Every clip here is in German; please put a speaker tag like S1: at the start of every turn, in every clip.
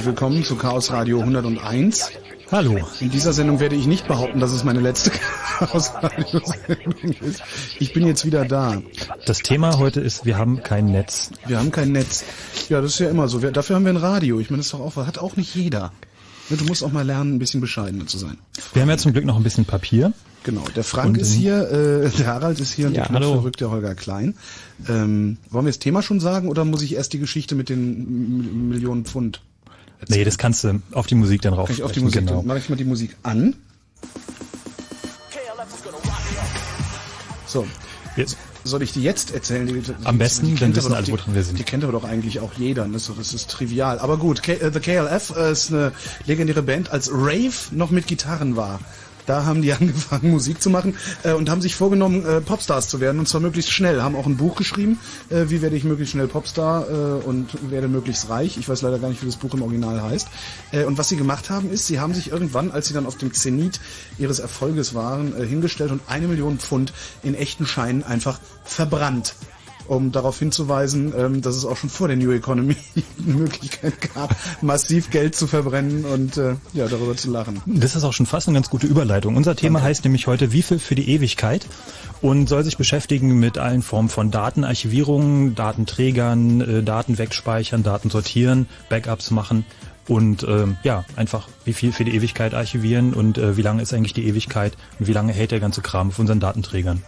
S1: Herzlich willkommen zu Chaos Radio 101.
S2: Hallo.
S1: In dieser Sendung werde ich nicht behaupten, dass es meine letzte Chaos Radio Sendung ist. Ich bin jetzt wieder da.
S2: Das Thema heute ist, wir haben kein Netz.
S1: Wir haben kein Netz. Ja, das ist ja immer so. Wir, dafür haben wir ein Radio. Ich meine, das ist doch auch, hat auch nicht jeder. Du musst auch mal lernen, ein bisschen bescheidener zu sein.
S2: Wir haben ja zum Glück noch ein bisschen Papier.
S1: Genau, der Frank und, ist hier, äh, der Harald ist hier und
S2: ja,
S1: der Knopf verrückt der Holger Klein. Ähm, wollen wir das Thema schon sagen oder muss ich erst die Geschichte mit den Millionen Pfund
S2: erzählen? Nee, das kannst du auf die Musik dann rauf.
S1: Kann ich auf die Musik, genau. dann mache ich mal die Musik an. So. Jetzt. Soll ich die jetzt erzählen? Die, die,
S2: Am besten, dann wissen alle, woran wir sind.
S1: Die kennt aber doch eigentlich auch jeder. Das ist, das ist trivial. Aber gut, K äh, The KLF äh, ist eine legendäre Band, als Rave noch mit Gitarren war. Da haben die angefangen, Musik zu machen äh, und haben sich vorgenommen, äh, Popstars zu werden und zwar möglichst schnell. Haben auch ein Buch geschrieben, äh, wie werde ich möglichst schnell Popstar äh, und werde möglichst reich. Ich weiß leider gar nicht, wie das Buch im Original heißt. Äh, und was sie gemacht haben, ist, sie haben sich irgendwann, als sie dann auf dem Zenit ihres Erfolges waren, äh, hingestellt und eine Million Pfund in echten Scheinen einfach verbrannt um darauf hinzuweisen, ähm, dass es auch schon vor der New Economy eine Möglichkeit gab, massiv Geld zu verbrennen und äh, ja, darüber zu lachen.
S2: Das ist auch schon fast eine ganz gute Überleitung. Unser Thema Danke. heißt nämlich heute Wie viel für die Ewigkeit und soll sich beschäftigen mit allen Formen von Datenarchivierung, Datenträgern, äh, Daten wegspeichern, Daten sortieren, Backups machen und ähm, ja, einfach wie viel für die Ewigkeit archivieren und äh, wie lange ist eigentlich die Ewigkeit und wie lange hält der ganze Kram auf unseren Datenträgern.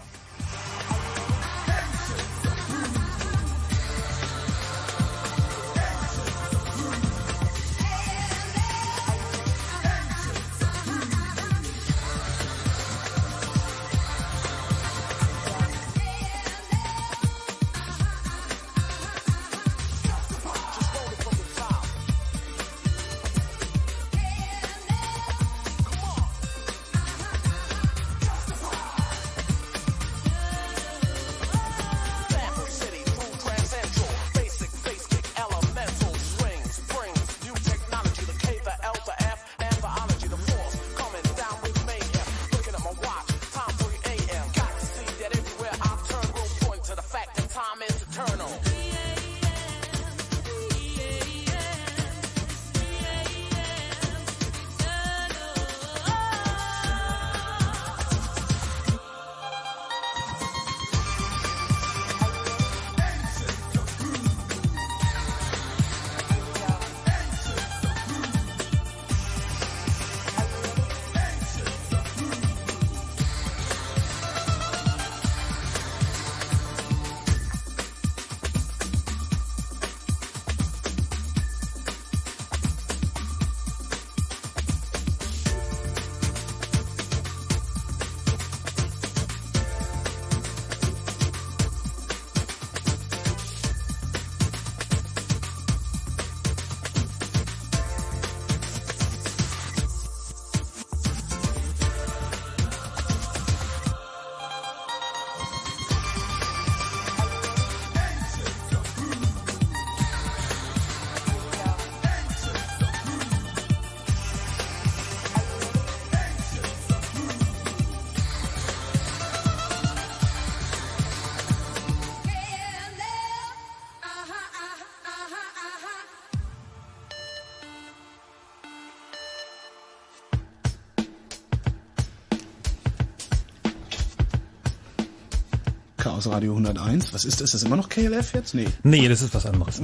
S1: Chaos Radio 101. Was ist das? Ist das immer noch KLF jetzt? Nee.
S2: Nee, das ist was anderes.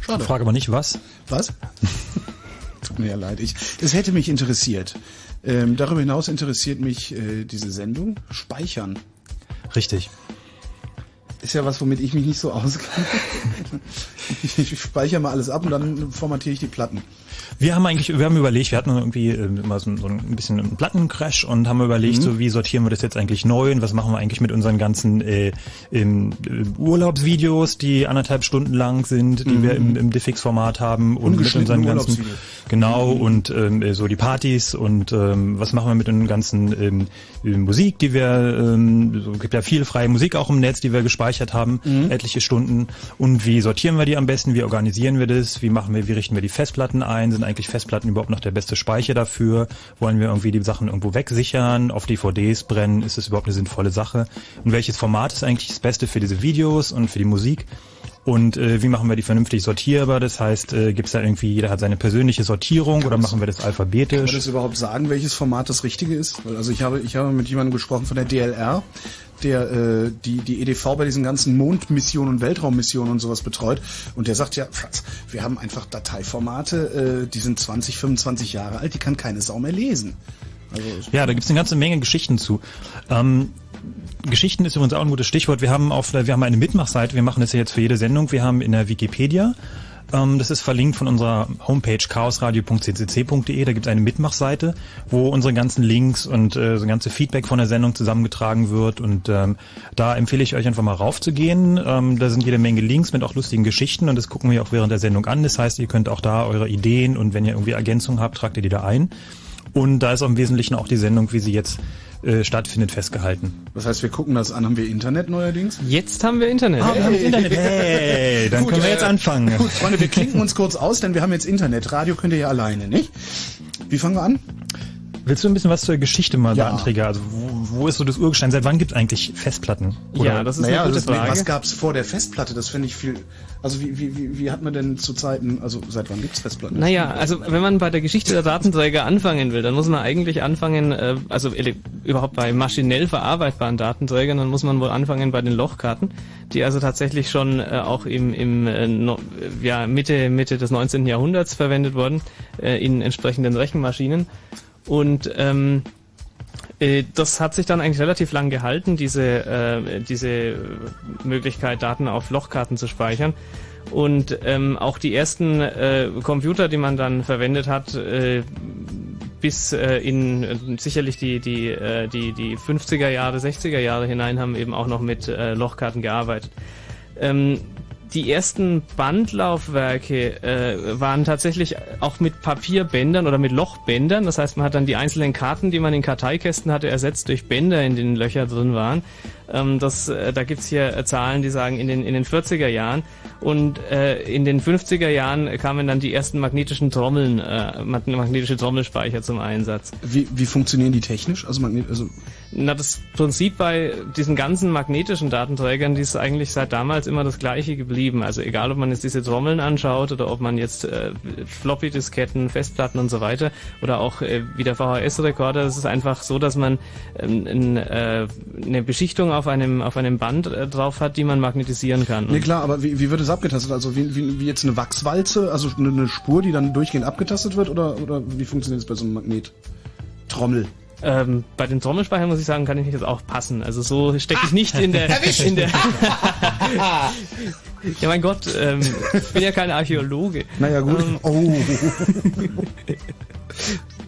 S1: Schade.
S2: Ich frage aber nicht, was.
S1: Was? Tut mir ja leid. Ich, es hätte mich interessiert. Ähm, darüber hinaus interessiert mich äh, diese Sendung. Speichern.
S2: Richtig.
S1: Ist ja was, womit ich mich nicht so auskenne. ich speichere mal alles ab und dann formatiere ich die Platten.
S2: Wir haben eigentlich, wir haben überlegt, wir hatten irgendwie äh, immer so, so ein bisschen einen Plattencrash und haben überlegt,
S1: Mhm.
S2: so wie sortieren wir das jetzt eigentlich neu und was machen wir eigentlich mit unseren ganzen äh, im, äh, Urlaubsvideos, die anderthalb Stunden lang sind, die wir im, im Diffix-Format haben und mit unseren ganzen Genau und ähm, äh, so die Partys und ähm, was machen wir mit den ganzen ähm, äh, Musik, die wir ähm, so gibt ja viel freie Musik auch im Netz, die wir gespeichert haben, etliche Stunden. Und wie sortieren wir die am besten, wie organisieren wir das, wie machen wir, wie richten wir die Festplatten ein, sind eigentlich Festplatten überhaupt noch der beste Speicher dafür, wollen wir irgendwie die Sachen irgendwo wegsichern, auf DVDs brennen, ist das überhaupt eine sinnvolle Sache? Und welches Format ist eigentlich das Beste für diese Videos und für die Musik und äh, wie machen wir die vernünftig sortierbar? Das heißt, äh, gibt es da irgendwie, jeder hat seine persönliche Sortierung oder machen wir das
S1: Kann man
S2: alphabetisch?
S1: das überhaupt sagen, welches Format das richtige ist? Weil, Also ich habe, ich habe mit jemandem gesprochen von der DLR, der äh, die, die EDV bei diesen ganzen Mondmissionen und Weltraummissionen und sowas betreut. Und der sagt ja, Franz, wir haben einfach Dateiformate, äh, die sind 20, 25 Jahre alt, die kann keine Sau mehr lesen. Also
S2: Ja, da gibt's eine ganze Menge Geschichten zu. Ähm, Geschichten ist übrigens auch ein gutes Stichwort. Wir haben auf, wir haben eine Mitmachseite. Wir machen das ja jetzt für jede Sendung. Wir haben in der Wikipedia ähm, das ist verlinkt von unserer Homepage chaosradio.ccc.de. Da gibt es eine Mitmachseite, wo unsere ganzen Links und äh, so ganze Feedback von der Sendung zusammengetragen wird. Und ähm, da empfehle ich euch einfach mal raufzugehen. Ähm, da sind jede Menge Links mit auch lustigen Geschichten und das gucken wir auch während der Sendung an. Das heißt, ihr könnt auch da eure Ideen und wenn ihr irgendwie Ergänzungen habt, tragt ihr die da ein. Und da ist auch im Wesentlichen auch die Sendung, wie sie jetzt äh, stattfindet, festgehalten.
S1: das heißt, wir gucken das an. Haben wir Internet neuerdings?
S3: Jetzt haben wir Internet.
S2: wir haben Internet. Hey, dann
S1: Gut,
S2: können wir
S1: äh,
S2: jetzt anfangen.
S1: Gut, Freunde, wir klinken uns kurz aus, denn wir haben jetzt Internet. Radio könnt ihr ja alleine, nicht? Wie fangen wir an?
S2: Willst du ein bisschen was zur Geschichte mal
S1: Ja.
S2: Träger? Also wo, wo ist so das Urgestein? Seit wann gibt es eigentlich Festplatten?
S3: ja, das ist
S1: Naja,
S3: eine gute Frage.
S1: was gab's vor der Festplatte? Das finde ich viel. Also wie, wie, wie, wie hat man denn zu Zeiten, also seit wann gibt's Festplatten?
S3: Naja, also wenn man bei der Geschichte der Datenträger anfangen will, dann muss man eigentlich anfangen, äh, also überhaupt bei maschinell verarbeitbaren Datenträgern, dann muss man wohl anfangen bei den Lochkarten, die also tatsächlich schon äh, auch im, im äh, no, ja, Mitte, Mitte des 19. Jahrhunderts verwendet wurden, äh, in entsprechenden Rechenmaschinen. Und ähm, äh, das hat sich dann eigentlich relativ lang gehalten, diese, äh, diese Möglichkeit, Daten auf Lochkarten zu speichern. Und ähm, auch die ersten äh, Computer, die man dann verwendet hat, äh, bis äh, in äh, sicherlich die die äh, die die 50er Jahre, 60er Jahre hinein haben eben auch noch mit Lochkarten gearbeitet. Ähm, die ersten Bandlaufwerke äh, waren tatsächlich auch mit Papierbändern oder mit Lochbändern. Das heißt, man hat dann die einzelnen Karten, die man in Karteikästen hatte, ersetzt durch Bänder, in denen Löcher drin waren. Ähm, das, äh, da gibt's hier äh, Zahlen, die sagen in den, in den 40er Jahren. Und äh, in den 50er Jahren kamen dann die ersten magnetischen Trommeln, äh, mag- magnetische Trommelspeicher zum Einsatz.
S1: Wie, wie funktionieren die technisch? Also, Magnet, also
S3: Na, das Prinzip bei diesen ganzen magnetischen Datenträgern, die ist eigentlich seit damals immer das gleiche geblieben. Also egal, ob man jetzt diese Trommeln anschaut oder ob man jetzt äh, Floppy-Disketten, Festplatten und so weiter oder auch äh, wie der VHS-Rekorder, es ist einfach so, dass man ähm, äh, eine Beschichtung auf einem auf einem Band äh, drauf hat, die man magnetisieren kann.
S1: Nee, klar, aber wie, wie wird es abgetastet? Also wie, wie, wie jetzt eine Wachswalze, also eine, eine Spur, die dann durchgehend abgetastet wird? Oder, oder wie funktioniert es bei so einem Magnet? Trommel.
S3: Ähm, bei den Trommelspeichern muss ich sagen, kann ich jetzt auch passen. Also so stecke ich nicht in der in der Ja mein Gott, ähm, ich bin ja kein Archäologe.
S1: Naja, gut.
S3: Ähm,
S1: oh.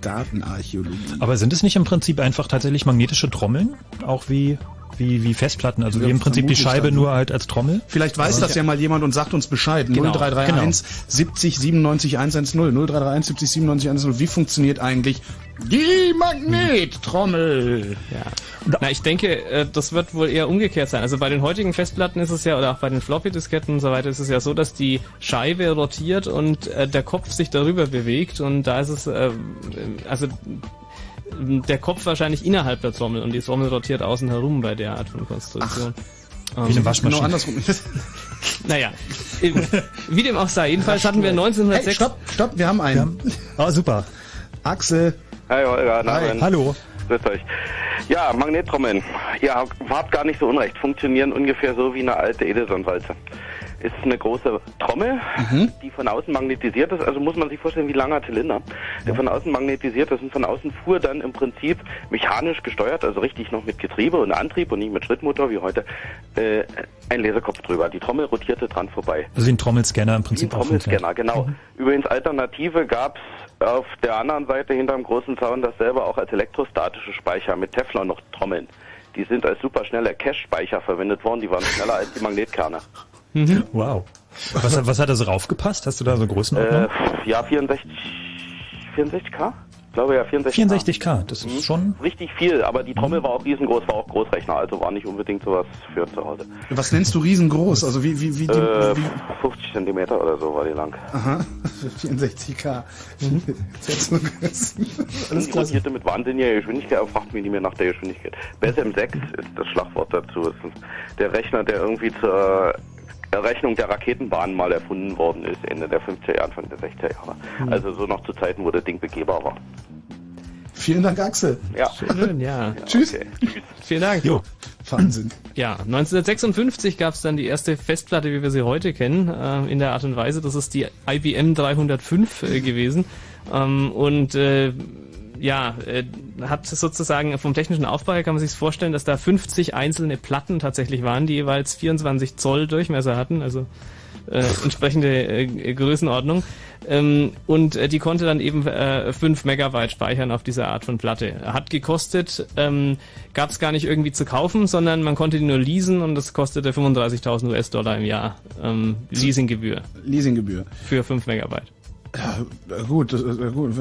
S1: Datenarchäologie.
S2: Aber sind es nicht im Prinzip einfach tatsächlich magnetische Trommeln? Auch wie, wie, wie Festplatten? Also wie im Prinzip die Scheibe
S1: dann.
S2: nur halt als Trommel?
S1: Vielleicht weiß das ja mal jemand und sagt uns Bescheid.
S3: Genau,
S1: 0331 70 97 110 0331 70 97 110. Wie funktioniert eigentlich die Magnettrommel?
S3: Ja. Na, ich denke, äh, das wird wohl eher umgekehrt sein. Also bei den heutigen Festplatten ist es ja, oder auch bei den Floppy-Disketten und so weiter, ist es ja so, dass die Scheibe rotiert und äh, der Kopf sich darüber bewegt und da ist es, äh, also der Kopf wahrscheinlich innerhalb der Trommel und die Trommel rotiert außen herum bei der Art von Konstruktion.
S2: Wie eine
S1: Genau
S2: Waschmaschine.
S1: andersrum.
S3: Naja, wie dem auch sei. Jedenfalls hatten wir
S1: Hey,
S3: 1906...
S1: stopp, stopp, wir haben einen.
S2: Ah, super.
S1: Axel.
S4: Hi Holger,
S1: Hi.
S2: Hallo.
S4: grüß euch. Ja, Magnettrommeln. Ihr wart gar nicht so unrecht. Funktionieren ungefähr so wie eine alte Edison-Walze. Ist eine große Trommel, mhm. die von außen magnetisiert ist. Also muss man sich vorstellen wie langer Zylinder, der von außen magnetisiert ist. Und von außen fuhr dann im Prinzip mechanisch gesteuert, also richtig noch mit Getriebe und Antrieb und nicht mit Schrittmotor wie heute, äh, ein Laserkopf drüber. Die Trommel rotierte dran vorbei.
S2: Also ein Trommelscanner im Prinzip.
S4: Ein Trommelscanner, genau. Mhm. Übrigens Alternative gab's auf der anderen Seite hinter dem großen Zaun dasselbe auch als elektrostatische Speicher mit Teflon noch Trommeln. Die sind als superschneller Cache-Speicher verwendet worden, die waren schneller als die Magnetkerne.
S2: Mhm. Wow. Was, was hat da so raufgepasst? Hast du da so Größenordnung?
S4: Äh, ja, 64, 64k? Ich glaube ja 64K.
S2: 64K, das ist mhm. schon...
S4: Richtig viel, aber die Trommel war auch riesengroß, war auch Großrechner, also war nicht unbedingt sowas für zu Hause.
S1: Was nennst du riesengroß? Also wie... wie, wie,
S4: die, äh, wie? 50 Zentimeter oder so war die lang.
S1: Aha, 64K. Mhm.
S4: Alles klar. Die mit wahnsinniger Geschwindigkeit, aber fragt mich nicht mehr nach der Geschwindigkeit. BSM6 ist das Schlagwort dazu. Das ist der Rechner, der irgendwie zur Errechnung der Raketenbahn mal erfunden worden ist, Ende der 50er, Anfang der 60er Jahre. Mhm. Also so noch zu Zeiten, wo das Ding begehbar war.
S1: Vielen Dank, Axel.
S3: Ja. Schön, ja. ja
S1: Tschüss. Okay.
S3: Vielen Dank.
S1: Jo. Wahnsinn.
S3: Ja, 1956 gab es dann die erste Festplatte, wie wir sie heute kennen, äh, in der Art und Weise. Das ist die IBM 305 äh, gewesen. Ähm, und äh, ja, äh, hat sozusagen vom technischen Aufbau her kann man sich vorstellen, dass da 50 einzelne Platten tatsächlich waren, die jeweils 24 Zoll Durchmesser hatten, also äh, entsprechende äh, Größenordnung. Ähm, und äh, die konnte dann eben äh, 5 Megabyte speichern auf dieser Art von Platte. Hat gekostet, ähm, gab es gar nicht irgendwie zu kaufen, sondern man konnte die nur leasen und das kostete 35.000 US-Dollar im Jahr ähm, Leasinggebühr.
S1: Leasinggebühr.
S3: Für 5 Megabyte.
S1: Ja, gut, gut.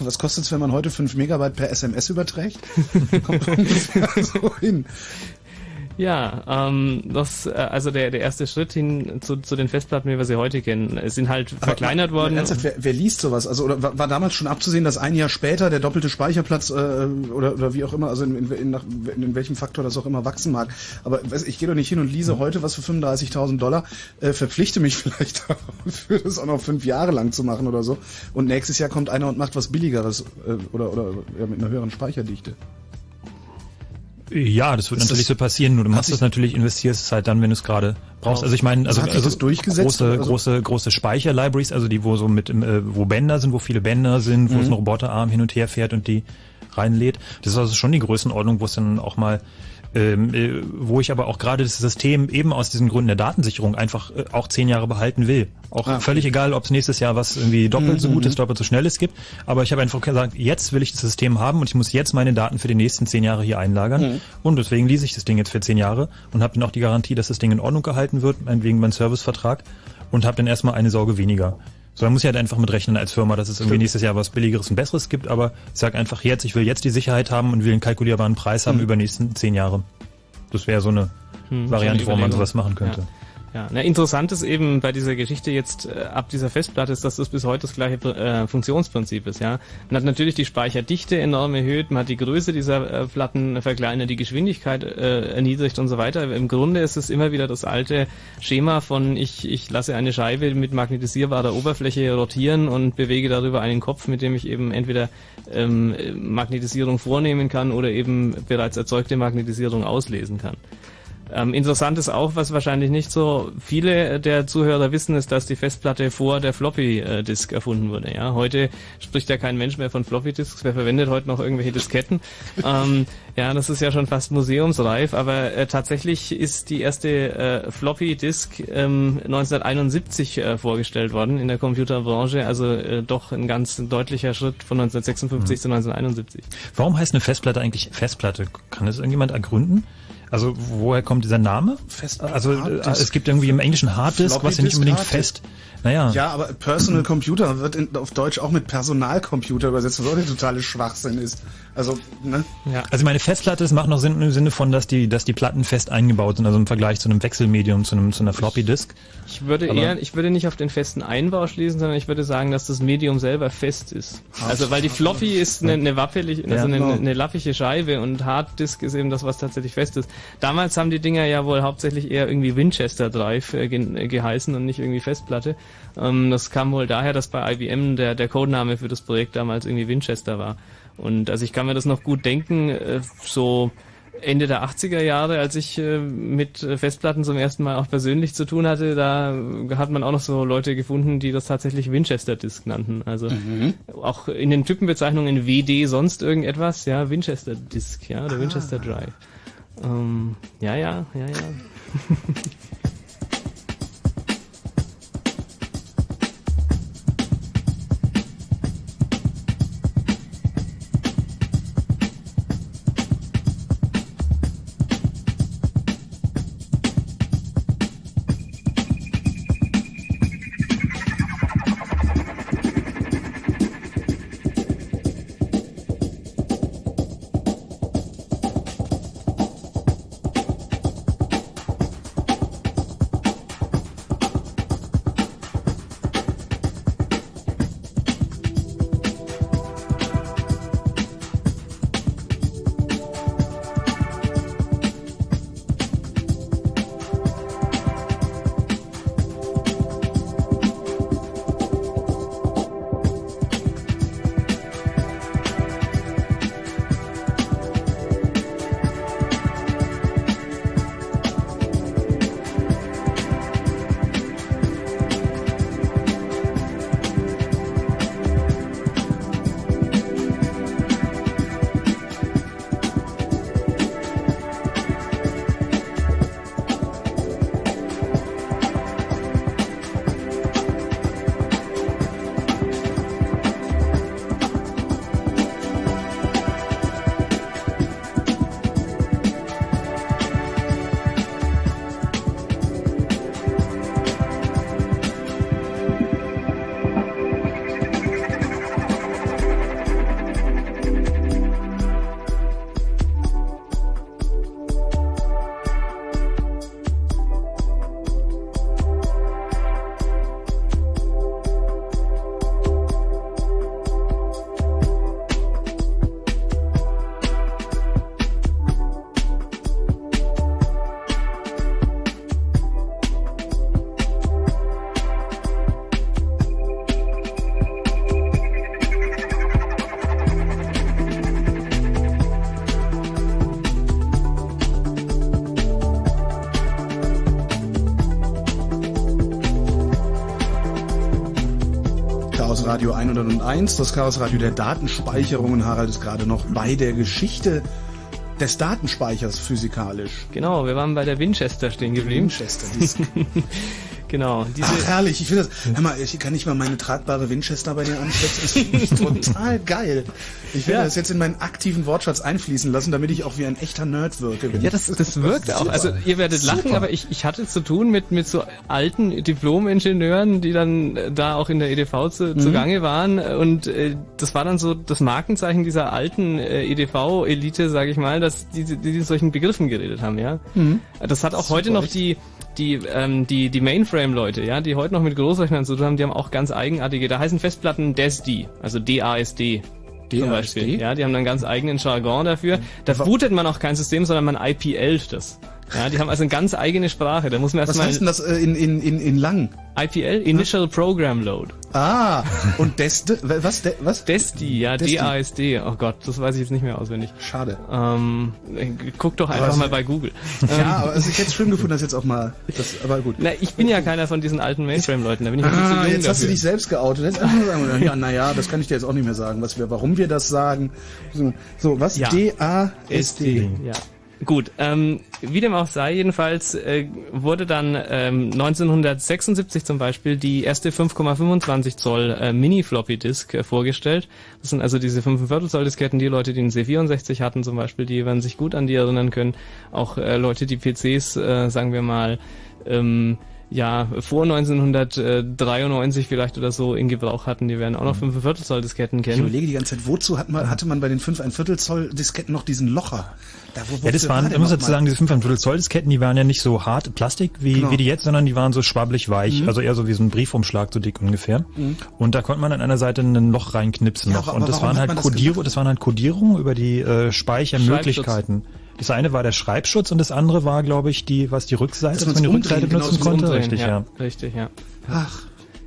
S1: Was kostet es, wenn man heute 5 Megabyte per SMS überträgt? Kommt
S3: so hin. Ja, ähm, das, äh, also der, der erste Schritt hin zu, zu den Festplatten, wie wir sie heute kennen, sind halt Aber verkleinert mal, worden.
S1: Ernsthaft, wer, wer liest sowas? Also oder war, war damals schon abzusehen, dass ein Jahr später der doppelte Speicherplatz äh, oder, oder wie auch immer, also in, in, in, nach, in welchem Faktor das auch immer wachsen mag. Aber weiß, ich gehe doch nicht hin und lese heute was für 35.000 Dollar, äh, verpflichte mich vielleicht dafür, das auch noch fünf Jahre lang zu machen oder so. Und nächstes Jahr kommt einer und macht was Billigeres äh, oder, oder ja, mit einer höheren Speicherdichte.
S2: Ja, das wird ist natürlich das, so passieren. Nur du machst das natürlich, investierst es halt dann, wenn du es gerade brauchst. Also ich meine, also, also
S1: durchgesetzt,
S2: große, also? große, große Speicher-Libraries, also die, wo so mit, äh, wo Bänder sind, wo viele Bänder sind, wo mhm. es ein Roboterarm hin und her fährt und die reinlädt. Das ist also schon die Größenordnung, wo es dann auch mal ähm, äh, wo ich aber auch gerade das System eben aus diesen Gründen der Datensicherung einfach äh, auch zehn Jahre behalten will. Auch ah. völlig egal, ob es nächstes Jahr was irgendwie doppelt mhm. so gut ist, doppelt so schnell es gibt. Aber ich habe einfach gesagt, jetzt will ich das System haben und ich muss jetzt meine Daten für die nächsten zehn Jahre hier einlagern. Mhm. Und deswegen lease ich das Ding jetzt für zehn Jahre und habe dann auch die Garantie, dass das Ding in Ordnung gehalten wird, wegen meinem Servicevertrag und habe dann erstmal eine Sorge weniger. So, dann muss ich halt einfach mit rechnen als Firma, dass es irgendwie nächstes Jahr was Billigeres und Besseres gibt, aber ich sage einfach jetzt, ich will jetzt die Sicherheit haben und will einen kalkulierbaren Preis haben mhm. über die nächsten zehn Jahre. Das wäre so eine hm, Variante, wo man sowas machen könnte. Ja.
S3: Ja, na, interessant ist eben bei dieser Geschichte jetzt äh, ab dieser Festplatte ist, dass das bis heute das gleiche äh, Funktionsprinzip ist. Ja, man hat natürlich die Speicherdichte enorm erhöht, man hat die Größe dieser äh, Platten verkleinert, die Geschwindigkeit äh, erniedrigt und so weiter. Im Grunde ist es immer wieder das alte Schema von ich ich lasse eine Scheibe mit magnetisierbarer Oberfläche rotieren und bewege darüber einen Kopf, mit dem ich eben entweder ähm, Magnetisierung vornehmen kann oder eben bereits erzeugte Magnetisierung auslesen kann. Ähm, interessant ist auch, was wahrscheinlich nicht so viele der Zuhörer wissen, ist, dass die Festplatte vor der Floppy-Disk erfunden wurde. Ja, heute spricht ja kein Mensch mehr von Floppy-Disks. Wer verwendet heute noch irgendwelche Disketten? ähm, ja, das ist ja schon fast museumsreif. Aber äh, tatsächlich ist die erste äh, Floppy-Disk ähm, 1971 äh, vorgestellt worden in der Computerbranche. Also äh, doch ein ganz deutlicher Schritt von 1956 mhm. zu 1971.
S2: Warum heißt eine Festplatte eigentlich Festplatte? Kann das irgendjemand ergründen? Also woher kommt dieser Name? Fest also es gibt irgendwie im Englischen Harddisk, was ja nicht unbedingt fest.
S1: Naja. Ja, aber Personal Computer wird in, auf Deutsch auch mit Personalcomputer übersetzt, was auch der totale Schwachsinn ist. Also,
S2: ne? Ja. Also meine Festplatte, es macht noch Sinn im Sinne von, dass die, dass die Platten fest eingebaut sind, also im Vergleich zu einem Wechselmedium, zu einem, zu einer Floppy Disk.
S3: Ich würde aber eher, ich würde nicht auf den festen Einbau schließen, sondern ich würde sagen, dass das Medium selber fest ist. Also, weil die Floppy ist eine, eine wappelig, also eine, genau. eine lappige Scheibe und Harddisk ist eben das, was tatsächlich fest ist. Damals haben die Dinger ja wohl hauptsächlich eher irgendwie Winchester Drive äh, ge geheißen und nicht irgendwie Festplatte. Ähm, das kam wohl daher, dass bei IBM der, der Codename für das Projekt damals irgendwie Winchester war. Und also ich kann mir das noch gut denken, äh, so Ende der 80er Jahre, als ich äh, mit Festplatten zum ersten Mal auch persönlich zu tun hatte, da hat man auch noch so Leute gefunden, die das tatsächlich Winchester Disk nannten. Also mhm. auch in den Typenbezeichnungen WD sonst irgendetwas, ja, Winchester Disk, ja, oder ah. Winchester Drive. Ähm, ja, ja, ja, ja.
S1: 101, das Chaos Radio der Datenspeicherung und Harald ist gerade noch bei der Geschichte des Datenspeichers physikalisch.
S3: Genau, wir waren bei der Winchester stehen geblieben.
S1: Winchester Disk.
S3: Genau.
S1: Ach, herrlich. Ich finde das. Hör mal, ich kann nicht mal meine tragbare Winchester bei dir anschließen. Das ist total geil. Ich werde ja. das jetzt in meinen aktiven Wortschatz einfließen lassen, damit ich auch wie ein echter Nerd wirke.
S3: Ja, das, das wirkt auch. Also ihr werdet Super. lachen, aber ich, ich hatte zu tun mit, mit so alten Diplom-Ingenieuren, die dann äh, da auch in der EDV zu, mhm. zugange waren. Und äh, das war dann so das Markenzeichen dieser alten äh, EDV-Elite, sage ich mal, dass die, die, die solchen Begriffen geredet haben, ja. Mhm. Das hat auch Super heute noch die die, ähm, die, die Mainframe-Leute, ja, die heute noch mit Großrechnern zu tun haben, die haben auch ganz eigenartige, da heißen Festplatten DASD, also DASD. Zum Beispiel. Ja, die haben einen ganz eigenen Jargon dafür. Da bootet man auch kein System, sondern man IP11 das. Ja, die haben also eine ganz eigene Sprache. Da muss man erstmal.
S1: Was heißt denn das äh, in, in, in, in lang?
S3: IPL, Initial Program Load.
S1: Ah, und DESD, was, de, was?
S3: DESDI, ja, D-A-S-D. Oh Gott, das weiß ich jetzt nicht mehr auswendig.
S1: Schade.
S3: Ähm, guck doch einfach mal bei Google.
S1: Ja, aber also ich hätte es schön gefunden, dass jetzt auch mal, das, aber gut.
S3: Na, ich bin ja keiner von diesen alten Mainframe-Leuten, da bin ich ah, zu
S1: jung Jetzt dafür. hast du dich selbst geoutet. Jetzt sagen, ja, naja, das kann ich dir jetzt auch nicht mehr sagen, was wir, warum wir das sagen. So, was? Ja. D-A-S-D.
S3: Ja. Gut, ähm, wie dem auch sei, jedenfalls äh, wurde dann ähm, 1976 zum Beispiel die erste 5,25 Zoll äh, Mini-Floppy-Disk äh, vorgestellt. Das sind also diese 5,25 Zoll Disketten, die Leute, die einen C64 hatten zum Beispiel, die werden sich gut an die erinnern können. Auch äh, Leute, die PCs, äh, sagen wir mal, ähm, ja, vor 1993 vielleicht oder so in Gebrauch hatten, die werden auch noch 5 Viertel Zoll Disketten kennen. Ich
S1: überlege die ganze Zeit, wozu hat man, hatte man bei den 5 ein Viertel Zoll Disketten noch diesen Locher?
S2: Da, wo, ja, das waren, war muss dazu sagen, diese 5 ein Viertel Zoll Disketten, die waren ja nicht so hart Plastik wie, genau. wie die jetzt, sondern die waren so schwabbelig weich, mhm. also eher so wie so ein Briefumschlag, so dick ungefähr. Mhm. Und da konnte man an einer Seite ein Loch reinknipsen ja, noch. Und das waren halt Kodierung, das, das waren halt Kodierungen über die äh, Speichermöglichkeiten. Das eine war der Schreibschutz und das andere war, glaube ich, die, was die Rückseite, dass, dass man die Rückseite benutzen genau, konnte.
S3: Richtig, ja. ja. Richtig, ja.
S1: Ach.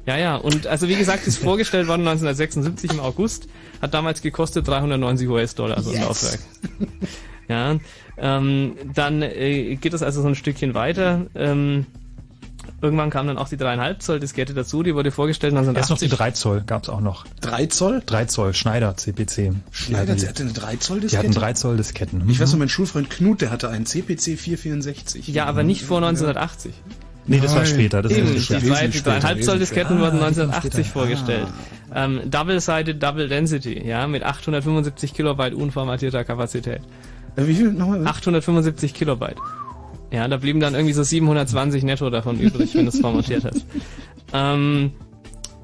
S3: Ja, ja, und also wie gesagt, ist vorgestellt worden 1976 im August, hat damals gekostet 390 US-Dollar, so ein
S1: Yes.
S3: Laufwerk. Ja, ähm, dann äh, geht es also so ein Stückchen weiter. Ähm, irgendwann kam dann auch die 3,5 Zoll Diskette dazu, die wurde vorgestellt
S2: Erst noch
S3: 1980.
S2: die 3 Zoll gab's auch noch.
S1: 3 Zoll?
S2: 3 Zoll, Schneider, CPC.
S1: Schneider, der hatte eine 3 Zoll
S2: Die
S1: Diskette.
S2: hatten 3 Zoll Disketten.
S1: Ich weiß noch, mein Schulfreund Knut, der hatte einen CPC 464.
S3: Ja, aber nicht vor 1980.
S2: Nee, das war später. Das
S3: Eben,
S2: ist
S3: die, drei, die 3,5 Zoll Disketten wurden
S2: Ah, die kamen
S3: 1980
S2: später.
S3: vorgestellt. Ähm, Double-Sided Double Density, ja, mit 875 Kilobyte unformatierter Kapazität.
S1: Äh, Wie viel nochmal?
S3: 875 Kilobyte. Ja, da blieben dann irgendwie so 720 netto davon übrig, wenn du es formatiert hast. Ähm,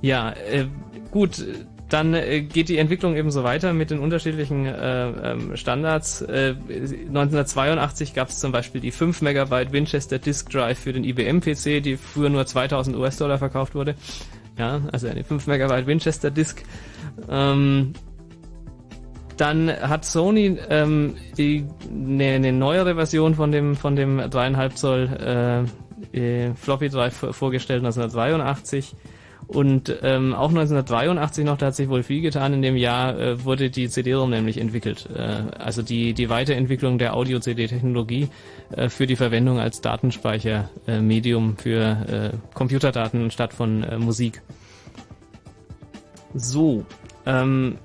S3: ja, äh, gut, dann äh, geht die Entwicklung eben so weiter mit den unterschiedlichen äh, ähm, Standards. Äh, 1982 gab es zum Beispiel die 5 Megabyte Winchester Disk Drive für den IBM-PC, die früher nur 2000 US-Dollar verkauft wurde. Ja, also eine 5 Megabyte Winchester Disk. Ähm, dann hat Sony ähm, die eine ne neuere Version von dem von dem 3,5 Zoll äh, äh, Floppy Drive vor- vorgestellt 1982 und ähm, auch 1983 noch, da hat sich wohl viel getan. In dem Jahr äh, wurde die CD-ROM nämlich entwickelt. Äh, also die, die Weiterentwicklung der Audio-CD-Technologie äh, für die Verwendung als Datenspeichermedium äh, für äh, Computerdaten statt von äh, Musik. So, ähm,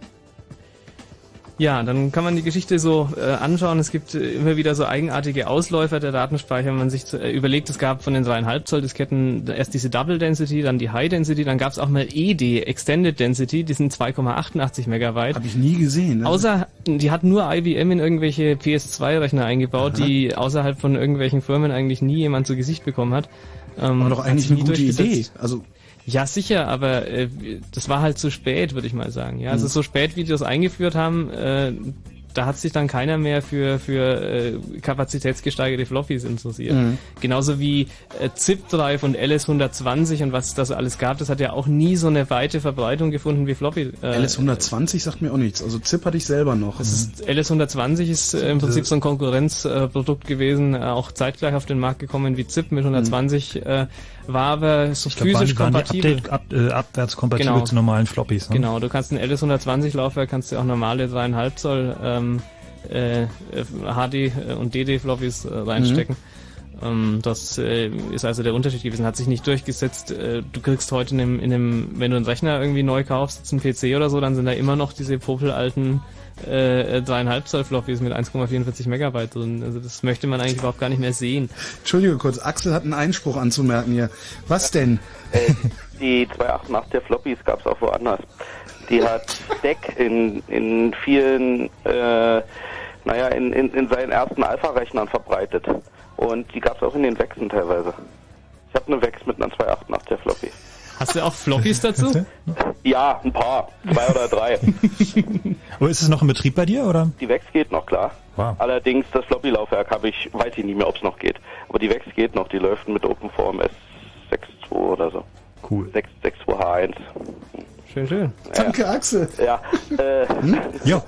S3: ja, dann kann man die Geschichte so äh, anschauen. Es gibt äh, immer wieder so eigenartige Ausläufer der Datenspeicher. Wenn man sich zu, äh, überlegt, es gab von den 3,5 Zoll Disketten erst diese Double Density, dann die High Density, dann gab es auch mal ED, Extended Density, die sind 2,88 Megabyte.
S1: Habe ich nie gesehen. Ne?
S3: Außer, die hat nur IBM in irgendwelche PS2-Rechner eingebaut, die außerhalb von irgendwelchen Firmen eigentlich nie jemand zu Gesicht bekommen hat. Ähm,
S1: War doch eigentlich eine gute Idee. Also
S3: Ja, sicher, aber äh, das war halt zu spät, würde ich mal sagen. Ja, also so spät, wie die das eingeführt haben, äh, da hat sich dann keiner mehr für für äh, kapazitätsgesteigerte Floppies interessiert. Genauso wie äh, ZIP Drive und LS120 und was das alles gab, das hat ja auch nie so eine weite Verbreitung gefunden wie Floppy. Äh,
S1: LS120 sagt mir auch nichts. Also ZIP hatte ich selber noch.
S3: ist, LS120 ist äh, im Prinzip so ein Konkurrenzprodukt gewesen, äh, auch zeitgleich auf den Markt gekommen wie ZIP mit 120, äh, war aber so
S2: Ich glaub, waren,
S3: physisch
S2: waren die
S3: kompatibel.
S2: Update, ab, äh, abwärts kompatibel
S3: Genau.
S2: zu normalen Floppies. Ne?
S3: Genau, du kannst ein LS120 Laufwerk, kannst du auch normale 3,5 Zoll ähm, äh, HD und DD Floppies äh, reinstecken. Ähm, das äh, ist also der Unterschied gewesen, hat sich nicht durchgesetzt. Äh, du kriegst heute in einem, in einem, wenn du einen Rechner irgendwie neu kaufst, einen PC oder so, dann sind da immer noch diese popelalten äh, 3,5 Zoll Floppies mit 1,44 Megabyte drin. Also das möchte man eigentlich überhaupt gar nicht mehr sehen.
S1: Entschuldige kurz, Axel hat einen Einspruch anzumerken hier. Was denn?
S4: Äh, die 288er Floppies gab es auch woanders. Die hat Deck in, in vielen, äh, naja, in, in, in seinen ersten Alpha-Rechnern verbreitet. Und die gab es auch in den Wechseln teilweise. Ich habe eine Wex mit einer 288er Floppy.
S3: Hast du auch Floppies dazu?
S4: Ja, ein paar. Zwei oder drei.
S2: Aber ist es noch in Betrieb bei dir oder?
S4: Die Wex geht noch, klar.
S2: Wow.
S4: Allerdings, das Floppy-Laufwerk habe ich, weiß ich nicht mehr, ob es noch geht. Aber die Wex geht noch, die läuft mit OpenForm S62 oder so.
S2: Cool.
S4: 662H1.
S3: Schön, schön.
S1: Danke, Axel.
S4: Ja, äh,
S2: Ja.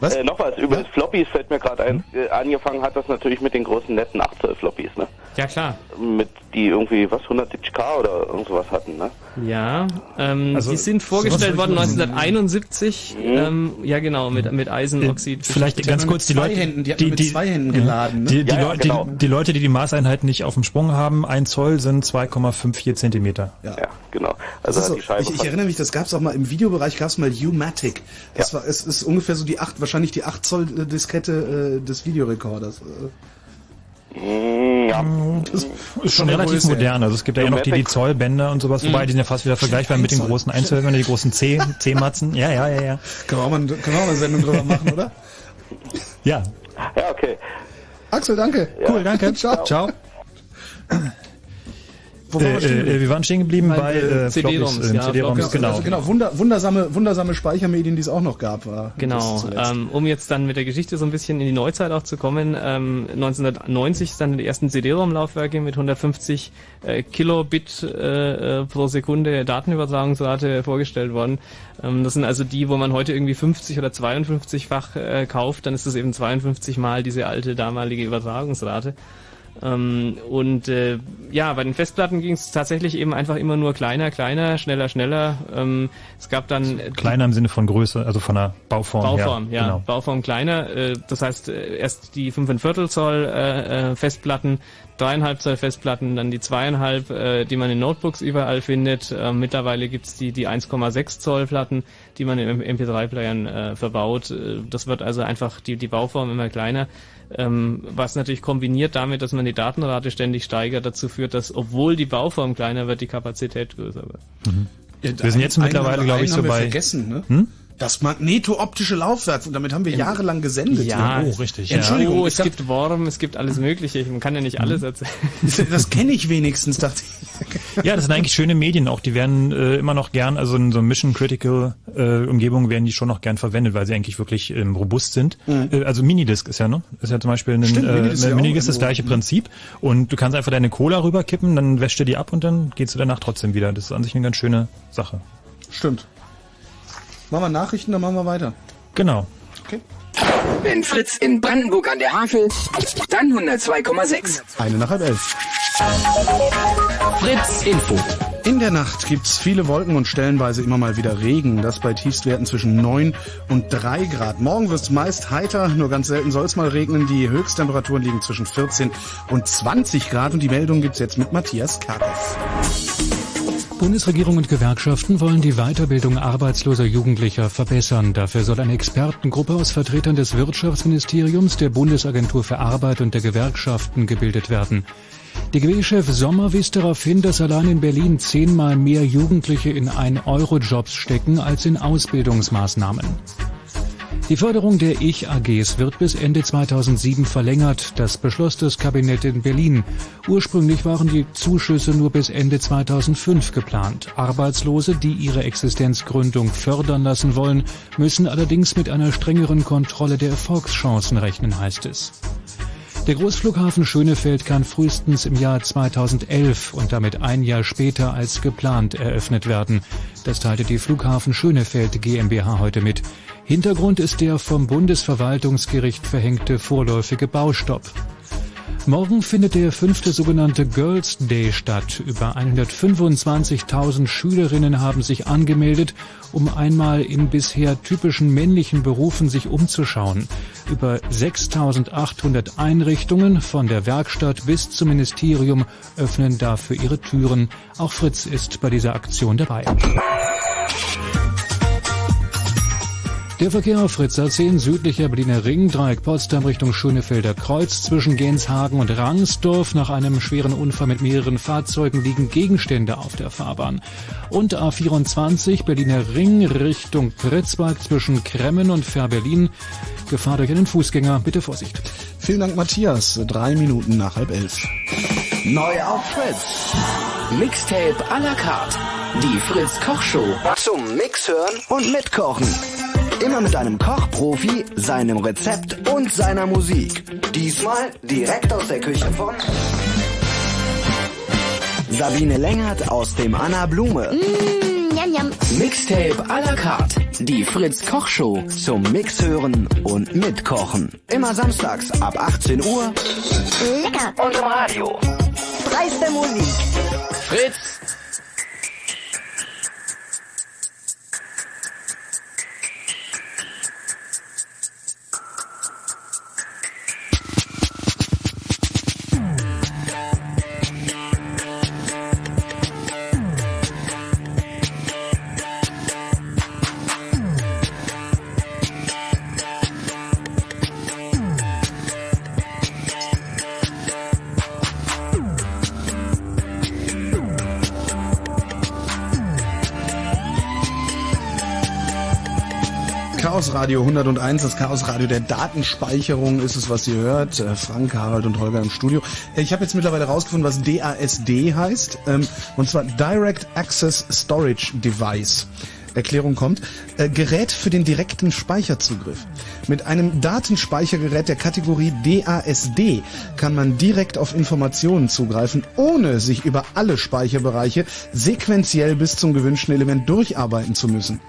S1: Was?
S4: Äh, noch was, über das Floppies fällt mir gerade ein. Äh, angefangen hat das natürlich mit den großen netten 8 Zoll Floppies, ne?
S3: Ja klar.
S4: Mit die irgendwie, was, 170k oder irgend sowas hatten, ne?
S3: Ja, ähm,
S2: Also,
S3: die sind vorgestellt worden 1971. Ähm, ja genau, mit, mit Eisenoxid.
S2: Vielleicht
S1: Die
S2: ganz kurz die Leute,
S1: Händen, die man mit zwei Händen geladen, ne?
S2: Die, die,
S4: Ja, ja,
S2: Leu-
S4: genau.
S2: die, die Leute, die die Maßeinheiten nicht auf dem Sprung haben, ein Zoll sind 2,54 Zentimeter.
S1: Ja.
S4: Ja, genau. Also
S1: Das ist
S4: hat
S1: so,
S4: die
S1: ich, ich erinnere mich, das gab es auch mal im Videobereich, gab es mal U-Matic. Das
S4: Ja.
S1: war, es ist ungefähr so die 8, wahrscheinlich die 8 Zoll äh, Diskette äh, des Videorekorders. Äh,
S4: ja,
S1: Das
S2: Ist schon relativ
S1: Größe,
S2: modern. Also es gibt ja, ja noch die, die. Zollbänder und sowas, wobei die sind ja fast wieder vergleichbar mit den großen Einzelhörer, die großen C, C-Matzen. Ja, ja, ja, ja.
S1: Können wir auch mal, können wir auch mal eine Sendung drüber machen, oder?
S2: Ja,
S4: ja, okay.
S1: Axel, danke.
S2: cool, danke.
S1: Ciao.
S2: Ciao.
S1: Wo waren
S2: Äh,
S1: wir stehen
S2: äh, wir waren stehen geblieben
S3: Bei,
S2: bei
S3: äh,
S2: äh,
S3: CD-ROMs,
S2: äh,
S3: ja,
S2: CD-ROMs,
S3: Floppies,
S2: genau.
S1: Also genau, wunder, wundersame, wundersame Speichermedien, die es auch noch gab. War
S3: Genau, ähm, um jetzt dann mit der Geschichte so ein bisschen in die Neuzeit auch zu kommen. Ähm, 1990 ist dann die ersten CD-ROM-Laufwerke mit 150 äh, Kilobit äh, äh, pro Sekunde Datenübertragungsrate vorgestellt worden. Ähm, das sind also die, wo man heute irgendwie 50 oder 52-fach äh, kauft, dann ist das eben 52 mal diese alte damalige Übertragungsrate. Ähm, und äh, ja, bei den Festplatten ging es tatsächlich eben einfach immer nur kleiner, kleiner, schneller, schneller. Ähm, es gab dann
S2: äh, kleiner im Sinne von Größe, also von der Bauform.
S3: Bauform, her. ja, genau. Bauform kleiner. Äh, das heißt äh, erst die 5,25 Zoll äh, äh, Festplatten, dreieinhalb Zoll Festplatten, dann die zweieinhalb, äh, die man in Notebooks überall findet. Äh, mittlerweile gibt's die die 1,6 Zoll Platten, die man in MP3-Playern äh, verbaut. Äh, das wird also einfach die die Bauform immer kleiner. Ähm, was natürlich kombiniert damit, dass man die Datenrate ständig steigert, dazu führt, dass obwohl die Bauform kleiner wird, die Kapazität größer wird.
S2: Mhm. Ja, wir sind jetzt mittlerweile, glaube ich, so bei.
S1: Vergessen, ne? Hm? Das magneto-optische Laufwerk, damit haben wir jahrelang gesendet.
S3: Ja, ja. oh, richtig. Entschuldigung, oh, es gibt Worm, es gibt alles Mögliche. Man kann ja nicht alles erzählen.
S1: Das kenne ich wenigstens, dachte ich.
S2: Ja, das sind eigentlich schöne Medien auch. Die werden äh, immer noch gern, also in so Mission Critical äh, Umgebungen werden die schon noch gern verwendet, weil sie eigentlich wirklich ähm, robust sind. Mhm. Äh, also Minidisc ist ja, ne? Ist ja zum Beispiel ein Stimmt, äh, Minidisc, äh, Minidisc das gleiche Prinzip. Und du kannst einfach deine Cola rüberkippen, dann wäscht du die ab und dann gehst du danach trotzdem wieder. Das ist an sich eine ganz schöne Sache.
S1: Stimmt. Machen wir Nachrichten, dann machen wir weiter.
S2: Genau.
S5: Okay. Wenn Fritz in Brandenburg an der Havel, dann 102,6.
S1: Eine nach halb elf.
S5: Fritz Info.
S1: In der Nacht gibt's viele Wolken und stellenweise immer mal wieder Regen. Das bei Tiefstwerten zwischen 9 und 3 Grad. Morgen wird's meist heiter, nur ganz selten soll's mal regnen. Die Höchsttemperaturen liegen zwischen 14 und 20 Grad und die Meldung gibt's jetzt mit Matthias Karkow.
S6: Bundesregierung und Gewerkschaften wollen die Weiterbildung arbeitsloser Jugendlicher verbessern. Dafür soll eine Expertengruppe aus Vertretern des Wirtschaftsministeriums, der Bundesagentur für Arbeit und der Gewerkschaften gebildet werden. DGB-Chef Sommer wies darauf hin, dass allein in Berlin zehnmal mehr Jugendliche in Ein-Euro-Jobs stecken als in Ausbildungsmaßnahmen. Die Förderung der Ich-AGs wird bis Ende 2007 verlängert. Das beschloss das Kabinett in Berlin. Ursprünglich waren die Zuschüsse nur bis Ende 2005 geplant. Arbeitslose, die ihre Existenzgründung fördern lassen wollen, müssen allerdings mit einer strengeren Kontrolle der Erfolgschancen rechnen, heißt es. Der Großflughafen Schönefeld kann frühestens im Jahr 2011 und damit ein Jahr später als geplant eröffnet werden. Das teilte die Flughafen Schönefeld GmbH heute mit. Hintergrund ist der vom Bundesverwaltungsgericht verhängte vorläufige Baustopp. Morgen findet der fünfte sogenannte Girls Day statt. Über 125.000 Schülerinnen haben sich angemeldet, um einmal in bisher typischen männlichen Berufen sich umzuschauen. Über 6.800 Einrichtungen von der Werkstatt bis zum Ministerium öffnen dafür ihre Türen. Auch Fritz ist bei dieser Aktion dabei. Der Verkehr auf Fritzer 10 südlicher Berliner Ring, Dreieck Potsdam Richtung Schönefelder Kreuz zwischen Genshagen und Rangsdorf. Nach einem schweren Unfall mit mehreren Fahrzeugen liegen Gegenstände auf der Fahrbahn. Und A24 Berliner Ring Richtung Pritzwalk zwischen Kremmen und Fährberlin. Gefahr durch einen Fußgänger. Bitte Vorsicht.
S1: Vielen Dank, Matthias. Drei Minuten nach halb elf.
S5: Neu auf Fritz. Mixtape à la carte. Die Fritz Kochshow. Zum Mixhören und Mitkochen. Immer mit einem Kochprofi, seinem Rezept und seiner Musik. Diesmal direkt aus der Küche von Sabine Längert aus dem Anna Blume.
S7: Mm, yum, yum.
S5: Mixtape à la carte. Die Fritz Koch Show zum Mixhören und Mitkochen. Immer samstags ab 18 Uhr.
S7: Lecker.
S5: Und im Radio.
S7: Dreiste Musik.
S5: Fritz
S1: Radio 101, das Chaos Radio der Datenspeicherung ist es, was ihr hört. Äh, Frank, Harald und Holger im Studio. Ich habe jetzt mittlerweile rausgefunden, was DASD heißt. Ähm, und zwar Direct Access Storage Device. Erklärung kommt, äh, Gerät für den direkten Speicherzugriff. Mit einem Datenspeichergerät der Kategorie DASD kann man direkt auf Informationen zugreifen, ohne sich über alle Speicherbereiche sequenziell bis zum gewünschten Element durcharbeiten zu müssen.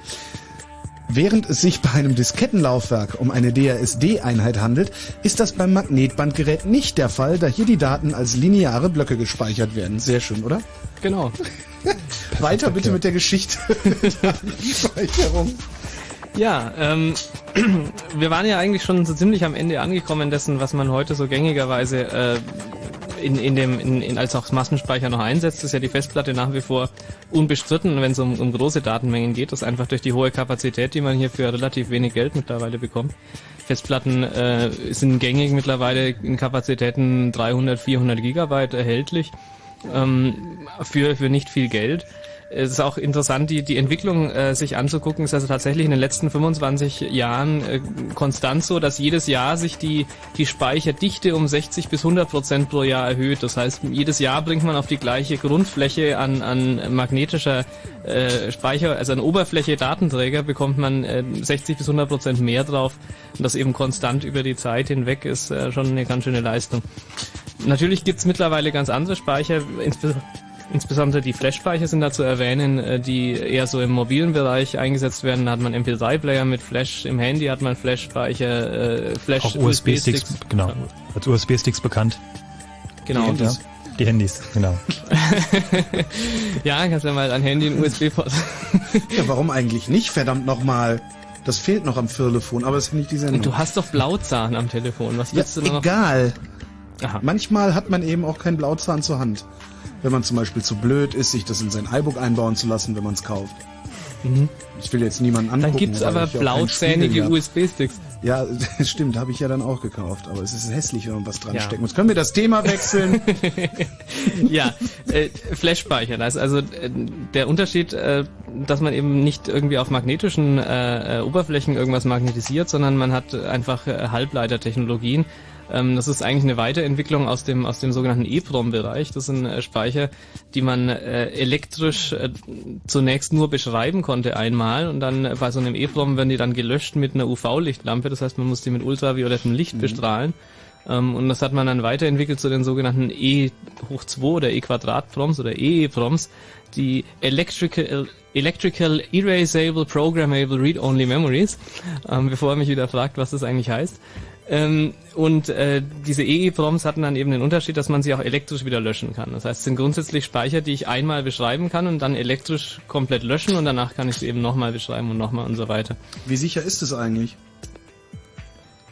S1: Während es sich bei einem Diskettenlaufwerk um eine DRSD-Einheit handelt, ist das beim Magnetbandgerät nicht der Fall, da hier die Daten als lineare Blöcke gespeichert werden. Sehr schön, oder?
S3: Genau.
S1: Weiter bitte mit der Geschichte der Speicherung.
S3: Ja, ähm, wir waren ja eigentlich schon so ziemlich am Ende angekommen dessen, was man heute so gängigerweise äh, in, in dem, in, in, als auch Massenspeicher noch einsetzt, ist ja die Festplatte nach wie vor unbestritten, wenn es um, um große Datenmengen geht. Das ist einfach durch die hohe Kapazität, die man hier für relativ wenig Geld mittlerweile bekommt. Festplatten äh, sind gängig mittlerweile in Kapazitäten 300, 400 Gigabyte erhältlich ähm, für, für nicht viel Geld es ist auch interessant, die, die Entwicklung äh, sich anzugucken. Es ist also tatsächlich in den letzten 25 Jahren äh, konstant so, dass jedes Jahr sich die, die Speicherdichte um 60 bis 100 Prozent pro Jahr erhöht. Das heißt, jedes Jahr bringt man auf die gleiche Grundfläche an, an magnetischer äh, Speicher, also an Oberfläche Datenträger, bekommt man äh, 60 bis 100 Prozent mehr drauf. Und das eben konstant über die Zeit hinweg ist äh, schon eine ganz schöne Leistung. Natürlich gibt's mittlerweile ganz andere Speicher, insbesondere Insbesondere die Flash-Speicher sind da zu erwähnen, äh, die eher so im mobilen Bereich eingesetzt werden. Da hat man MP3-Player mit Flash, im Handy hat man Flash-Speicher, äh, Flash
S2: Auch USB-Sticks, USB genau, als USB-Sticks bekannt.
S3: Genau.
S2: Die Handys, ja. die Handys genau.
S3: ja, kannst ja mal ein Handy in USB-Port.
S1: ja, warum eigentlich nicht? Verdammt nochmal. Das fehlt noch am Firlefon, aber es ist nicht die Sendung.
S3: Du hast doch Blauzahn am Telefon. Was willst
S1: ja,
S3: du noch?
S1: Egal. Aha. Manchmal hat man eben auch keinen Blauzahn zur Hand wenn man zum Beispiel zu blöd ist, sich das in sein iBook einbauen zu lassen, wenn man es kauft.
S3: Mhm.
S1: Ich will jetzt niemanden angucken.
S3: Dann gibt's aber blauzähnige USB-Sticks.
S1: Ja, stimmt, habe ich ja dann auch gekauft. Aber es ist hässlich, wenn man was dran ja. stecken muss. Können wir das Thema wechseln?
S3: ja, äh, Flash-Speicher. Also äh, der Unterschied, äh, dass man eben nicht irgendwie auf magnetischen äh, äh Oberflächen irgendwas magnetisiert, sondern man hat einfach äh, Halbleitertechnologien. Ähm, das ist eigentlich eine Weiterentwicklung aus dem, aus dem sogenannten EEPROM-Bereich. Das sind äh, Speicher, die man äh, elektrisch äh, zunächst nur beschreiben konnte einmal und dann äh, bei so einem EEPROM werden die dann gelöscht mit einer UV-Lichtlampe. Das heißt, man muss die mit ultraviolettem Licht mhm. bestrahlen. Ähm, und das hat man dann weiterentwickelt zu den sogenannten E hoch 2 oder E Quadrat Proms oder EE-Proms, die Electrical Electrical Erasable Programmable Read-Only Memories, ähm, bevor er mich wieder fragt, was das eigentlich heißt. Ähm, und äh, diese EEPROMs hatten dann eben den Unterschied, dass man sie auch elektrisch wieder löschen kann. Das heißt, es sind grundsätzlich Speicher, die ich einmal beschreiben kann und dann elektrisch komplett löschen und danach kann ich sie eben nochmal beschreiben und nochmal und so weiter.
S1: Wie sicher ist es eigentlich?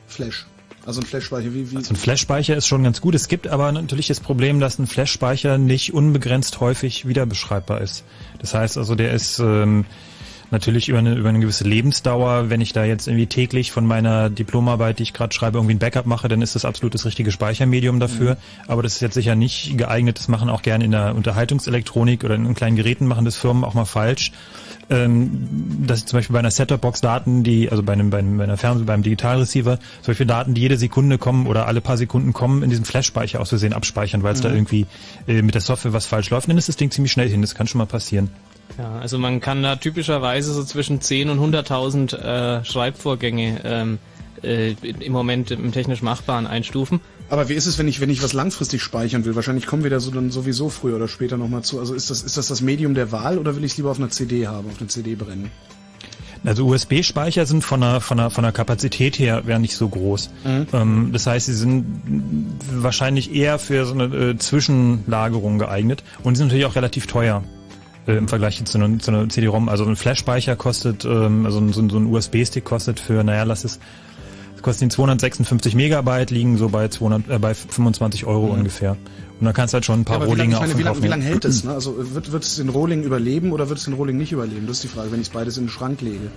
S1: Flash. Also ein Flash-Speicher, wie, wie?
S2: Also ein Flash-Speicher ist schon ganz gut. Es gibt aber natürlich das Problem, dass ein Flash-Speicher nicht unbegrenzt häufig wieder beschreibbar ist. Das heißt also, der ist ähm, natürlich über eine, über eine gewisse Lebensdauer, wenn ich da jetzt irgendwie täglich von meiner Diplomarbeit, die ich gerade schreibe, irgendwie ein Backup mache, dann ist das absolut das richtige Speichermedium dafür. Mhm. Aber das ist jetzt sicher nicht geeignet. Das machen auch gerne in der Unterhaltungselektronik oder in kleinen Geräten machen das Firmen auch mal falsch. Ähm, dass zum Beispiel bei einer Set-Top-Box Daten, die, also bei einem, bei einem, bei einer Fernseh, beim Digitalreceiver, solche Daten, die jede Sekunde kommen oder alle paar Sekunden kommen, in diesem Flash-Speicher aus Versehen abspeichern, weil es mhm. da irgendwie äh, mit der Software was falsch läuft, dann ist das Ding ziemlich schnell hin. Das kann schon mal passieren.
S3: Ja, also man kann da typischerweise so zwischen 10 und 100.000 äh, Schreibvorgänge ähm, äh, im Moment im technisch Machbaren einstufen.
S1: Aber wie ist es, wenn ich, wenn ich was langfristig speichern will? Wahrscheinlich kommen wir da so dann sowieso früher oder später nochmal zu. Also ist das, ist das das Medium der Wahl oder will ich es lieber auf einer CD haben, auf einer CD brennen?
S2: Also USB-Speicher sind von der, von, der, von der Kapazität her wäre nicht so groß. Mhm. Ähm, das heißt, sie sind wahrscheinlich eher für so eine äh, Zwischenlagerung geeignet und sind natürlich auch relativ teuer äh, im Vergleich zu einer, zu einer CD-ROM. Also ein Flash-Speicher kostet, ähm, also so, so ein USB-Stick kostet für, naja, lass es, kostet 256 Megabyte, liegen so bei 200, äh, bei 25 Euro mhm. ungefähr. Und dann kannst du halt schon ein paar ja, Rohlinge
S1: auf Wie lange lang hält es? Ne? Also wird, wird es den Rohling überleben oder wird es den Rohling nicht überleben? Das ist die Frage, wenn ich es beides in den Schrank lege.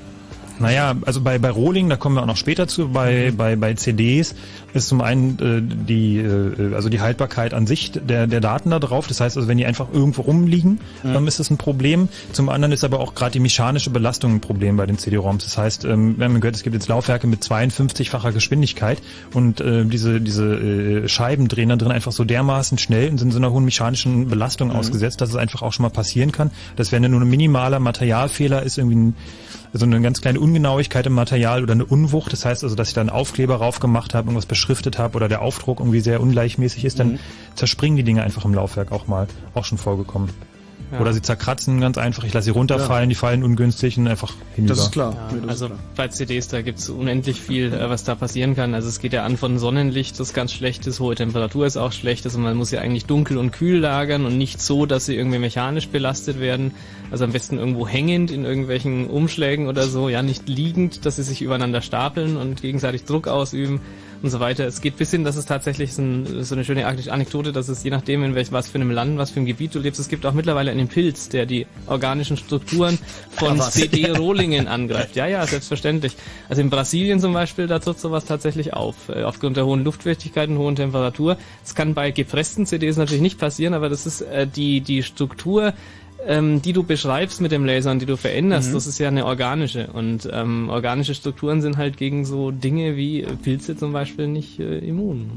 S2: Naja, also bei, bei Rohling, da kommen wir auch noch später zu, bei, mhm. bei, bei CDs ist zum einen äh, die, äh, also die Haltbarkeit an sich der, der Daten da drauf. Das heißt also, wenn die einfach irgendwo rumliegen, mhm. dann ist das ein Problem. Zum anderen ist aber auch gerade die mechanische Belastung ein Problem bei den CD-ROMs. Das heißt, ähm, wir haben gehört, es gibt jetzt Laufwerke mit 52-facher Geschwindigkeit und äh, diese, diese äh, Scheiben drehen dann drin einfach so dermaßen schnell und sind so einer hohen mechanischen Belastung mhm. ausgesetzt, dass es einfach auch schon mal passieren kann, dass wenn nur ein minimaler Materialfehler ist, irgendwie ein so eine ganz kleine Ungenauigkeit im Material oder eine Unwucht. Das heißt also, dass ich da einen Aufkleber rauf gemacht habe, irgendwas beschriftet habe oder der Aufdruck irgendwie sehr ungleichmäßig ist, dann mhm. zerspringen die Dinge einfach im Laufwerk auch mal, auch schon vorgekommen.
S3: Ja.
S2: Oder sie zerkratzen ganz einfach. Ich lasse sie runterfallen, die fallen ungünstig und einfach hinüber.
S1: Das ist klar.
S3: Ja,
S1: Nee, das
S3: also
S1: ist klar.
S3: bei CDs, da gibt's unendlich viel, äh, was da passieren kann. Also es geht ja an von Sonnenlicht, das ganz schlecht ist, hohe Temperatur ist auch schlecht. Also man muss ja eigentlich dunkel und kühl lagern und nicht so, dass sie irgendwie mechanisch belastet werden. Also am besten irgendwo hängend in irgendwelchen Umschlägen oder so, ja, nicht liegend, dass sie sich übereinander stapeln und gegenseitig Druck ausüben und so weiter. Es geht bis hin, dass es tatsächlich so, ein, so eine schöne Anekdote, dass es je nachdem, in welch, was für einem Land, was für einem Gebiet du lebst, es gibt auch mittlerweile einen Pilz, der die organischen Strukturen von
S1: Ja, was?
S3: CD-Rohlingen angreift. Ja, ja, selbstverständlich. Also in Brasilien zum Beispiel, da tritt sowas tatsächlich auf. Äh, aufgrund der hohen Luftfeuchtigkeit und hohen Temperatur. Das kann bei gepressten CDs natürlich nicht passieren, aber das ist äh, die, die Struktur, ähm, die du beschreibst mit dem Laser und die du veränderst, das ist ja eine organische. Und ähm, organische Strukturen sind halt gegen so Dinge wie Pilze zum Beispiel nicht äh, immun.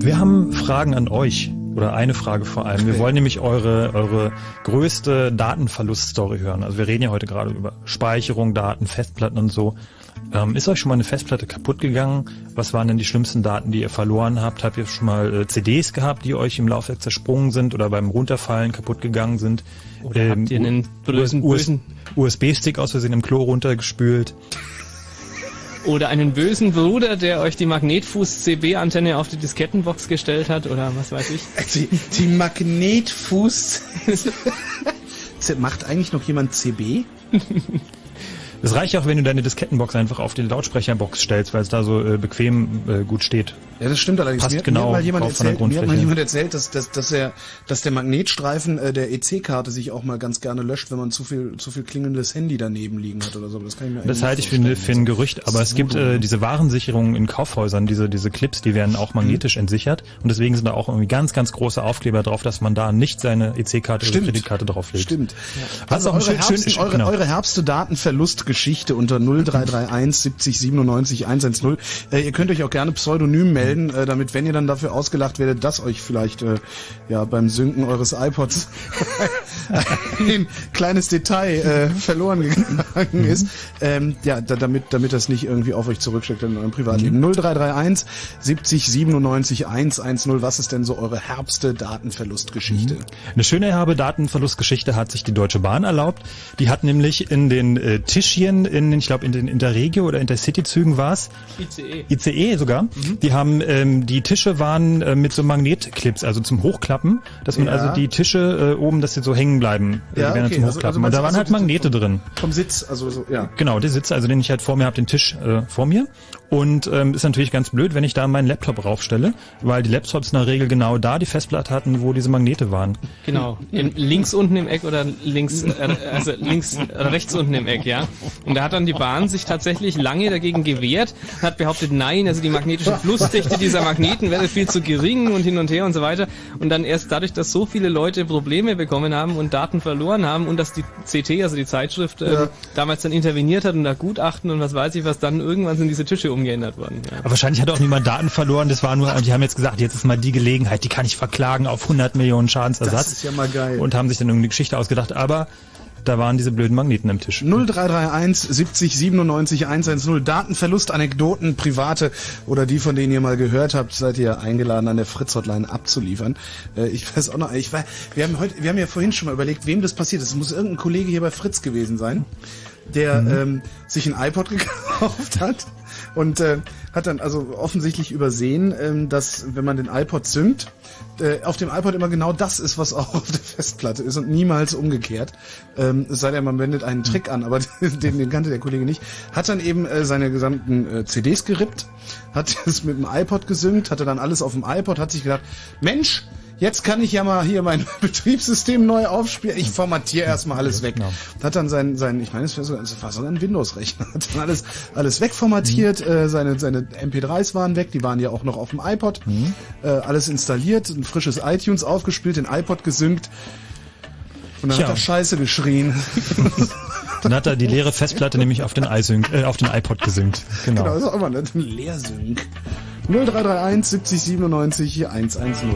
S2: Wir haben Fragen an euch. Oder eine Frage vor allem. Wir wollen nämlich eure, eure größte Datenverluststory hören. Also wir reden ja heute gerade über Speicherung, Daten, Festplatten und so. Ähm, ist euch schon mal eine Festplatte kaputt gegangen? Was waren denn die schlimmsten Daten, die ihr verloren habt? Habt ihr schon mal äh, CDs gehabt, die euch im Laufwerk zersprungen sind oder beim Runterfallen kaputt gegangen sind?
S3: Oder habt ihr einen bösen,
S2: US
S3: bösen
S2: USB-Stick aus Versehen im Klo runtergespült?
S3: oder einen bösen Bruder, der euch die Magnetfuß-CB-Antenne auf die Diskettenbox gestellt hat oder was weiß ich.
S1: Die, die Magnetfuß. Macht eigentlich noch jemand CB?
S2: Es reicht auch, wenn du deine Diskettenbox einfach auf die Lautsprecherbox stellst, weil es da so äh, bequem äh, gut steht.
S1: Ja, das stimmt allerdings.
S2: Passt
S1: mir,
S2: genau
S1: mir hat mal jemand erzählt, mir hat mal jemand erzählt, dass, dass, dass, er, dass der Magnetstreifen äh, der EC-Karte sich auch mal ganz gerne löscht, wenn man zu viel, zu viel klingelndes Handy daneben liegen hat oder so. Das kann ich mir
S2: Das halte ich für, ein- für ein Gerücht, aber es gibt äh, diese Warensicherungen in Kaufhäusern, diese, diese Clips, die werden auch magnetisch entsichert und deswegen sind da auch irgendwie ganz, ganz große Aufkleber drauf, dass man da nicht seine EC-Karte oder. Kreditkarte drauflegt.
S1: Stimmt.
S2: Was
S1: Also
S2: auch
S1: eure,
S2: schön,
S1: Herbst,
S2: schön,
S1: eure,
S2: genau.
S1: eure herbste Datenverlustgeschichte unter 0331 70 97 110. Äh, ihr könnt euch auch gerne pseudonym melden, äh, damit, wenn ihr dann dafür ausgelacht werdet, dass euch vielleicht äh, ja beim Synken eures iPods ein kleines Detail äh, verloren gegangen ist. Ähm, ja, da, damit, damit das nicht irgendwie auf euch zurücksteckt in eurem Privatleben. 0331 70 97 110. Was ist denn so eure herbste Datenverlustgeschichte?
S2: Eine schöne herbe Datenverlustgeschichte hat sich die Deutsche Bahn erlaubt. Die hat nämlich in den äh, Tischchen, in, ich glaube in den Interregio oder Intercity-Zügen war's,
S3: ICE.
S2: ICE sogar. Die haben ähm, die Tische waren äh, mit so Magnetclips, also zum Hochklappen, dass man
S1: Ja.
S2: also die Tische äh, oben, dass sie so hängen bleiben, äh,
S1: Ja,
S2: die werden
S1: okay,
S2: zum
S1: also-
S2: Hochklappen.
S1: also
S2: Und
S1: meinst
S2: da waren
S1: also
S2: halt Magnete drin.
S1: Vom Sitz, also so, ja.
S2: Genau, der Sitz, also den ich halt vor mir habe, den Tisch äh, vor mir. Und ähm, ist natürlich ganz blöd, wenn ich da meinen Laptop raufstelle, weil die Laptops in der Regel genau da die Festplatte hatten, wo diese Magnete waren.
S3: Genau. In, links unten im Eck oder links, äh, also links, äh, rechts unten im Eck, ja. Und da hat dann die Bahn sich tatsächlich lange dagegen gewehrt, hat behauptet, nein, also die magnetische Flussdichte dieser Magneten wäre viel zu gering und hin und her und so weiter. Und dann erst dadurch, dass so viele Leute Probleme bekommen haben und Daten verloren haben und dass die CT, also die Zeitschrift, ähm,
S1: Ja.
S3: damals dann interveniert hat und da Gutachten und was weiß ich was, dann irgendwann sind diese Tische umgeändert worden. Ja.
S2: Aber wahrscheinlich hat auch niemand Daten verloren, das war nur, die haben jetzt gesagt, jetzt ist mal die Gelegenheit, die kann ich verklagen auf 100 Millionen Schadensersatz.
S1: Das ist ja mal geil.
S2: Und haben sich dann irgendeine Geschichte ausgedacht, aber da waren diese blöden Magneten im Tisch.
S1: 0331 70 97 110 Datenverlust, Anekdoten, private oder die, von denen ihr mal gehört habt, seid ihr eingeladen, an der Fritz-Hotline abzuliefern. Äh, ich weiß auch noch, ich war, wir haben heute, wir haben ja vorhin schon mal überlegt, wem das passiert ist. Es muss irgendein Kollege hier bei Fritz gewesen sein, der ähm, sich ein iPod gekauft hat und äh, hat dann also offensichtlich übersehen, ähm, dass wenn man den iPod synkt, äh, auf dem iPod immer genau das ist, was auch auf der Festplatte ist und niemals umgekehrt. Ähm, es sei denn, man wendet einen Trick an, aber den, den kannte der Kollege nicht. Hat dann eben äh, seine gesamten äh, CDs gerippt, hat es mit dem iPod gesynkt, hatte dann alles auf dem iPod, hat sich gedacht, Mensch, Jetzt kann ich ja mal hier mein Betriebssystem neu aufspielen. Ich formatiere erstmal alles weg. Hat dann sein, sein ich meine, es war so, ein Windows-Rechner. Hat dann alles, alles wegformatiert. Äh, seine, seine MP3s waren weg. Die waren ja auch noch auf dem iPod. Äh, alles installiert, ein frisches iTunes aufgespielt, den iPod gesynkt. Und dann
S2: Tja.
S1: hat er Scheiße geschrien.
S2: Dann hat er die leere Festplatte nämlich auf den, iSync, äh, auf den iPod gesynkt. Genau.
S1: Genau, das ist auch immer ein Leersync. 0331 70 97 110.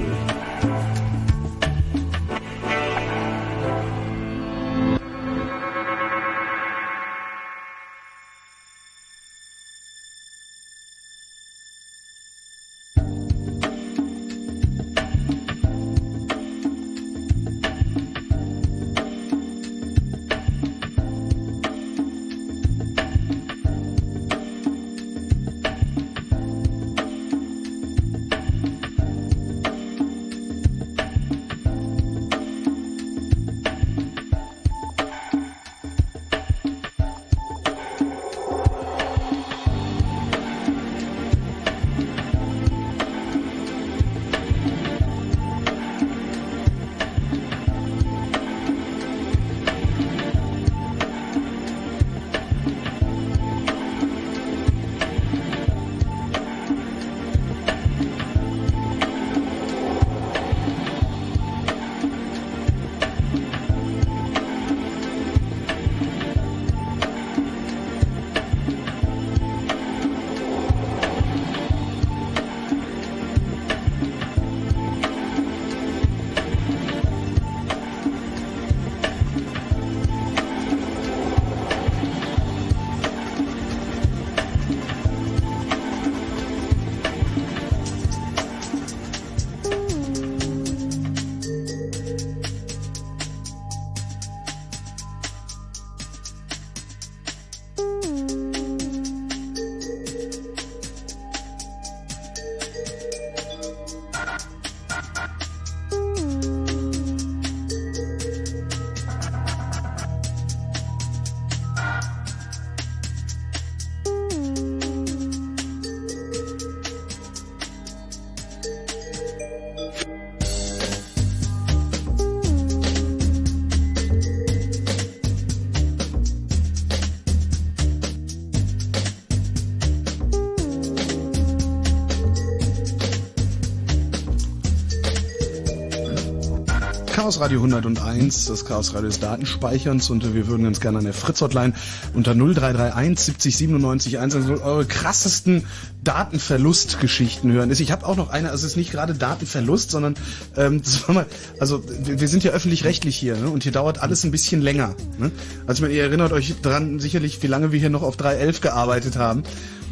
S1: Chaos Radio 101, das Chaos Radio des Datenspeicherns und wir würden ganz gerne an der Fritz Hotline unter 0331 70 97 110 eure krassesten Datenverlustgeschichten hören. Ich habe auch noch eine, also es ist nicht gerade Datenverlust, sondern ähm, also wir, wir sind ja öffentlich-rechtlich hier ne? und hier dauert alles ein bisschen länger. Ne? Also ich meine, ihr erinnert euch dran sicherlich, wie lange wir hier noch auf 3.11 gearbeitet haben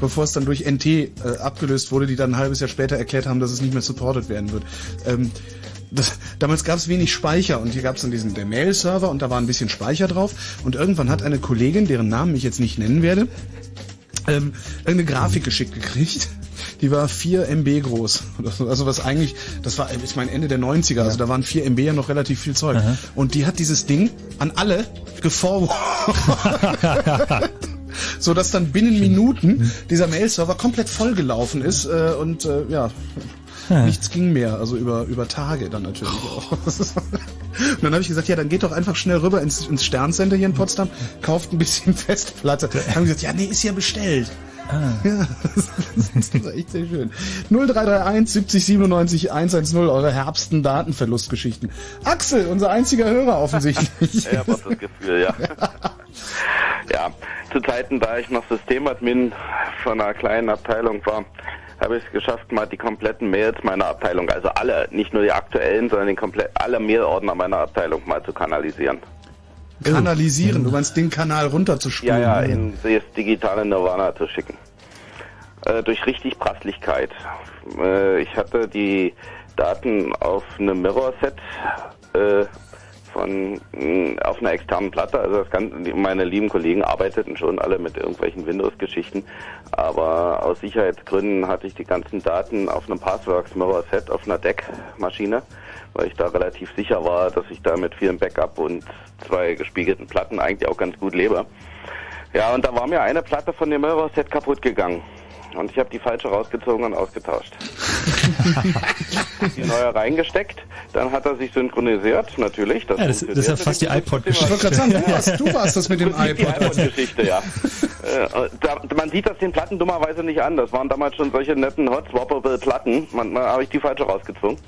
S1: bevor es dann durch NT äh, abgelöst wurde, die dann ein halbes Jahr später erklärt haben, dass es nicht mehr supported werden wird. Ähm, das, damals gab es wenig Speicher und hier gab es dann diesen Mail-Server und da war ein bisschen Speicher drauf und irgendwann hat eine Kollegin, deren Namen ich jetzt nicht nennen werde, ähm, irgendeine Grafik geschickt gekriegt. Die war 4 MB groß. Also was eigentlich, das war, ich meine, Ende der 90er, also da waren 4 MB ja noch relativ viel Zeug.
S2: Aha.
S1: Und die hat dieses Ding an alle geforwardet. so dass dann binnen Minuten dieser Mail-Server komplett vollgelaufen ist äh, und äh, ja, nichts ging mehr, also über über Tage dann natürlich auch. und dann habe ich gesagt, ja, dann geht doch einfach schnell rüber ins, ins Sterncenter hier in Potsdam, kauft ein bisschen Festplatte. Dann haben gesagt, ja, nee, ist ja bestellt. Ja, das ist echt sehr schön. 0331 70 97 110, eure herbsten Datenverlustgeschichten. Axel, unser einziger Hörer offensichtlich.
S4: Ich habe auch das Gefühl, ja. ja, zu Zeiten, da ich noch Systemadmin von einer kleinen Abteilung war, habe ich es geschafft, mal die kompletten Mails meiner Abteilung, also alle, nicht nur die aktuellen, sondern den komplett, alle Mailordner meiner Abteilung mal zu kanalisieren.
S1: Kanalisieren, du meinst den Kanal runterzuspielen.
S4: Ja, ja, in das digitale Nirvana zu schicken. Äh, durch richtig Prasslichkeit. Äh, ich hatte die Daten auf einem Mirror-Set äh, von mh, auf einer externen Platte. Also das Ganze, meine lieben Kollegen arbeiteten schon alle mit irgendwelchen Windows-Geschichten, aber aus Sicherheitsgründen hatte ich die ganzen Daten auf einem Passworks Mirror-Set auf einer DEC-Maschine, weil ich da relativ sicher war, dass ich da mit vielen Backup und zwei gespiegelten Platten eigentlich auch ganz gut lebe. Ja, und da war mir eine Platte von dem Mirror-Set kaputt gegangen. Und ich habe die falsche rausgezogen und ausgetauscht. die neue reingesteckt, dann hat er sich synchronisiert, natürlich.
S2: Ja, das- das ist ja fast die
S1: Ich wollte gerade sagen, du warst, du warst das mit dem
S4: Das ist die
S1: iPod.
S4: iPod-Geschichte, ja. Äh, da, man sieht das den Platten dummerweise nicht an. Das waren damals schon solche netten hot-swappable Platten. Manchmal habe ich die falsche rausgezogen.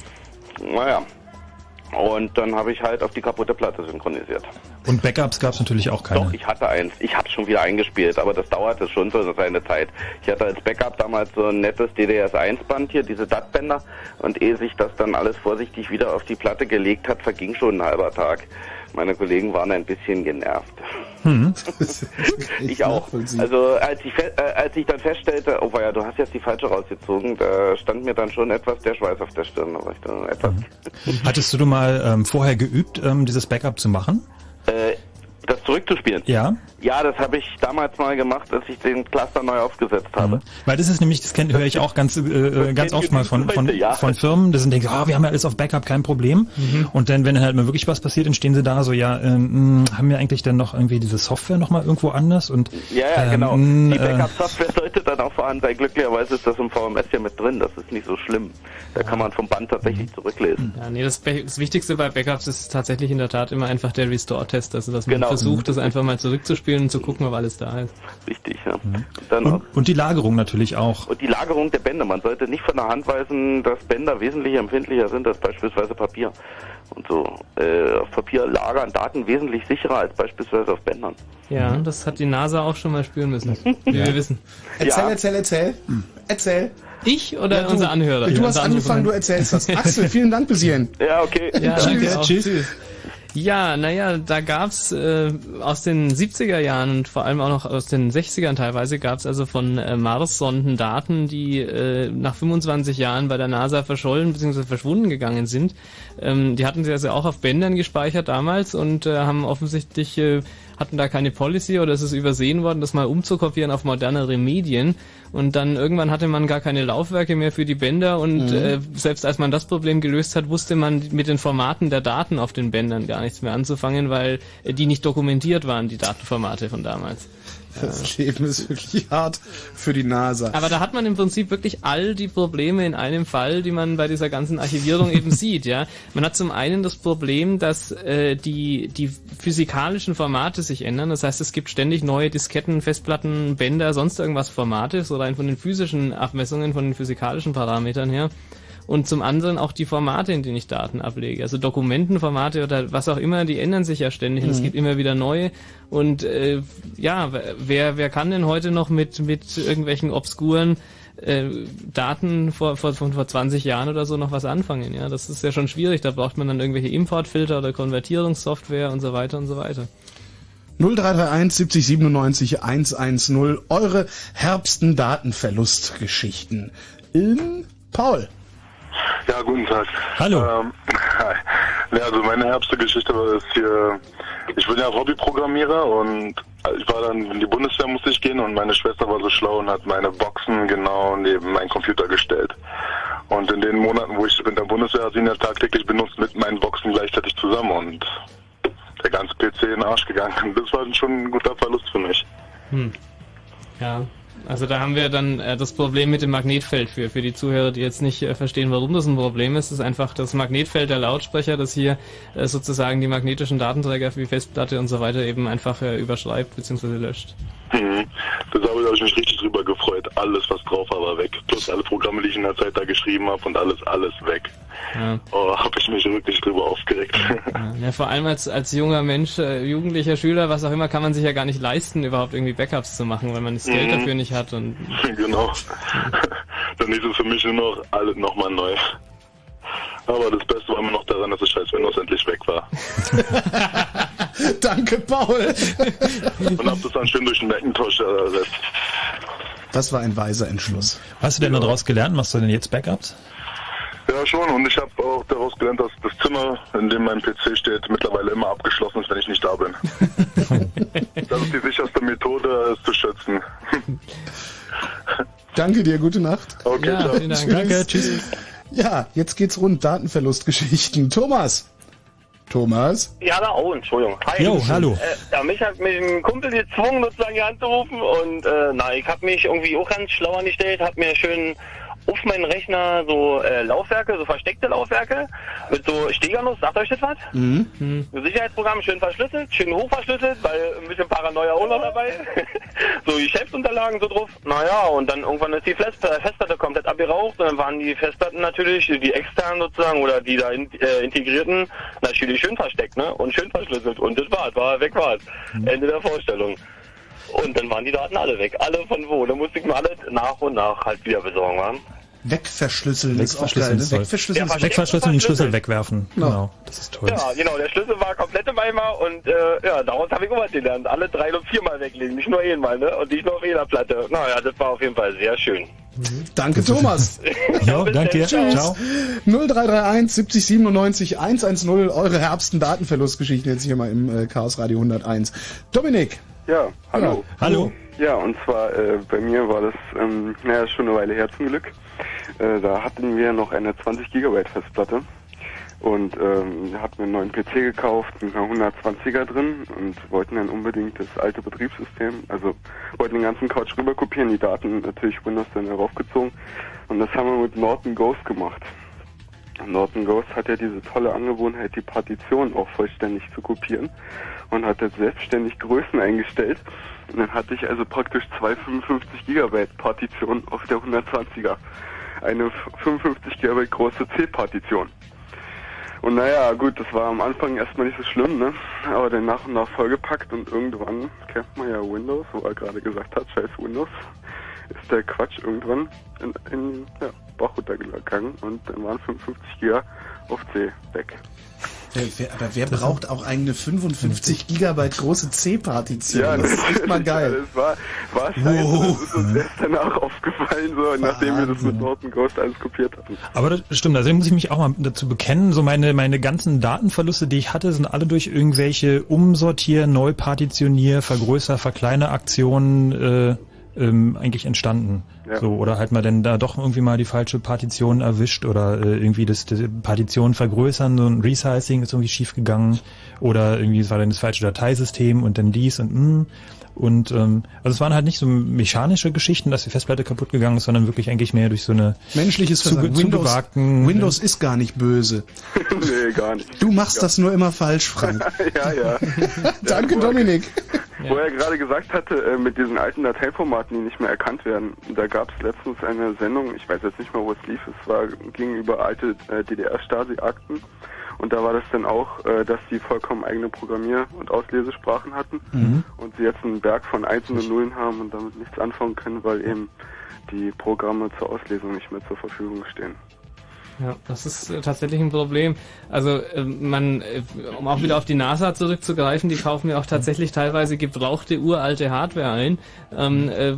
S4: Naja. Und dann habe ich halt auf die kaputte Platte synchronisiert.
S2: Und Backups gab es natürlich auch keine.
S4: Doch, ich hatte eins. Ich habe schon wieder eingespielt, aber das dauerte schon so seine Zeit. Ich hatte als Backup damals so ein nettes DDS1-Band hier, diese DAT-Bänder. Und ehe sich das dann alles vorsichtig wieder auf die Platte gelegt hat, verging schon ein halber Tag. Meine Kollegen waren ein bisschen genervt. Ich auch. Also als ich, äh, als ich dann feststellte, oh ja, du hast jetzt die falsche rausgezogen, da stand mir dann schon etwas der Schweiß auf der Stirn. Da war ich dann etwas,
S2: Hattest du mal ähm, vorher geübt, ähm, dieses Backup zu machen?
S4: äh, das zurückzuspielen.
S2: Ja.
S4: Ja, das habe ich damals mal gemacht, als ich den Cluster neu aufgesetzt habe.
S2: Weil das ist nämlich, das höre ich auch ganz, äh, äh, ganz oft mal von, von,
S4: Leute, ja.
S2: von Firmen, die sind denken, ah, wir haben ja alles auf Backup, kein Problem. Und dann, wenn halt mal wirklich was passiert, dann stehen sie da so, ja, ähm, mh, haben wir eigentlich dann noch irgendwie diese Software noch mal irgendwo anders? Und
S4: Ja, ja,
S2: ähm,
S4: genau. Die
S2: äh,
S4: Backup-Software sollte dann auch vorhanden sein. Glücklicherweise ist das im VMS ja mit drin. Das ist nicht so schlimm. Da kann man vom Band tatsächlich zurücklesen.
S3: Ja, nee, das, das Wichtigste bei Backups ist tatsächlich in der Tat immer einfach der Restore-Test, also dass man
S4: Genau.
S3: Versucht, das einfach mal zurückzuspielen und zu gucken, ob alles da ist.
S4: Richtig, ja. Und, dann auch,
S2: und, und die Lagerung natürlich auch.
S4: und die Lagerung der Bänder. Man sollte nicht von der Hand weisen, dass Bänder wesentlich empfindlicher sind als beispielsweise Papier. Und so. Äh, auf Papier lagern Daten wesentlich sicherer als beispielsweise auf Bändern.
S3: Ja, das hat die NASA auch schon mal spüren müssen, wie wir wissen.
S1: Erzähl,
S4: Ja.
S1: erzähl, erzähl. Erzähl.
S3: Ich oder
S1: Ja, du.
S3: unser Anhörer?
S1: Du hast angefangen, du erzählst das. Axel, vielen Dank bis hierhin.
S4: Ja, okay.
S3: Ja,
S1: Tschüss.
S3: danke auch.
S2: Tschüss.
S3: Ja, naja, da gab's äh, aus den 70er Jahren und vor allem auch noch aus den 60ern teilweise gab's also von äh, Mars-Sonden Daten, die äh, nach 25 Jahren bei der NASA verschollen bzw. verschwunden gegangen sind. Ähm, die hatten sie also auch auf Bändern gespeichert damals und äh, haben offensichtlich äh, hatten da keine Policy oder es ist übersehen worden, das mal umzukopieren auf modernere Medien. Und dann irgendwann hatte man gar keine Laufwerke mehr für die Bänder und äh, selbst als man das Problem gelöst hat, wusste man mit den Formaten der Daten auf den Bändern gar nichts mehr anzufangen, weil äh, die nicht dokumentiert waren, die Datenformate von damals.
S1: Das Leben ist wirklich hart für die NASA.
S3: Aber da hat man im Prinzip wirklich all die Probleme in einem Fall, die man bei dieser ganzen Archivierung eben sieht, ja. Man hat zum einen das Problem, dass äh, die, die physikalischen Formate sich ändern. Das heißt, es gibt ständig neue Disketten, Festplatten, Bänder, sonst irgendwas Formate, so rein von den physischen Abmessungen, von den physikalischen Parametern her. Und zum anderen auch die Formate, in denen ich Daten ablege. Also Dokumentenformate oder was auch immer, die ändern sich ja ständig und es
S1: Mhm.
S3: gibt immer wieder neue. Und äh, ja, wer, wer kann denn heute noch mit, mit irgendwelchen obskuren äh, Daten vor, vor, von vor 20 Jahren oder so noch was anfangen? Ja, das ist ja schon schwierig. Da braucht man dann irgendwelche Importfilter oder Konvertierungssoftware und so weiter und so weiter.
S1: 0331 70 97 110. Eure herbsten Datenverlustgeschichten. In Paul.
S8: Ja, guten Tag.
S2: Hallo.
S8: Ähm, ja, also meine herbste Geschichte war ist hier, ich bin ja Hobbyprogrammierer und ich war dann in die Bundeswehr musste ich gehen und meine Schwester war so schlau und hat meine Boxen genau neben meinen Computer gestellt. Und in den Monaten, wo ich in der Bundeswehr hat sie ihn ja tagtäglich benutzt mit meinen Boxen gleichzeitig zusammen und der ganze PC in den Arsch gegangen. Das war schon ein guter Verlust für mich.
S3: Hm. Ja, also da haben wir dann äh, das Problem mit dem Magnetfeld für, für die Zuhörer, die jetzt nicht äh, verstehen, warum das ein Problem ist. Ist einfach das Magnetfeld der Lautsprecher, das hier äh, sozusagen die magnetischen Datenträger die Festplatte und so weiter eben einfach äh, überschreibt bzw. löscht.
S8: Mhm. Da habe ich mich richtig drüber gefreut. Alles, was drauf war, war weg. Plus alle Programme, die ich in der Zeit da geschrieben habe und alles, alles weg.
S3: Ja.
S8: Oh, habe ich mich wirklich drüber aufgeregt.
S3: Ja, ja, vor allem als, als junger Mensch, äh, jugendlicher Schüler, was auch immer, kann man sich ja gar nicht leisten, überhaupt irgendwie Backups zu machen, weil man das Geld
S8: Mhm.
S3: dafür nicht hat. Und
S8: genau. Dann ist es für mich nur noch alles nochmal neu. Aber das Beste war immer noch daran, dass das scheiß Windows endlich weg war.
S1: Danke, Paul.
S8: Und hab das dann schön durch den Macintosh ersetzt.
S1: Das war ein weiser Entschluss.
S2: Was hast du denn daraus gelernt? Machst du denn jetzt Backups?
S8: Ja, schon. Und ich habe auch daraus gelernt, dass das Zimmer, in dem mein PC steht, mittlerweile immer abgeschlossen ist, wenn ich nicht da bin. das ist die sicherste Methode, es zu schützen.
S1: Danke dir, gute Nacht.
S8: Okay,
S3: ja, Dank.
S2: Danke, tschüss.
S1: Ja, jetzt geht's rund. Datenverlustgeschichten. Thomas. Thomas.
S9: Ja, da, oh, Entschuldigung. Hi.
S2: Jo, hallo.
S9: Äh, ja, mich hat mich ein Kumpel gezwungen, sozusagen hier anzurufen und äh, na, ich habe mich irgendwie auch ganz schlau angestellt, habe mir schön auf meinen Rechner so äh, Laufwerke, so versteckte Laufwerke mit so Stegernuss, sagt euch das was?
S1: Mhm.
S9: So Sicherheitsprogramm schön verschlüsselt, schön hochverschlüsselt, weil ein bisschen Paranoia auch noch dabei. so Geschäftsunterlagen so drauf. Naja, und dann irgendwann ist die Fest äh, Festplatte komplett abgeraucht und dann waren die Festplatten natürlich, die externen sozusagen oder die da in, äh, integrierten, natürlich schön versteckt, ne? Und schön verschlüsselt. Und das war's, war weg war's. Ende der Vorstellung. Und dann waren die Daten alle weg. Alle von wo? Da musste ich mir alle nach und nach halt wieder besorgen, wa?
S1: Wegverschlüsseln ist auch geil.
S2: Wegverschlüsseln
S1: Ne? Wegverschlüsseln
S9: Ja,
S2: Wegverschlüsseln und den Schlüssel wegwerfen. Genau, das ist toll.
S9: Ja, genau, der Schlüssel war komplett im Eimer und äh, ja, daraus habe ich auch was gelernt. Alle drei und viermal weglegen, nicht nur einmal, ne? Und nicht nur auf jeder Platte. Naja, das war auf jeden Fall sehr schön.
S1: Danke, Thomas.
S2: Ja,
S9: bis
S2: danke.
S9: Tschüss.
S2: Ciao.
S1: 0331 70 97 110. Eure herbsten Datenverlustgeschichten jetzt hier mal im äh, Chaos Radio 101. Dominik.
S10: Ja, hallo.
S2: Hallo.
S10: Ja, und zwar äh, bei mir war das, ähm, naja, schon eine Weile her zum Glück. Äh, da hatten wir noch eine 20 Gigabyte Festplatte und ähm, hatten einen neuen PC gekauft mit einer 120er drin und wollten dann unbedingt das alte Betriebssystem, also wollten den ganzen Couch rüber kopieren, die Daten natürlich Windows dann heraufgezogen und das haben wir mit Norton Ghost gemacht. Norton Ghost hat ja diese tolle Angewohnheit, die Partition auch vollständig zu kopieren und hat jetzt selbstständig Größen eingestellt. Und dann hatte ich also praktisch zwei 55 Gigabyte Partitionen auf der 120er. Eine 55 Gigabyte große C-Partition. Und naja, gut, das war am Anfang erstmal nicht so schlimm, ne? Aber dann nach und nach vollgepackt und irgendwann kennt man ja Windows, wo er gerade gesagt hat, scheiß Windows, ist der Quatsch irgendwann in, in ja, Bach runtergegangen und dann waren 55 Giga auf C weg.
S1: Wer, aber wer braucht auch eine 55 Gigabyte große C-Partition? das ist echt mal geil.
S10: Das war, war scheiße,
S1: Wow.
S10: das ist uns erst danach aufgefallen, so, nachdem wir das mit Norton Ghost alles kopiert hatten.
S2: Aber das stimmt, also muss ich mich auch mal dazu bekennen, so meine, meine ganzen Datenverluste, die ich hatte, sind alle durch irgendwelche Umsortier, Neupartitionier, Vergrößer, Verkleiner Aktionen äh, ähm, eigentlich entstanden.
S10: Ja.
S2: So, oder halt mal dann da doch irgendwie mal die falsche Partition erwischt oder äh, irgendwie das, das Partition vergrößern, so ein Resizing ist irgendwie schief gegangen oder irgendwie es war dann das falsche Dateisystem und dann dies und mm. Und ähm, also es waren halt nicht so mechanische Geschichten, dass die Festplatte kaputt gegangen ist, sondern wirklich eigentlich mehr durch so eine
S1: Menschliches Versagen. Windows,
S2: zugewagten-
S1: Windows ist gar nicht böse.
S10: nee, gar nicht.
S1: Du machst das nur immer falsch, Frank.
S10: ja, ja.
S1: Danke, Dominik.
S10: Wo er gerade gesagt hatte, äh, mit diesen alten Dateiformaten, die nicht mehr erkannt werden, da gab es letztens eine Sendung, ich weiß jetzt nicht mehr, wo es lief, es war ging über alte äh, DDR-Stasi-Akten und da war das dann auch, äh, dass die vollkommen eigene Programmier- und Auslesesprachen hatten
S1: Mhm.
S10: und sie jetzt einen Berg von Einsen und Nullen haben und damit nichts anfangen können, weil eben die Programme zur Auslesung nicht mehr zur Verfügung stehen.
S3: Ja, das ist äh, tatsächlich ein Problem. Also äh, man, äh, um auch wieder auf die NASA zurückzugreifen, die kaufen ja auch tatsächlich teilweise gebrauchte uralte Hardware ein, ähm, äh,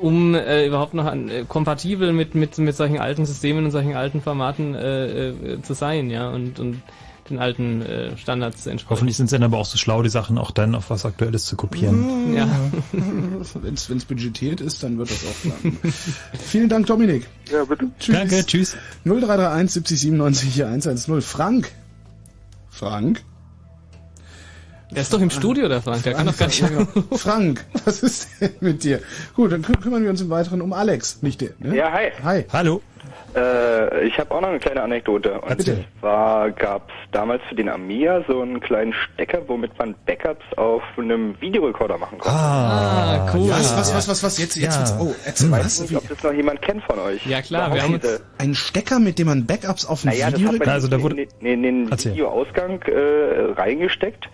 S3: um äh, überhaupt noch an, äh, kompatibel mit mit mit solchen alten Systemen und solchen alten Formaten zu sein, ja und und den alten äh, Standards zu entsprechen.
S2: Hoffentlich sind sie dann aber auch so schlau, die Sachen auch dann auf was Aktuelles zu kopieren.
S3: Ja.
S1: Wenn es budgetiert ist, dann wird das auch klappen. Vielen Dank, Dominik.
S10: Ja, bitte.
S1: Tschüss.
S2: Danke, tschüss.
S1: 0331 70 97 hier 110. Frank. Frank?
S3: Der ist doch im Studio, der Frank. Der kann doch gar nicht.
S1: Ja, genau. Frank, was ist denn mit dir? Gut, dann kü kümmern wir uns im Weiteren um Alex, nicht der. Ne?
S11: Ja, hi.
S1: Hi.
S2: Hallo.
S11: Äh, ich habe auch noch eine kleine Anekdote. Und
S1: Bitte.
S11: zwar gab es damals für den Amiga so einen kleinen Stecker, womit man Backups auf einem Videorekorder machen konnte.
S3: Ah, cool.
S1: Was, was, was, was, was? Jetzt, jetzt,
S2: Ja.
S1: wird's- oh, erzähl
S11: Ich
S1: was?
S11: weiß nicht, ob das noch jemand kennt von euch.
S3: Ja klar, wir haben uns
S11: diese-
S1: Ein Stecker, mit dem man Backups auf ein
S11: Naja, das
S1: Video
S11: hat man
S2: Also da wurde-
S11: in, in, in den. Videoausgang äh, reingesteckt.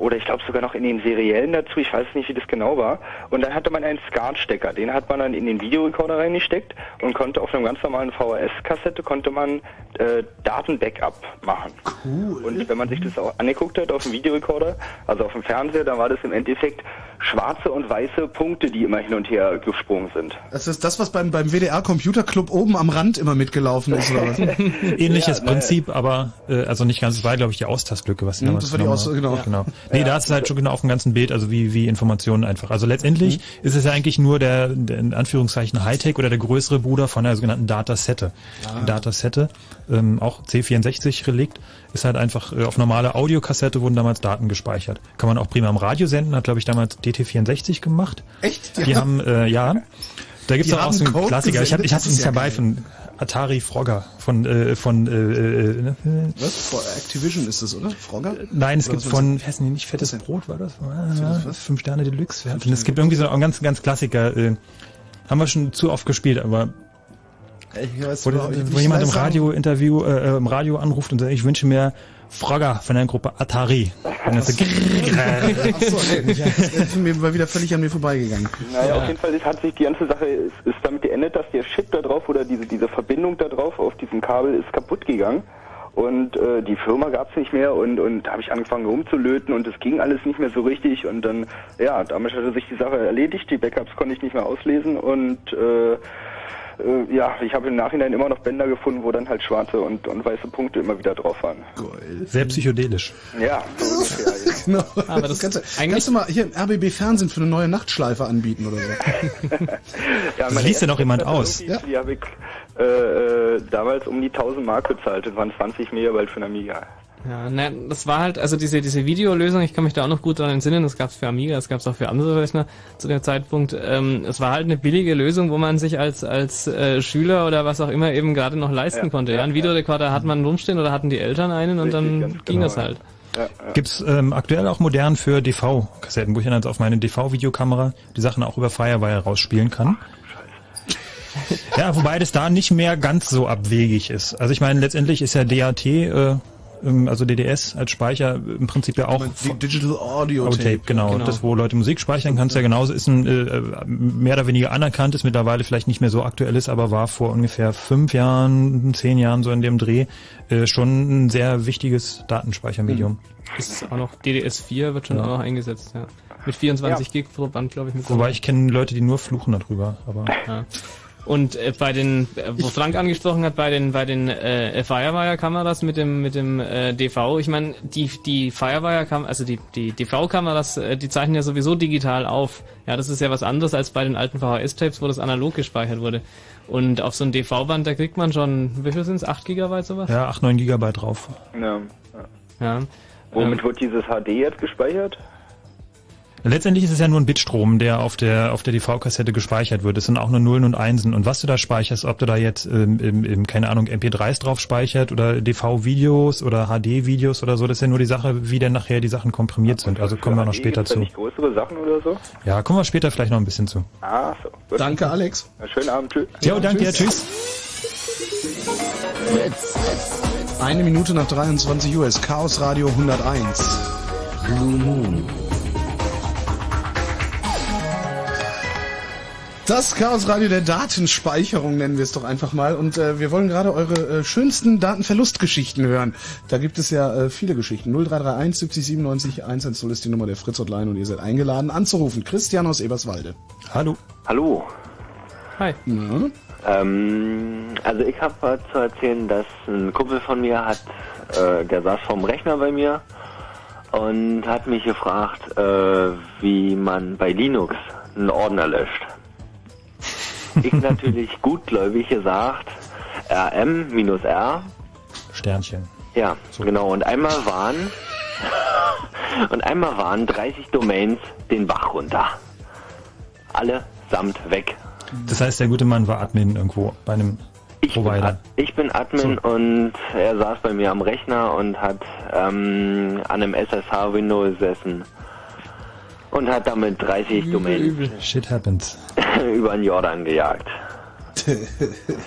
S11: Oder ich glaube sogar noch in den seriellen dazu, ich weiß nicht, wie das genau war. Und dann hatte man einen SCART-Stecker, den hat man dann in den Videorekorder reingesteckt und konnte auf einem ganz normalen VHS-Kassette konnte man äh, Daten-Backup machen.
S1: Cool.
S11: Und wenn man sich das auch angeguckt hat auf dem Videorekorder, also auf dem Fernseher, dann war das im Endeffekt schwarze und weiße Punkte, die immer hin und her gesprungen sind.
S1: Das ist das, was beim, beim WDR Computer Club oben am Rand immer mitgelaufen ist, oder was?
S2: Ähnliches
S11: Ja, ne.
S2: Prinzip, aber äh, also nicht ganz, es war glaube ich die Austасtlücke, was sie
S1: Mhm,
S2: damals
S1: das war die Aus-
S2: haben.
S1: genau.
S2: genau. Nee, da ist es halt schon genau auf dem ganzen Bild, also wie, wie Informationen einfach. Also letztendlich
S1: Mhm.
S2: ist es ja eigentlich nur der, der in Anführungszeichen Hightech oder der größere Bruder von der sogenannten Datasette.
S1: Ah.
S2: Datasette, ähm, auch C64 Relikt, ist halt einfach äh, auf normale Audiokassette wurden damals Daten gespeichert. Kann man auch prima am Radio senden, hat glaube ich damals DT64 gemacht.
S1: Echt?
S2: Die haben, äh, ja, da gibt's doch auch so einen
S1: Code
S2: Klassiker. Ich habe
S1: gesendet?
S2: ich hab
S1: Das ist
S2: es
S1: ja
S2: dabei von Atari Frogger von äh, von äh, äh, ne?
S1: Was? Activision ist das, oder? Frogger?
S2: Nein, es
S1: Oder
S2: gibt von, wie heißt denn die nicht fettes? Brot war das? Ah,
S1: was?
S2: Fünf Sterne Deluxe. Ja, und es gibt irgendwie so einen ganz ganz Klassiker. Äh, haben wir schon zu oft gespielt, aber
S1: Ich weiß
S2: wo,
S1: nicht,
S2: wo jemand im Radio-Interview äh, im Radio anruft und sagt, ich wünsche mir Frogger von der Gruppe Atari. Und dann so,
S1: Achso, ey, das ist mir mal wieder völlig an mir vorbeigegangen.
S11: Naja, auf jeden Fall ist, hat sich die ganze Sache ist, ist damit geendet, dass der Chip da drauf oder diese, diese Verbindung da drauf auf diesem Kabel ist kaputt gegangen. Und äh, die Firma gab's nicht mehr und, und da habe ich angefangen rumzulöten und es ging alles nicht mehr so richtig und dann, ja, damit hatte sich die Sache erledigt, die Backups konnte ich nicht mehr auslesen und äh, äh, ja, ich habe im Nachhinein immer noch Bänder gefunden, wo dann halt schwarze und, und weiße Punkte immer wieder drauf waren.
S2: Sehr psychedelisch.
S11: Ja, so ungefähr. ja.
S1: Genau.
S3: Aber das-
S1: kannst, du,
S3: eigentlich-
S1: kannst du mal hier im RBB Fernsehen für eine neue Nachtschleife anbieten oder so.
S11: Ja,
S2: Das liest ja noch jemand aus.
S11: irgendwie, Die habe ich äh, äh, damals um die 1000 Mark bezahlt. Das waren 20 Megabyte für einen Amiga.
S3: Ja, ne, das war halt, also diese, diese Videolösung, ich kann mich da auch noch gut daran entsinnen, das gab's für Amiga, das gab's auch für andere Rechner zu dem Zeitpunkt. Ähm, es war halt eine billige Lösung, wo man sich als, als äh, Schüler oder was auch immer eben gerade noch leisten
S11: Ja,
S3: konnte. Ja,
S11: ja,
S3: ein Videorekorder hat man rumstehen oder hatten die Eltern einen und
S11: Richtig,
S3: dann ging
S11: genau,
S3: das
S11: ja.
S3: halt.
S11: Ja, ja.
S2: Gibt's ähm, aktuell auch modern für DV-Kassetten, wo ich dann jetzt auf meine DV-Videokamera die Sachen auch über Firewire rausspielen kann. Ja, wobei das da nicht mehr ganz so abwegig ist. Also ich meine, letztendlich ist ja DAT, äh, also DDS als Speicher im Prinzip ja auch
S1: Die Digital Audio
S2: Tape,
S1: Tape.
S2: genau.
S3: Genau.
S2: Das, wo Leute Musik speichern kannst, ja genauso ist ein äh, mehr oder weniger anerkannt, ist mittlerweile vielleicht nicht mehr so aktuell ist, aber war vor ungefähr fünf Jahren, zehn Jahren so in dem Dreh äh, schon ein sehr wichtiges Datenspeichermedium.
S3: Ist auch noch DDS4 wird schon
S2: Ja.
S3: auch noch eingesetzt, ja. Mit 24
S11: Ja.
S3: Gig pro Band, glaube ich. Mit
S2: Wobei ich kenne Leute, die nur fluchen darüber, aber
S3: Ja. Und äh, bei den, äh, wo Frank angesprochen hat, bei den bei den äh, Firewire-Kameras mit dem mit dem äh, DV, ich meine, die die Firewire-Kameras, also die die DV-Kameras, äh, die zeichnen ja sowieso digital auf. Ja, das ist ja was anderes als bei den alten VHS-Tapes, wo das analog gespeichert wurde. Und auf so ein DV-Band, da kriegt man schon, wie viel sind's? 8 Gigabyte sowas?
S2: ja, 8, 9 Gigabyte drauf.
S11: Ja, ja.
S3: Ja.
S11: Womit
S3: Ähm,
S11: wird dieses HD jetzt gespeichert?
S2: Letztendlich ist es ja nur ein Bitstrom, der auf der auf der DV-Kassette gespeichert wird. Es sind auch nur Nullen und Einsen. Und was du da speicherst, ob du da jetzt ähm, im, im, keine Ahnung MP3s drauf speichert oder DV-Videos oder HD-Videos oder so, das ist ja nur die Sache, wie denn nachher die Sachen komprimiert sind. Also kommen wir noch später zu.
S11: nicht größere Sachen oder so?
S2: Ja, kommen wir später vielleicht noch ein bisschen zu.
S11: Ah, so. Gut.
S1: Danke, Alex.
S11: Na, schönen Abend, tschüss.
S2: Jo, danke dir, tschüss.
S1: Eine Minute nach 23 Uhr ist Chaos Radio 101. Blue Moon. Das Chaos Radio der Datenspeicherung nennen wir es doch einfach mal. Und äh, wir wollen gerade eure äh, schönsten Datenverlustgeschichten hören. Da gibt es ja äh, viele Geschichten. 0331 70 97 110 ist die Nummer der Fritz Hotline und ihr seid eingeladen anzurufen. Christian aus Eberswalde.
S2: Hallo.
S12: Hallo.
S3: Hi.
S1: Ja.
S12: Ähm, also ich habe was zu erzählen, dass ein Kumpel von mir hat, äh, der saß vorm Rechner bei mir und hat mich gefragt, äh, wie man bei Linux einen Ordner löscht. Ich natürlich gutgläubig gesagt, rm minus r.
S2: Sternchen.
S12: Ja, genau. Und einmal waren und einmal waren 30 Domains den Bach runter. Alle samt weg.
S2: Das heißt, der gute Mann war Admin irgendwo bei einem Provider.
S12: Ich bin Admin und er saß bei mir am Rechner und hat ähm, an einem SSH-Window gesessen und hat damit 30 Domains
S2: Shit happens.
S12: über den Jordan gejagt.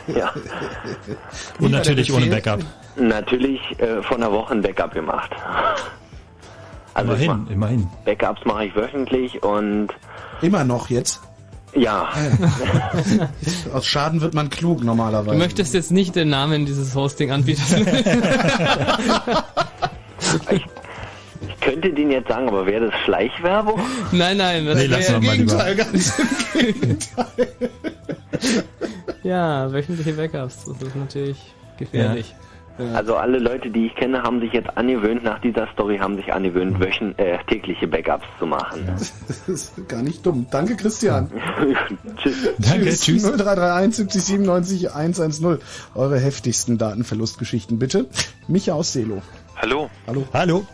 S12: ja.
S2: Und natürlich ohne Backup.
S12: Natürlich äh, vor einer Woche ein Backup gemacht. Also
S2: immerhin, immerhin.
S12: mach- Backups mache ich wöchentlich und
S1: Immer noch jetzt?
S12: ja.
S1: Aus Schaden wird man klug normalerweise.
S3: Du möchtest jetzt nicht den Namen dieses Hosting-Anbieters.
S12: Ich könnte den jetzt sagen, aber wäre das Schleichwerbung?
S3: nein, nein, das
S2: Nee, lass
S3: wäre-
S2: lieber.
S1: Gegenteil, ganz im Gegenteil.
S3: Ja, wöchentliche Backups, das ist natürlich gefährlich.
S12: Also alle Leute, die ich kenne, haben sich jetzt angewöhnt, nach dieser Story haben sich angewöhnt, wöchen, äh, tägliche Backups zu machen.
S1: Das ist gar nicht dumm. Danke, Christian.
S12: Tschüss.
S2: Danke, tschüss.
S1: 0331 70 97 110. Eure heftigsten Datenverlustgeschichten bitte. Micha aus Selo.
S13: Hallo.
S1: Hallo.
S2: Hallo.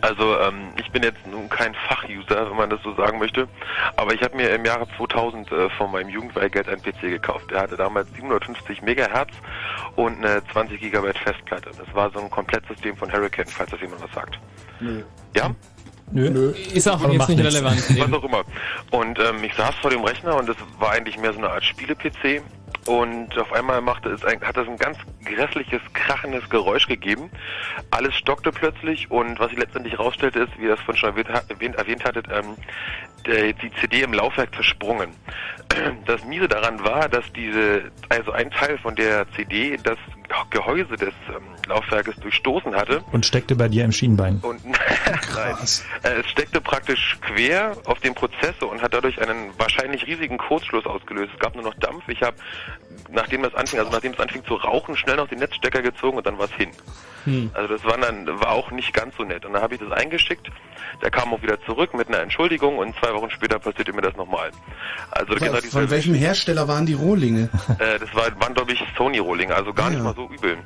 S13: Also ähm, ich bin jetzt nun kein Fachuser, wenn man das so sagen möchte, aber ich habe mir im Jahre 2000 äh, von meinem Jugendweihgeld einen PC gekauft. Der hatte damals 750 Megahertz und eine 20 Gigabyte Festplatte. Das war so ein Komplettsystem von Hurricane, falls das jemand was sagt.
S1: Nö.
S13: Ja?
S2: Nö.
S3: Ist auch
S2: Aber
S3: jetzt nicht relevant.
S13: Was auch immer. Und ähm, ich saß vor dem Rechner und es war eigentlich mehr so eine Art Spiele-PC. Und auf einmal machte es ein, hat es ein ganz grässliches, krachendes Geräusch gegeben. Alles stockte plötzlich und was ich letztendlich rausstellte ist, wie ihr das von schon erwähnt, erwähnt, erwähnt hattet, ähm, der, die CD im Laufwerk zersprungen. Das Miese daran war, dass diese, also ein Teil von der CD das Gehäuse des ähm, Laufwerkes durchstoßen hatte.
S2: Und steckte bei dir im Schienbein.
S13: Und nein, äh, es steckte praktisch quer auf dem Prozessor und hat dadurch einen wahrscheinlich riesigen Kurzschluss ausgelöst. Es gab nur noch Dampf. Ich habe, nachdem das anfing, also nachdem es anfing zu rauchen, schnell noch den Netzstecker gezogen und dann war es hin.
S3: Hm.
S13: Also das war dann war auch nicht ganz so nett. Und dann habe ich das eingeschickt. Der kam auch wieder zurück mit einer Entschuldigung und zwei Wochen später passierte mir das nochmal. Also genau
S1: Von welchem Hersteller waren die Rohlinge?
S13: äh, das war, waren, glaube ich, Sony-Rohlinge, also gar
S1: Ah,
S13: nicht
S1: ja.
S13: mal so übel.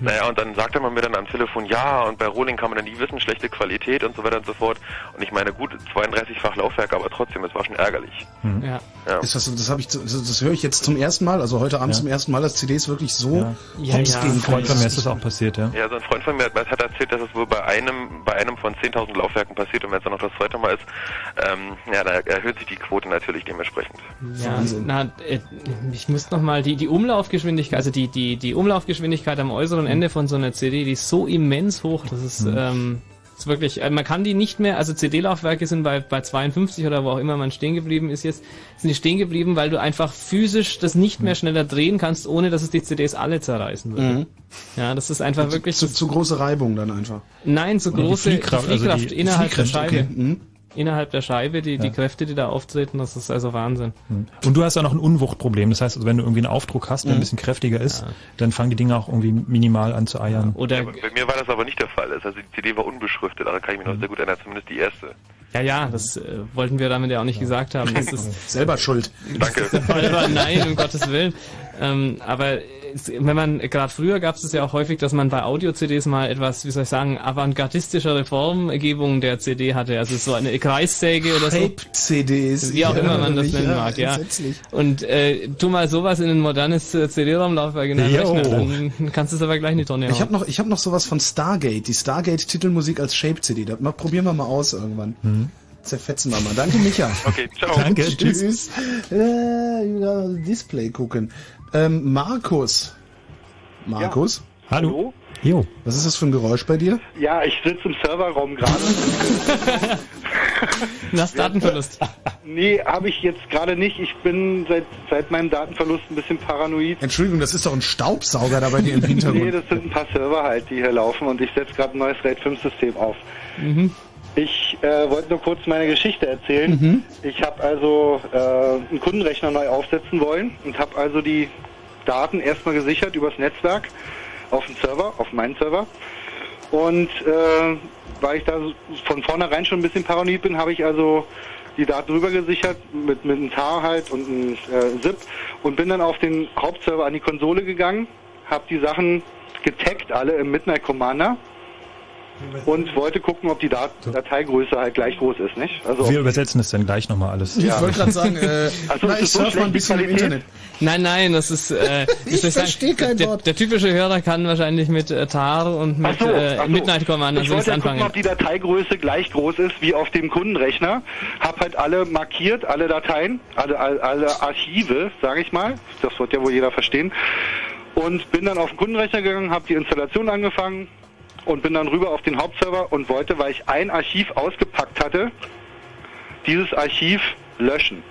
S13: Naja, und dann sagte man mir dann am Telefon, ja, und bei Rohling kann man dann nie wissen, schlechte Qualität und so weiter und so fort. Und ich meine, gut, 32-fach Laufwerk, aber trotzdem, es war schon ärgerlich.
S3: Ja.
S13: Ja.
S1: Ist das, das habe ich, das, das höre ich jetzt zum ersten Mal, also heute Abend
S2: Ja.
S1: zum ersten Mal, dass CDs wirklich so
S2: Ja.
S3: Ja,
S1: hops
S3: ja.
S1: gehen
S2: von mir
S1: können.
S2: ist das auch passiert, ja.
S13: Ja, so ein Freund von mir hat, hat erzählt, dass es wohl bei einem, bei einem von 10.000 Laufwerken passiert und wenn es dann noch das zweite Mal ist, ähm, ja, da erhöht sich die Quote natürlich dementsprechend.
S3: Ja, na, äh, ich muss noch mal die die Umlaufgeschwindigkeit, also die die die Umlaufgeschwindigkeit am äußeren Ende von so einer CD, die ist so immens hoch, das ist ähm, ist wirklich, äh, man kann die nicht mehr, also CD-Laufwerke sind bei bei 52 oder wo auch immer man stehen geblieben ist jetzt, sind die stehen geblieben, weil du einfach physisch das nicht mehr schneller drehen kannst, ohne dass es die CDs alle zerreißen würde.
S1: Mhm.
S3: Ja, das ist einfach wirklich
S1: Zu, zu große Reibung dann einfach.
S3: Nein, zu
S2: Oder die
S3: große
S2: Fliehkraft, also
S3: Fliehkraft
S2: die
S3: innerhalb der
S1: Fliehkräfte,
S3: Scheibe.
S1: okay. Mhm.
S3: Innerhalb der Scheibe, die, die
S2: Ja.
S3: Kräfte, die da auftreten, das ist also Wahnsinn.
S2: Und du hast auch noch ein Unwuchtproblem. Das heißt, also wenn du irgendwie einen Aufdruck hast, der ein bisschen kräftiger ist, dann fangen die Dinge auch irgendwie minimal an zu eiern.
S3: Oder
S13: Bei mir war das aber nicht der Fall. Also die CD war unbeschriftet, daran kann ich mich noch sehr gut erinnern, zumindest die erste.
S3: Ja, ja, das äh, wollten wir damit ja auch nicht gesagt haben. Das ist
S1: Selber schuld.
S14: Danke.
S3: der Fall war. Nein, um Gottes Willen. Ähm, aber wenn man, gerade früher gab es es ja auch häufig, dass man bei Audio-CDs mal etwas, wie soll ich sagen, avantgardistischere Formgebung der CD hatte. Also so eine Kreissäge oder so.
S1: Tape-CDs.
S3: Wie auch
S1: Ja,
S3: immer man das
S1: ja,
S3: nennen mag, ja. Und äh, tu mal sowas in ein modernes äh, CD-ROM-Laufwerk in deinen
S1: Jo.
S3: Rechner, dann kannst du es aber gleich in die Tonne hauen.
S1: Ich habe noch, ich hab noch sowas von Stargate, die Stargate-Titelmusik als Shape-CD. Das mal, probieren wir mal aus irgendwann. Zerfetzen wir mal. Danke, Micha.
S14: Okay, ciao.
S2: Danke, tschüss.
S1: Tschüss. Äh, Display gucken. Ähm, Markus. Markus?
S2: Hallo. Jo.
S1: Was ist das für ein Geräusch bei dir?
S15: Ja, ich sitze im Serverraum gerade.
S3: Nach Datenverlust.
S15: nee, habe ich jetzt gerade nicht. Ich bin seit, seit meinem Datenverlust ein bisschen paranoid.
S1: Entschuldigung, das ist doch ein Staubsauger da bei dir im Hintergrund.
S15: Nee, das sind ein paar Server halt, die hier laufen und ich setze gerade ein neues RAID 5 System auf.
S3: Mhm.
S15: Ich äh, wollte nur kurz meine Geschichte erzählen.
S1: Mhm.
S15: Ich habe also äh, einen Kundenrechner neu aufsetzen wollen und habe also die Daten erstmal gesichert übers Netzwerk auf den Server, auf meinen Server. Und äh, weil ich da von vornherein schon ein bisschen paranoid bin, habe ich also die Daten rübergesichert mit, mit einem TAR halt und einem äh, ZIP und bin dann auf den Hauptserver an die Konsole gegangen, habe die Sachen getaggt alle im Midnight Commander und wollte gucken, ob die Dat Dateigröße halt gleich groß ist, nicht? Also
S2: Wir übersetzen es dann gleich nochmal alles.
S1: Ich wollte gerade sagen, äh,
S15: Ach so,
S1: na,
S15: ist
S1: ich
S15: so
S1: surf mal ein bisschen im
S15: Qualität?
S1: Internet.
S3: Nein, nein, das ist. Äh,
S1: Ich verstehe kein
S3: der,
S1: Wort.
S3: Der typische Hörer kann wahrscheinlich mit äh, TAR und mit
S15: Ach so,
S3: äh,
S15: ach so.
S3: Midnight Commander
S15: Ich wollte ja gucken,
S3: anfangen.
S15: ob die Dateigröße gleich groß ist wie auf dem Kundenrechner. Hab halt alle markiert, alle Dateien, alle, alle, alle Archive, sage ich mal. Das wird ja wohl jeder verstehen. Und bin dann auf den Kundenrechner gegangen, habe die Installation angefangen und bin dann rüber auf den Hauptserver und wollte, weil ich ein Archiv ausgepackt hatte, dieses Archiv löschen.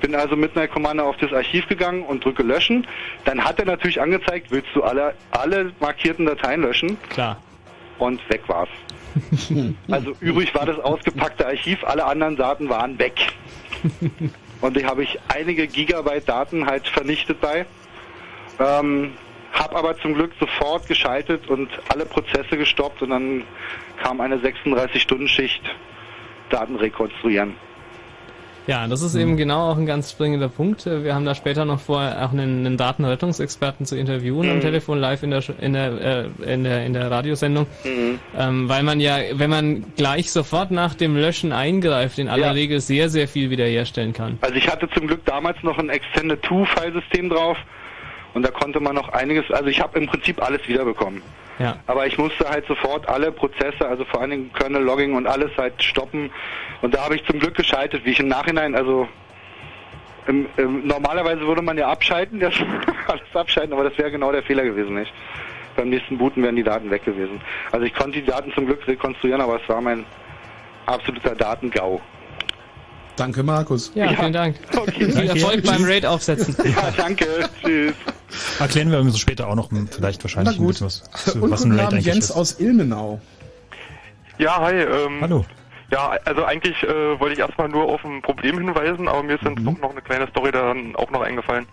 S15: Bin also mit einer Kommando auf das Archiv gegangen und drücke löschen. Dann hat er natürlich angezeigt, willst du alle, alle markierten Dateien löschen?
S3: Klar.
S15: Und weg war's. Also übrig war das ausgepackte Archiv, alle anderen Daten waren weg. Und die habe ich einige Gigabyte Daten halt vernichtet bei. Ähm, hab aber zum Glück sofort geschaltet und alle Prozesse gestoppt und dann kam eine 36-Stunden-Schicht Daten rekonstruieren.
S3: Ja, das ist eben genau auch ein ganz springender Punkt. Wir haben da später noch vor, auch einen, einen Datenrettungsexperten zu interviewen am
S15: Mhm.
S3: Telefon live in der, in der, äh, in der, in der Radiosendung. Ähm, weil man ja, wenn man gleich sofort nach dem Löschen eingreift, in aller
S15: Ja.
S3: Regel sehr, sehr viel wiederherstellen kann.
S15: Also ich hatte zum Glück damals noch ein Extended 2-Filesystem drauf und da konnte man noch einiges, also ich habe im Prinzip alles wiederbekommen.
S3: Ja.
S15: Aber ich musste halt sofort alle Prozesse, also vor allen Dingen Kernel Logging und alles halt stoppen. Und da habe ich zum Glück geschaltet, wie ich im Nachhinein, also im, im, normalerweise würde man ja abschalten, das alles abschalten, aber das wäre genau der Fehler gewesen, nicht? Beim nächsten Booten wären die Daten weg gewesen. Also ich konnte die Daten zum Glück rekonstruieren, aber es war mein absoluter Datengau.
S1: Danke, Markus.
S3: Ja, vielen Dank. Viel Erfolg beim Raid aufsetzen.
S15: Ja, danke. Tschüss.
S2: Erklären wir uns später auch noch vielleicht wahrscheinlich
S1: Na gut.
S2: ein bisschen was, zu,
S1: Und
S2: was ein Raid eigentlich
S1: Jens
S2: ist.
S1: aus Ilmenau.
S14: Ja, hi. Ähm,
S2: Hallo.
S14: Ja, also eigentlich äh, wollte ich erstmal nur auf ein Problem hinweisen, aber mir ist dann doch noch eine kleine Story dann auch noch eingefallen.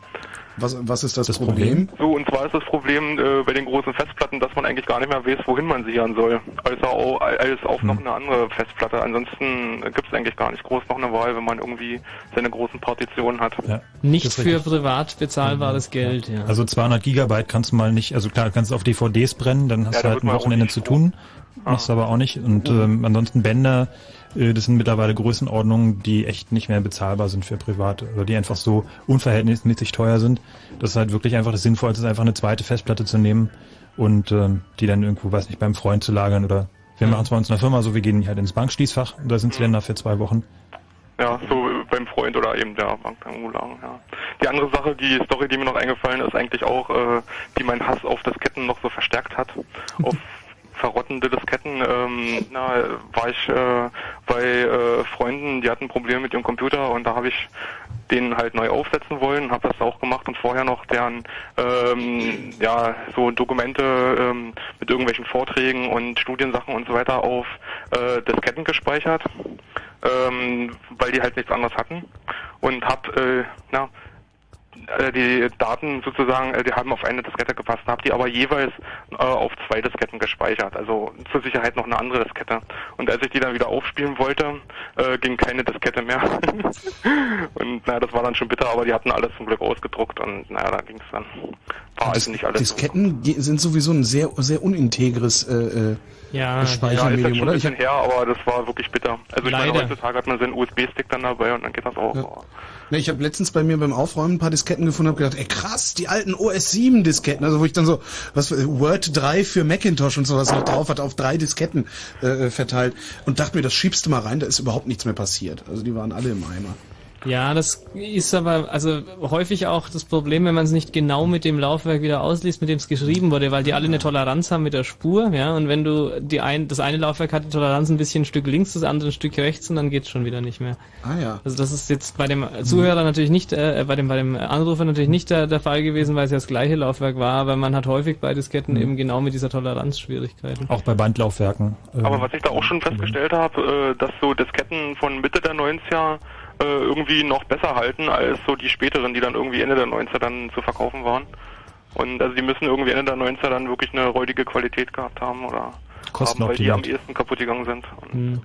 S1: Was, was ist das, Problem?
S14: So, und zwar ist das Problem äh, bei den großen Festplatten, dass man eigentlich gar nicht mehr weiß, wohin man sichern soll. Also auch, als auf noch eine andere Festplatte. Ansonsten gibt es eigentlich gar nicht groß noch eine Wahl, wenn man irgendwie seine großen Partitionen hat.
S2: Ja.
S3: Nicht
S2: Das
S3: für
S2: richtig.
S3: privat bezahlbares Geld, ja.
S2: Also 200 Gigabyte kannst du mal nicht, also klar, kannst du auf DVDs brennen, dann hast
S14: Ja,
S2: du halt ein Wochenende zu tun, machst du aber auch nicht. Und ähm, ansonsten Bänder, das sind mittlerweile Größenordnungen, die echt nicht mehr bezahlbar sind für Private oder die einfach so unverhältnismäßig teuer sind. Das ist halt wirklich einfach das Sinnvollste, ist einfach eine zweite Festplatte zu nehmen und ähm, die dann irgendwo, weiß nicht, beim Freund zu lagern oder wir machen es bei uns in der Firma so, wir gehen halt ins Bankschließfach und da sind sie dann da für zwei Wochen.
S14: Ja, so beim Freund oder eben der Bank irgendwo lagen, ja. Die andere Sache, die Story, die mir noch eingefallen ist, eigentlich auch, äh, die meinen Hass auf Disketten noch so verstärkt hat. auf verrottende Disketten, ähm, na, war ich äh, bei äh, Freunden, die hatten Probleme mit ihrem Computer und da habe ich den halt neu aufsetzen wollen, habe das auch gemacht und vorher noch deren ähm, ja so Dokumente ähm, mit irgendwelchen Vorträgen und Studiensachen und so weiter auf äh, Disketten gespeichert, ähm, weil die halt nichts anderes hatten und hab äh, na die Daten sozusagen, äh, die haben auf eine Diskette gepasst, habe die aber jeweils äh, auf zwei Disketten gespeichert, also zur Sicherheit noch eine andere Diskette. Und als ich die dann wieder aufspielen wollte, äh, ging keine Diskette mehr. und naja, das war dann schon bitter, aber die hatten alles zum Glück ausgedruckt und naja, da ging es dann. War also nicht alles.
S1: Disketten ge- sind sowieso ein sehr, sehr unintegres äh, äh,
S3: Ja,
S14: Ja, ist
S1: Speichermedium,
S14: schon
S1: oder?
S14: ein
S1: Ich
S14: bisschen her, aber das war wirklich bitter. Also ich meine, heutzutage hat man seinen USB-Stick dann dabei und dann geht das auch.
S1: Ja. Ne, ich habe letztens bei mir beim Aufräumen ein paar Disketten gefunden und gedacht, ey krass, die alten OS 7 Disketten, also wo ich dann so was Word 3 für Macintosh und sowas noch drauf hat, auf drei Disketten äh, verteilt und dachte mir, das schiebst du mal rein, da ist überhaupt nichts mehr passiert. Also die waren alle im Eimer.
S3: Ja, das ist aber also häufig auch das Problem, wenn man es nicht genau mit dem Laufwerk wieder ausliest, mit dem es geschrieben wurde, weil die alle eine Toleranz haben mit der Spur, ja, und wenn du die ein, das eine Laufwerk hat die Toleranz ein bisschen ein Stück links, das andere ein Stück rechts und dann geht's schon wieder nicht mehr.
S1: Ah ja.
S3: Also das ist jetzt bei dem Zuhörer natürlich nicht, äh, bei dem bei dem Anrufer natürlich nicht der, der Fall gewesen, weil es ja das gleiche Laufwerk war, aber man hat häufig bei Disketten
S2: Mhm.
S3: eben genau mit dieser Toleranz Schwierigkeiten.
S2: Auch bei Bandlaufwerken. ähm,
S14: Aber was ich da auch schon festgestellt habe, äh, dass so Disketten von Mitte der 90er äh, irgendwie noch besser halten als so die späteren, die dann irgendwie Ende der 90er dann zu verkaufen waren. Und also die müssen irgendwie Ende der 90er dann wirklich eine räudige Qualität gehabt haben oder haben, weil die am ehesten kaputt gegangen sind.
S3: Hm.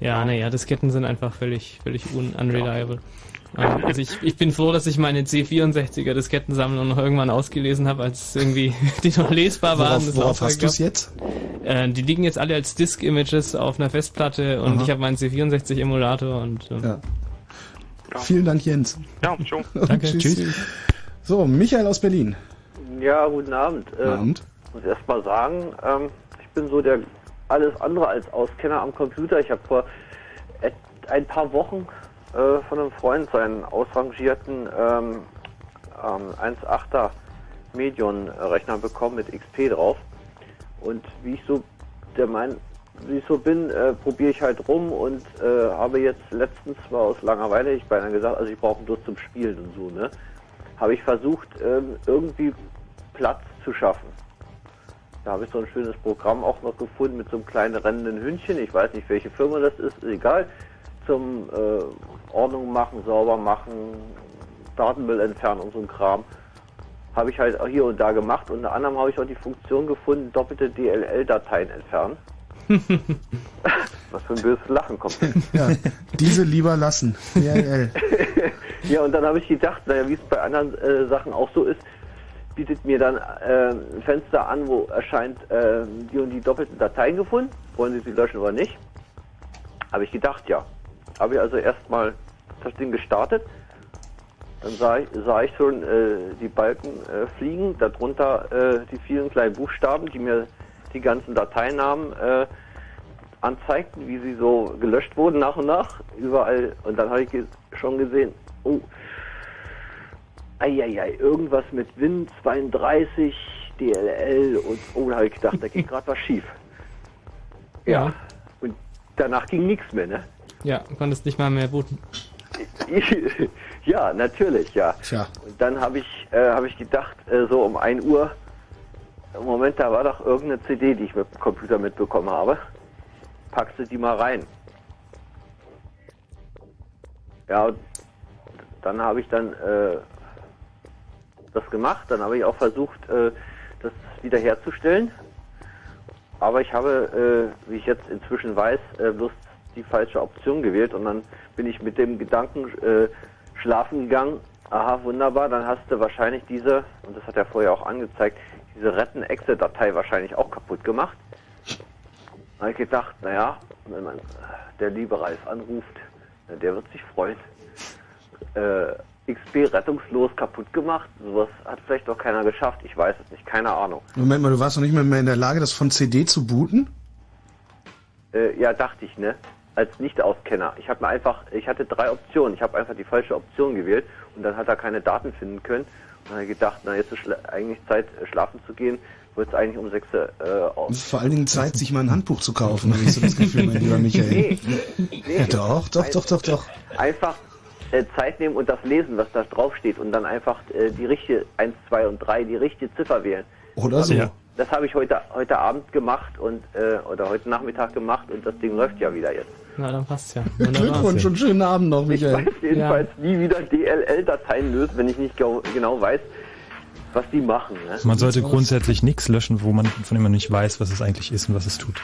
S3: Ja, naja, Disketten sind einfach völlig, völlig un unreliable. Ähm, Also ich, ich bin froh, dass ich meine C64er Diskettensammlung noch irgendwann ausgelesen habe, als irgendwie die noch lesbar waren.
S1: Worauf, worauf hast du es jetzt?
S3: Äh, die liegen jetzt alle als Disk-Images auf einer Festplatte und
S1: Aha.
S3: ich habe meinen C64-Emulator und ähm,
S1: Ja. Vielen Dank, Jens.
S14: Ja, schon.
S1: Danke, tschüss. So, Michael aus Berlin.
S16: Ja, guten Abend.
S1: Guten Abend.
S16: Ich muss erst mal sagen, ähm, ich bin so der alles andere als Auskenner am Computer. Ich habe vor ein paar Wochen äh, von einem Freund seinen ausrangierten ähm, ähm, 1.8er Medion-Rechner bekommen mit XP drauf. Und wie ich so der mein, wie ich so bin, äh, probiere ich halt rum und äh, habe jetzt letztens mal aus Langeweile, ich beinahe gesagt, also ich brauche bloß zum Spielen und so, ne? Habe ich versucht, ähm, irgendwie Platz zu schaffen. Da habe ich so ein schönes Programm auch noch gefunden mit so einem kleinen rennenden Hündchen. Ich weiß nicht, welche Firma das ist, ist egal. Zum äh, Ordnung machen, sauber machen, Datenmüll entfernen und so ein Kram. Habe ich halt auch hier und da gemacht. Unter anderem habe ich auch die Funktion gefunden, doppelte DLL-Dateien entfernen. Was für ein böses Lachen kommt.
S1: Ja, diese lieber lassen. DLL.
S16: ja, und dann habe ich gedacht, naja, wie es bei anderen äh, Sachen auch so ist, bietet mir dann äh, ein Fenster an, wo erscheint äh, die und die doppelten Dateien gefunden. Wollen Sie sie löschen oder nicht? Habe ich gedacht, ja. Habe ich also erstmal das Ding gestartet. Dann sah ich, sah ich schon äh, die Balken äh, fliegen, darunter äh, die vielen kleinen Buchstaben, die mir die ganzen Dateinamen äh, anzeigten, wie sie so gelöscht wurden nach und nach, überall. Und dann habe ich schon gesehen, oh, eieiei, irgendwas mit Win 32, DLL und oh, da habe ich gedacht, da geht gerade was schief. Ja. Und danach ging nichts mehr, ne?
S3: Ja, du konntest nicht mal mehr booten.
S16: ja, natürlich, ja.
S1: Tja.
S16: Und dann habe ich, äh, habe ich gedacht, äh, so um 1 Uhr, im Moment, da war doch irgendeine CD, die ich mit dem Computer mitbekommen habe. Packst du die mal rein. Ja, und dann habe ich dann äh, das gemacht. Dann habe ich auch versucht, äh, das wiederherzustellen. Aber ich habe, äh, wie ich jetzt inzwischen weiß, äh, bloß die falsche Option gewählt und dann bin ich mit dem Gedanken äh, schlafen gegangen. Aha, wunderbar, dann hast du wahrscheinlich diese, und das hat er vorher auch angezeigt, diese Retten-Exe-Datei wahrscheinlich auch kaputt gemacht. Da habe ich gedacht, naja, wenn man der liebe Ralf anruft, der wird sich freuen. Äh, XP rettungslos kaputt gemacht, sowas hat vielleicht doch keiner geschafft, ich weiß es nicht, keine Ahnung.
S1: Moment mal, du warst noch nicht mal mehr in der Lage, das von CD zu booten?
S16: Äh, ja, dachte ich, ne? Als Nicht-Auskenner. Ich habe mir einfach, ich hatte drei Optionen. Ich habe einfach die falsche Option gewählt und dann hat er keine Daten finden können. Und dann habe ich gedacht, na jetzt ist eigentlich Zeit, äh, schlafen zu gehen. Wird es eigentlich um sechs äh,
S1: Es
S16: auf.
S1: ist vor allen Dingen Zeit, sich mal ein Handbuch zu kaufen, habe ich so das Gefühl, mein lieber Michael. Ja, doch, doch, doch, doch, doch.
S16: Einfach äh, Zeit nehmen und das lesen, was da drauf steht und dann einfach äh, die richtige 1, 2 und 3, die richtige Ziffer wählen.
S1: Oder so.
S16: Ja. Das habe ich heute, heute Abend gemacht und äh, oder heute Nachmittag gemacht und das Ding läuft ja wieder jetzt.
S3: Na, dann passt's ja.
S1: Glückwunsch und schönen Abend noch,
S16: Ich
S1: Michael.
S16: weiß jedenfalls nie wieder DLL-Dateien lösen, wenn ich nicht genau weiß, was die machen. Ne?
S2: Man sollte grundsätzlich nichts löschen, wo man von dem man nicht weiß, was es eigentlich ist und was es tut.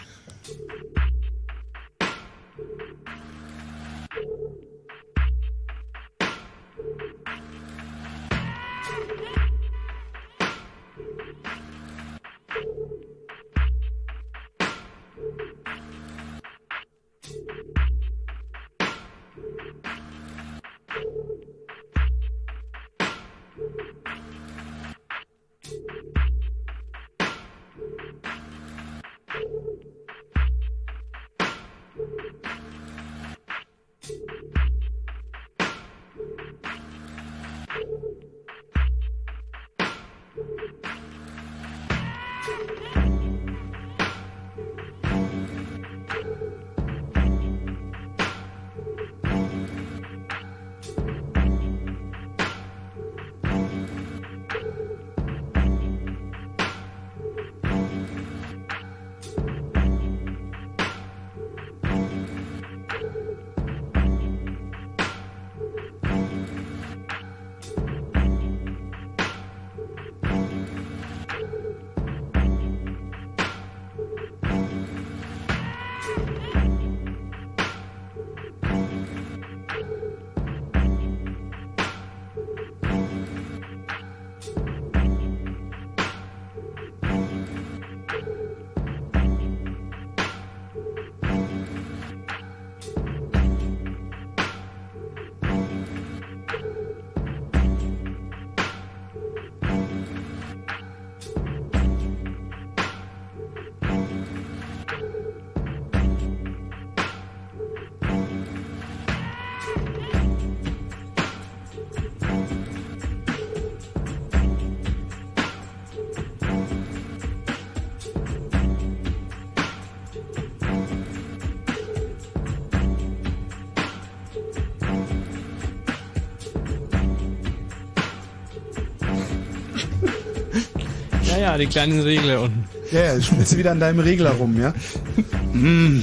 S3: Ja, die kleinen Regler unten.
S1: Ja, ja, spielst du wieder an deinem Regler rum, ja? Wenn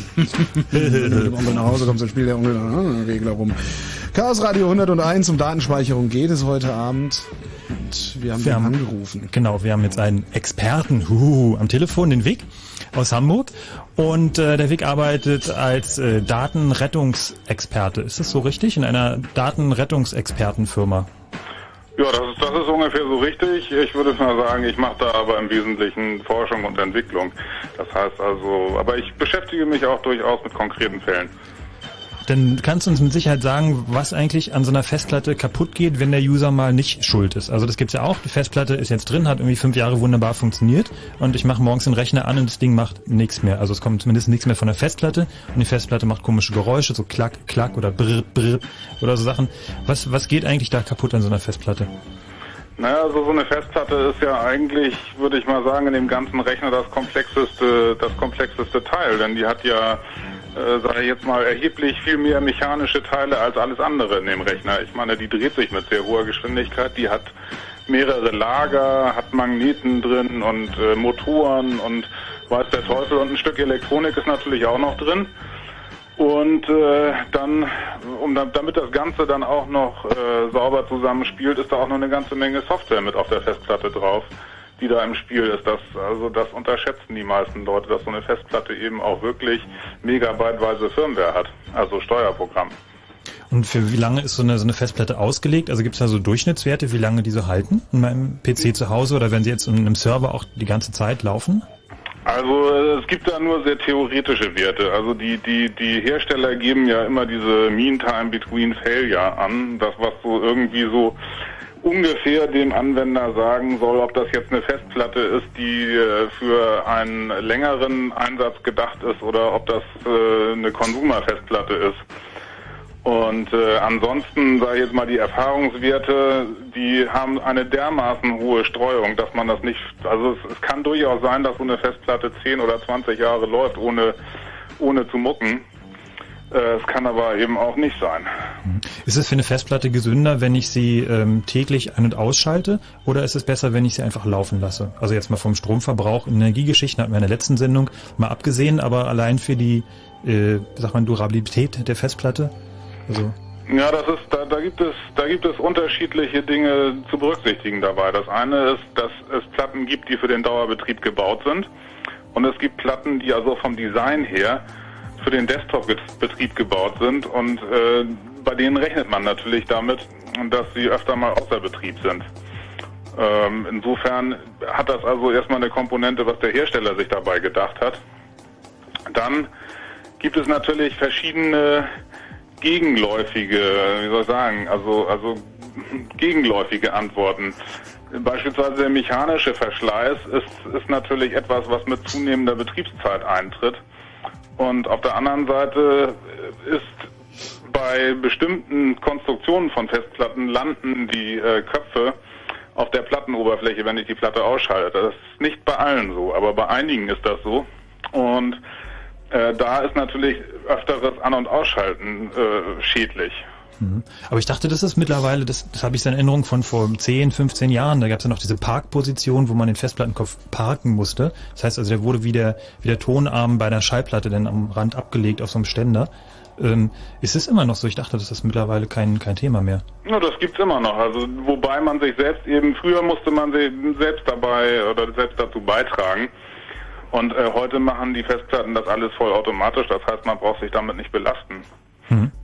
S1: du mit dem Onkel nach Hause kommst, dann spielt der Onkel an einem Regler rum. Chaos Radio 101 um Datenspeicherung geht es heute Abend. Und wir haben
S2: Wir
S1: ihn
S2: haben-
S1: angerufen.
S2: Genau, wir haben jetzt einen Experten huhu, am Telefon, den Vic aus Hamburg. Und äh, der Vic arbeitet als äh, Datenrettungsexperte. Ist das so richtig? In einer Datenrettungsexpertenfirma.
S17: Ja, das ist, das ist ungefähr so richtig. Ich würde mal sagen, ich mache da aber im Wesentlichen Forschung und Entwicklung. Das heißt also, aber ich beschäftige mich auch durchaus mit konkreten Fällen.
S2: Dann kannst du uns mit Sicherheit sagen, was eigentlich an so einer Festplatte kaputt geht, wenn der User mal nicht schuld ist. Also das gibt's ja auch. Die Festplatte ist jetzt drin, hat irgendwie fünf Jahre wunderbar funktioniert und ich mache morgens den Rechner an und das Ding macht nichts mehr. Also es kommt zumindest nichts mehr von der Festplatte und die Festplatte macht komische Geräusche, so klack, klack oder brr, brr oder so Sachen. Was, was geht eigentlich da kaputt an so einer Festplatte?
S17: Naja, also so eine Festplatte ist ja eigentlich, würde ich mal sagen, in dem ganzen Rechner das komplexeste, das komplexeste Teil, denn die hat ja, äh, sage ich jetzt mal, erheblich viel mehr mechanische Teile als alles andere in dem Rechner. Ich meine, die dreht sich mit sehr hoher Geschwindigkeit, die hat mehrere Lager, hat Magneten drin und äh, Motoren und weiß der Teufel und ein Stück Elektronik ist natürlich auch noch drin. Und äh, dann, um da, damit das Ganze dann auch noch äh, sauber zusammenspielt, ist da auch noch eine ganze Menge Software mit auf der Festplatte drauf, die da im Spiel ist. Das, also das unterschätzen die meisten Leute, dass so eine Festplatte eben auch wirklich megabyteweise Firmware hat, also Steuerprogramm.
S2: Und für wie lange ist so eine, so eine Festplatte ausgelegt? Also gibt's da so Durchschnittswerte, wie lange die so halten in meinem PC zu Hause oder wenn sie jetzt in einem Server auch die ganze Zeit laufen?
S17: Also äh, es gibt da nur sehr theoretische Werte. Also die, die, die Hersteller geben ja immer diese Mean Time Between Failure an, das was so irgendwie so ungefähr dem Anwender sagen soll, ob das jetzt eine Festplatte ist, die äh, für einen längeren Einsatz gedacht ist oder ob das äh, eine Consumer-Festplatte ist. Und äh, ansonsten, sage ich jetzt mal, die Erfahrungswerte, die haben eine dermaßen hohe Streuung, dass man das nicht, also es, es kann durchaus sein, dass so eine Festplatte 10 oder 20 Jahre läuft, ohne, ohne zu mucken. Äh, es kann aber eben auch nicht sein.
S2: Ist es für eine Festplatte gesünder, wenn ich sie ähm, täglich ein- und ausschalte? Oder ist es besser, wenn ich sie einfach laufen lasse? Also jetzt mal vom Stromverbrauch, Energiegeschichten hatten wir in der letzten Sendung mal abgesehen, aber allein für die, äh, sag mal, Durabilität der Festplatte? Also
S17: Ja, das ist, da, da gibt es, da gibt es unterschiedliche Dinge zu berücksichtigen dabei. Das eine ist, dass es Platten gibt, die für den Dauerbetrieb gebaut sind. Und es gibt Platten, die also vom Design her für den Desktop-Betrieb gebaut sind. Und äh, bei denen rechnet man natürlich damit, dass sie öfter mal außer Betrieb sind. Ähm, insofern hat das also erstmal eine Komponente, was der Hersteller sich dabei gedacht hat. Dann gibt es natürlich verschiedene gegenläufige, wie soll ich sagen, also, also gegenläufige Antworten. Beispielsweise der mechanische Verschleiß ist, ist natürlich etwas, was mit zunehmender Betriebszeit eintritt. Und auf der anderen Seite ist bei bestimmten Konstruktionen von Festplatten landen die äh, Köpfe auf der Plattenoberfläche, wenn ich die Platte ausschalte. Das ist nicht bei allen so, aber bei einigen ist das so. Und äh, da ist natürlich öfteres An- und Ausschalten äh, schädlich.
S2: Mhm. Aber ich dachte, das ist mittlerweile, das, das habe ich in Erinnerung von vor 10, 15 Jahren. Da gab es ja noch diese Parkposition, wo man den Festplattenkopf parken musste. Das heißt also, der wurde wie der, wie der Tonarm bei einer Schallplatte dann am Rand abgelegt auf so einem Ständer. Ähm, ist es immer noch so? Ich dachte, das ist mittlerweile kein, kein Thema mehr.
S17: Ja, das gibt's immer noch. Also wobei man sich selbst eben früher musste man sich selbst dabei oder selbst dazu beitragen. Und äh, heute machen die Festplatten das alles vollautomatisch. Das heißt, man braucht sich damit nicht belasten.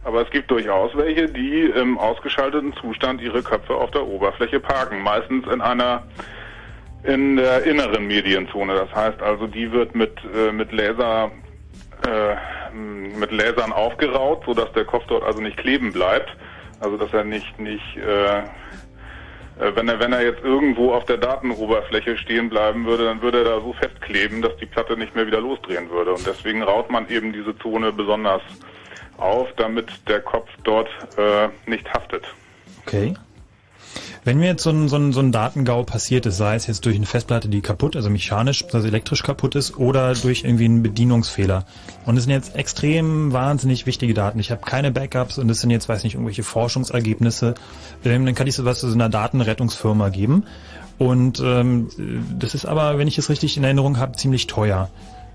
S17: Aber es gibt durchaus welche, die im ausgeschalteten Zustand ihre Köpfe auf der Oberfläche parken. Meistens in einer in der inneren Medienzone. Das heißt also, die wird mit äh, mit Laser äh, mit Lasern aufgeraut, sodass der Kopf dort also nicht kleben bleibt. Also dass er nicht nicht äh, äh, wenn er wenn er jetzt irgendwo auf der Datenoberfläche stehen bleiben würde, dann würde er da so festkleben, dass die Platte nicht mehr wieder losdrehen würde. Und deswegen raut man eben diese Zone besonders auf, damit der Kopf dort äh, nicht haftet.
S2: Okay. Wenn mir jetzt so ein, so, ein, so ein Datengau passiert ist, sei es jetzt durch eine Festplatte, die kaputt, also mechanisch, also elektrisch kaputt ist, oder durch irgendwie einen Bedienungsfehler. Und es sind jetzt extrem wahnsinnig wichtige Daten. Ich habe keine Backups und es sind jetzt, weiß nicht, irgendwelche Forschungsergebnisse. Ähm, dann kann ich sowas zu so einer Datenrettungsfirma geben. Und ähm, das ist aber, wenn ich es richtig in Erinnerung habe, ziemlich teuer.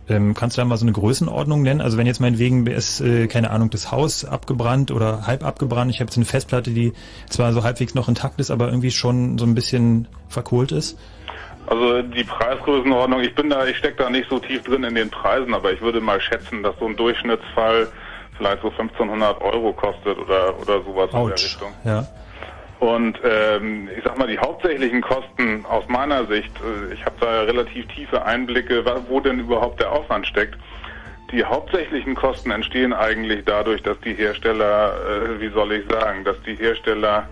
S2: Ähm, kannst du da mal so eine Größenordnung nennen? Also wenn jetzt meinetwegen ist, äh, keine Ahnung, das Haus abgebrannt oder halb abgebrannt, ich habe jetzt eine Festplatte, die zwar so halbwegs noch intakt ist, aber irgendwie schon so ein bisschen verkohlt ist.
S17: Also die Preisgrößenordnung, ich bin da, ich stecke da nicht so tief drin in den Preisen, aber ich würde mal schätzen, dass so ein Durchschnittsfall vielleicht so 1500 Euro kostet oder oder sowas in der Richtung.
S2: Ja.
S17: Und ähm, ich sag mal, die hauptsächlichen Kosten aus meiner Sicht, äh, ich habe da relativ tiefe Einblicke, wo denn überhaupt der Aufwand steckt. Die hauptsächlichen Kosten entstehen eigentlich dadurch, dass die Hersteller, äh, wie soll ich sagen, dass die Hersteller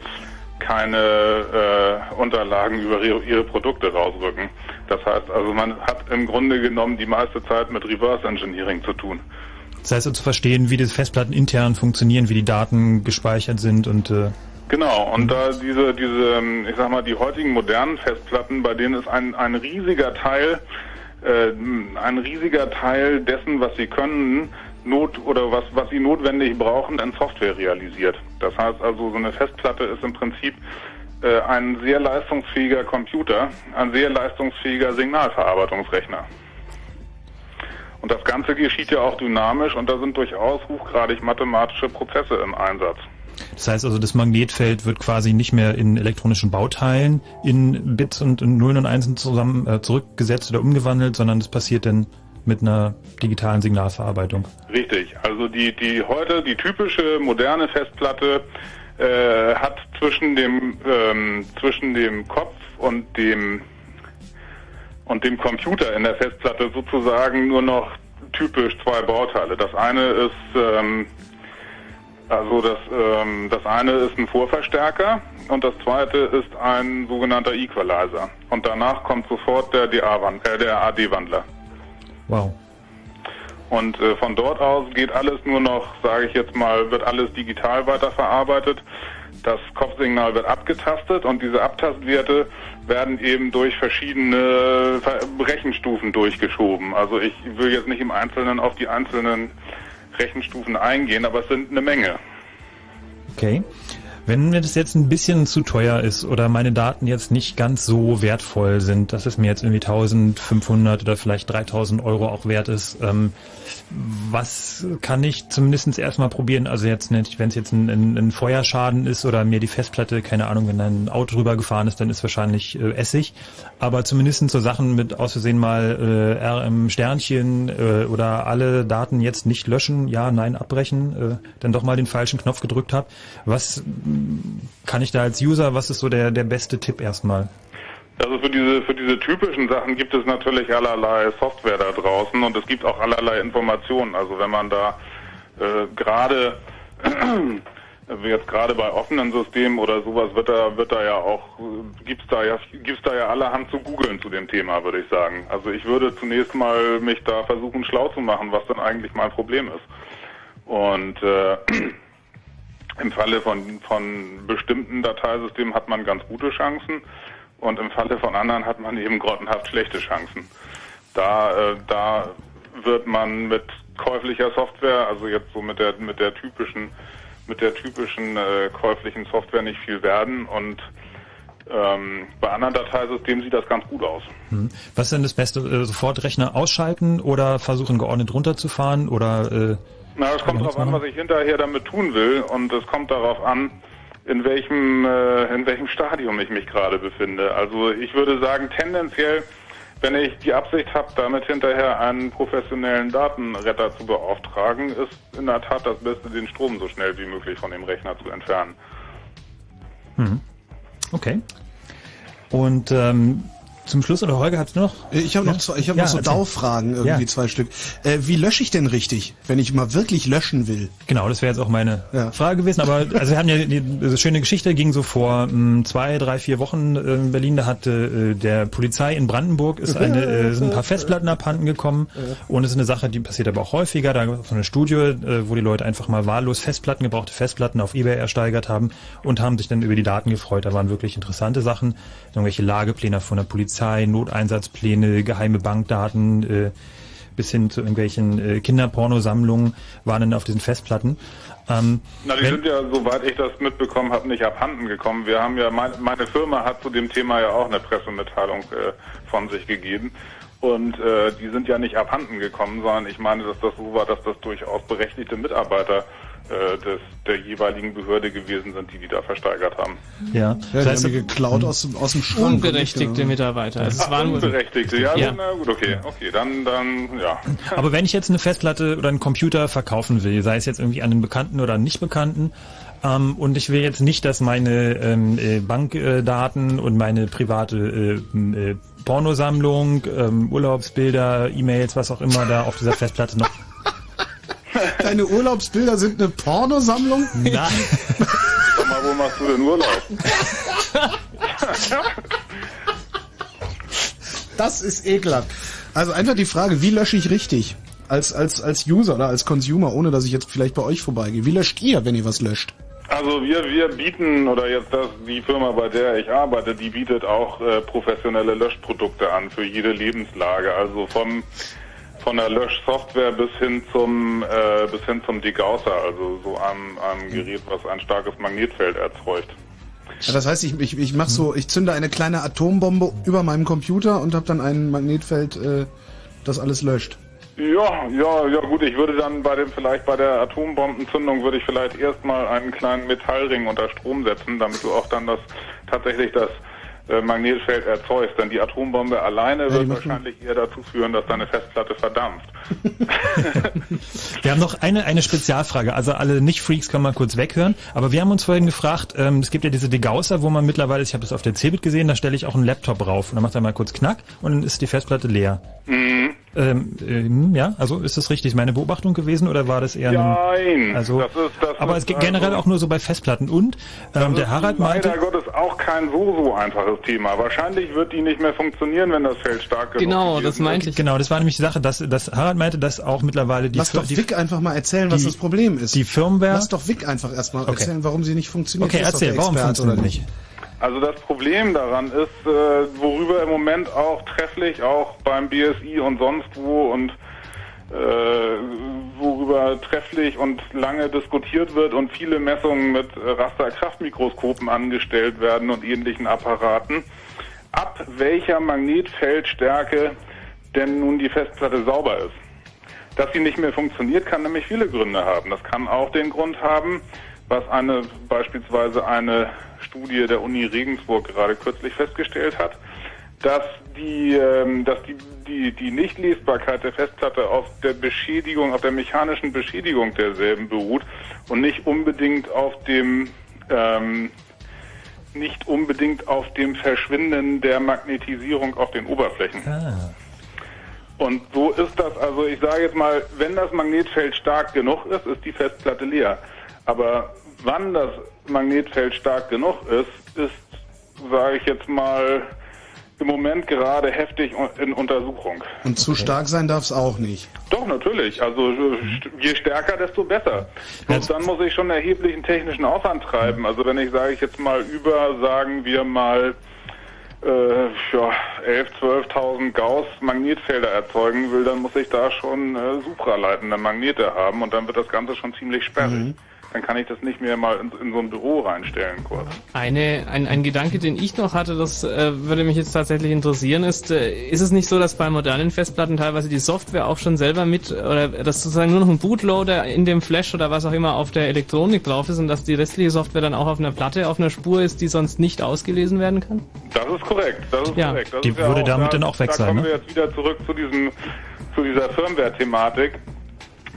S17: keine äh, Unterlagen über ihre, Produkte rausrücken. Das heißt also, man hat im Grunde genommen die meiste Zeit mit Reverse Engineering zu tun.
S2: Das heißt, also zu verstehen, wie die Festplatten intern funktionieren, wie die Daten gespeichert sind und äh,
S17: Genau, und da diese, diese, ich sag mal, die heutigen modernen Festplatten, bei denen ist ein, ein riesiger Teil, äh, ein riesiger Teil dessen, was sie können, not oder was, was sie notwendig brauchen, in Software realisiert. Das heißt also, so eine Festplatte ist im Prinzip äh, ein sehr leistungsfähiger Computer, ein sehr leistungsfähiger Signalverarbeitungsrechner. Und das Ganze geschieht ja auch dynamisch und da sind durchaus hochgradig mathematische Prozesse im Einsatz.
S2: Das heißt also, das Magnetfeld wird quasi nicht mehr in elektronischen Bauteilen in Bits und in Nullen und Einsen zusammen äh, zurückgesetzt oder umgewandelt, sondern das passiert dann mit einer digitalen Signalverarbeitung.
S17: Richtig. Also die, die heute, die typische moderne Festplatte äh, hat zwischen dem, ähm, zwischen dem Kopf und dem, und dem Computer in der Festplatte sozusagen nur noch typisch zwei Bauteile. Das eine ist, ähm, also das, ähm, das eine ist ein Vorverstärker und das zweite ist ein sogenannter Equalizer. Und danach kommt sofort der, äh, der AD-Wandler.
S2: Wow.
S17: Und äh, von dort aus geht alles nur noch, sage ich jetzt mal, wird alles digital weiterverarbeitet. Das Kopfsignal wird abgetastet und diese Abtastwerte werden eben durch verschiedene Ver- Rechenstufen durchgeschoben. Also ich will jetzt nicht im Einzelnen auf die einzelnen Rechenstufen eingehen, aber es sind eine Menge.
S2: Okay. Wenn mir das jetzt ein bisschen zu teuer ist oder meine Daten jetzt nicht ganz so wertvoll sind, dass es mir jetzt irgendwie 1500 oder vielleicht 3000 Euro auch wert ist, ähm, was kann ich zumindest erstmal probieren? Also jetzt nicht, wenn es jetzt ein, ein, ein Feuerschaden ist oder mir die Festplatte, keine Ahnung, wenn ein Auto drüber gefahren ist, dann ist wahrscheinlich äh, Essig. Aber zumindest so Sachen mit aus Versehen mal äh, RM Sternchen äh, oder alle Daten jetzt nicht löschen, ja, nein, abbrechen, äh, dann doch mal den falschen Knopf gedrückt habe. Was kann ich da als User, was ist so der, der beste Tipp erstmal?
S17: Also für diese, für diese typischen Sachen gibt es natürlich allerlei Software da draußen und es gibt auch allerlei Informationen. Also wenn man da äh, gerade jetzt gerade bei offenen Systemen oder sowas wird da wird da ja auch gibt's da ja gibt's da ja allerhand zu googeln zu dem Thema, würde ich sagen. Also ich würde zunächst mal mich da versuchen schlau zu machen, was denn eigentlich mein Problem ist. Und äh, im Falle von von bestimmten Dateisystemen hat man ganz gute Chancen und im Falle von anderen hat man eben grottenhaft schlechte Chancen. Da, äh, da wird man mit käuflicher Software, also jetzt so mit der mit der typischen mit der typischen äh, käuflichen Software nicht viel werden und ähm, bei anderen Dateisystemen sieht das ganz gut aus.
S2: Hm. Was ist denn das Beste? Äh, sofort Rechner ausschalten oder versuchen geordnet runterzufahren oder äh,
S17: Na, es kommt darauf an, was ich hinterher damit tun will und es kommt darauf an, in welchem, äh, in welchem Stadium ich mich gerade befinde. Also ich würde sagen, tendenziell, wenn ich die Absicht habe, damit hinterher einen professionellen Datenretter zu beauftragen, ist in der Tat das Beste, den Strom so schnell wie möglich von dem Rechner zu entfernen.
S2: Mhm. Okay. Und ähm, zum Schluss, oder Holger hat's noch?
S1: Ich habe noch, zwei, ich hab
S2: Ja,
S1: noch so
S2: erzähl.
S1: DAO-Fragen, irgendwie
S2: Ja.
S1: zwei Stück. Äh, wie lösche ich denn richtig, wenn ich mal wirklich löschen will?
S2: Genau, das wäre jetzt auch meine Frage gewesen. Aber also wir haben ja die, diese schöne Geschichte, ging so vor mh, zwei, drei, vier Wochen in Berlin. Da hatte äh, der Polizei in Brandenburg ist eine, äh, sind ein paar Festplatten abhanden gekommen. Und es ist eine Sache, die passiert aber auch häufiger. Da gab es eine Studie, äh, wo die Leute einfach mal wahllos Festplatten, gebrauchte Festplatten auf eBay ersteigert haben und haben sich dann über die Daten gefreut. Da waren wirklich interessante Sachen, irgendwelche Lagepläne von der Polizei, Noteinsatzpläne, geheime Bankdaten. Äh, bis hin zu irgendwelchen äh, Kinderpornosammlungen waren dann auf diesen Festplatten. Ähm,
S17: Na, die sind ja, soweit ich das mitbekommen habe, nicht abhanden gekommen. Wir haben ja, mein, meine Firma hat zu dem Thema ja auch eine Pressemitteilung äh, von sich gegeben. Und äh, die sind ja nicht abhanden gekommen, sondern ich meine, dass das so war, dass das durchaus berechtigte Mitarbeiter äh, des, der jeweiligen Behörde gewesen sind, die die da versteigert haben.
S2: Ja,
S1: Ja, die haben die geklaut aus, dem- aus dem Schrank.
S3: Unberechtigte Mitarbeiter. Also es
S17: Ach,
S3: waren
S17: Unberechtigte, ja,
S2: Ja.
S17: na gut, okay, okay, dann, dann, ja.
S2: Aber wenn ich jetzt eine Festplatte oder einen Computer verkaufen will, sei es jetzt irgendwie an einen Bekannten oder einen Nicht-Bekannten, ähm, und ich will jetzt nicht, dass meine ähm, äh, Bankdaten und meine private äh, äh, Pornosammlung, ähm, Urlaubsbilder, E-Mails, was auch immer da auf dieser Festplatte noch.
S1: Deine Urlaubsbilder sind eine Pornosammlung?
S2: Nein.
S17: Sag mal, wo machst du denn Urlaub?
S1: Das ist ekelhaft. Also einfach die Frage, wie lösche ich richtig? Als, als, als User oder als Consumer, ohne dass ich jetzt vielleicht bei euch vorbeigehe. Wie löscht ihr, wenn ihr was löscht?
S17: Also wir, wir bieten, oder jetzt das, die Firma, bei der ich arbeite, die bietet auch äh, professionelle Löschprodukte an für jede Lebenslage. Also vom von der Löschsoftware bis hin zum äh, bis hin zum Degausser, also so einem, einem Gerät, was ein starkes Magnetfeld erzeugt.
S1: Ja, das heißt, ich, ich, ich mach so, ich zünde eine kleine Atombombe über meinem Computer und habe dann ein Magnetfeld, äh, das alles löscht.
S17: Ja, ja, ja gut, ich würde dann bei dem vielleicht bei der Atombombenzündung würde ich vielleicht erstmal einen kleinen Metallring unter Strom setzen, damit du auch dann das tatsächlich das Magnetfeld erzeugst. Denn die Atombombe alleine
S1: die
S17: wird wahrscheinlich eher dazu führen, dass deine Festplatte verdampft.
S2: Wir haben noch eine, eine Spezialfrage. Also alle Nicht-Freaks können mal kurz weghören. Aber wir haben uns vorhin gefragt, ähm, es gibt ja diese Degausser, wo man mittlerweile, ich habe das auf der Cebit gesehen, da stelle ich auch einen Laptop rauf und dann macht er mal kurz Knack und dann ist die Festplatte leer.
S17: Mhm.
S2: Ähm, ähm, ja, also ist das richtig meine Beobachtung gewesen oder war das eher ein,
S17: Nein,
S2: also
S17: das ist, das
S2: aber
S17: ist
S2: es geht generell
S17: also-
S2: auch nur so bei Festplatten und ähm, der Harald meinte
S17: Leider Gottes auch kein so so einfaches Thema. Wahrscheinlich wird die nicht mehr funktionieren, wenn das Feld stark genug gewesen ist.
S2: Genau, das war nämlich die Sache, dass, dass Harald meinte, dass auch mittlerweile die
S1: Lass
S2: Fir-
S1: doch
S2: die,
S1: Vic einfach mal erzählen, was
S2: die-
S1: das Problem ist.
S2: die Firmware
S1: Lass doch Vic einfach erstmal
S2: Okay.
S1: erzählen, warum sie nicht funktioniert.
S2: Okay, erzähl, warum funktioniert
S1: oder
S2: nicht?
S17: Also das Problem daran ist, äh, worüber im Moment auch trefflich, auch beim BSI und sonst wo und äh, worüber trefflich und lange diskutiert wird und viele Messungen mit Rasterkraftmikroskopen angestellt werden und ähnlichen Apparaten, ab welcher Magnetfeldstärke denn nun die Festplatte sauber ist. Dass sie nicht mehr funktioniert, kann nämlich viele Gründe haben. Das kann auch den Grund haben, was eine beispielsweise eine Studie der Uni Regensburg gerade kürzlich festgestellt hat, dass die, ähm, dass die, die, die Nichtlesbarkeit der Festplatte auf der Beschädigung, auf der mechanischen Beschädigung derselben beruht und nicht unbedingt auf dem ähm, nicht unbedingt auf dem Verschwinden der Magnetisierung auf den Oberflächen.
S2: Ah.
S17: Und so ist das, also ich sage jetzt mal, wenn das Magnetfeld stark genug ist, ist die Festplatte leer. Aber wann das Magnetfeld stark genug ist, ist, sage ich jetzt mal, im Moment gerade heftig in Untersuchung.
S1: Und zu stark sein darf es auch nicht.
S17: Doch, natürlich. Also je stärker, desto besser. Und dann muss ich schon erheblichen technischen Aufwand treiben. Also wenn ich, sage ich jetzt mal, über, sagen wir mal, äh, ja, 11, 12.000 Gauss Magnetfelder erzeugen will, dann muss ich da schon äh, supraleitende Magnete haben und dann wird das Ganze schon ziemlich sperrig.
S1: Mhm.
S17: Dann kann ich das nicht mehr mal in, in so ein Büro reinstellen kurz.
S3: Eine, ein, ein Gedanke, den ich noch hatte, das äh, würde mich jetzt tatsächlich interessieren, ist, äh, ist es nicht so, dass bei modernen Festplatten teilweise die Software auch schon selber mit, oder dass sozusagen nur noch ein Bootloader in dem Flash oder was auch immer auf der Elektronik drauf ist und dass die restliche Software dann auch auf einer Platte, auf einer Spur ist, die sonst nicht ausgelesen werden kann?
S17: Das ist korrekt, das ist
S3: Ja.
S17: korrekt. Das
S2: Die
S17: ist ja
S2: würde
S17: auch,
S2: damit
S17: da,
S2: dann auch weg
S17: da
S2: sein,
S17: kommen
S2: ne?
S17: wir jetzt wieder zurück zu diesem, zu dieser Firmware-Thematik.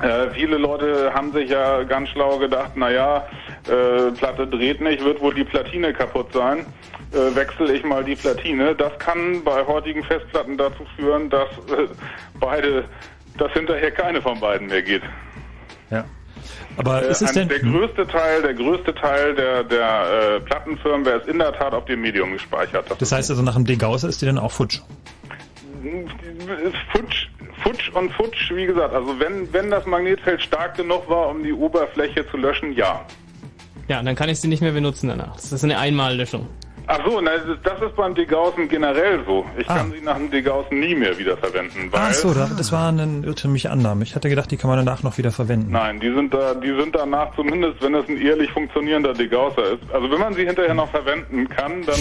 S17: Äh, viele Leute haben sich ja ganz schlau gedacht, naja, äh, Platte dreht nicht, wird wohl die Platine kaputt sein. Äh, wechsle ich mal die Platine. Das kann bei heutigen Festplatten dazu führen, dass äh, beide, dass hinterher keine von beiden mehr geht.
S2: Ja. Aber
S17: Äh,
S2: ist es denn...
S17: der größte Teil, der größte Teil der, der äh, Plattenfirmware ist in der Tat auf dem Medium gespeichert.
S2: Das heißt also, nach dem Degaußer ist die dann auch futsch.
S17: Futsch, Futsch und Futsch, wie gesagt, also wenn, wenn das Magnetfeld stark genug war, um die Oberfläche zu löschen, ja.
S3: Ja, dann kann ich sie nicht mehr benutzen danach. Das ist eine Einmallöschung.
S17: Ach so, na, das ist beim Degaußen generell so. Ich
S2: Ah.
S17: kann sie nach dem Degaußen nie mehr wiederverwenden, weil
S2: Ach so, da- das war eine irrtümliche Annahme. Ich hatte gedacht, die kann man danach noch wieder verwenden.
S17: Nein, die sind da, die sind danach zumindest, wenn es ein ehrlich funktionierender Degausser ist. Also wenn man sie hinterher noch verwenden kann, dann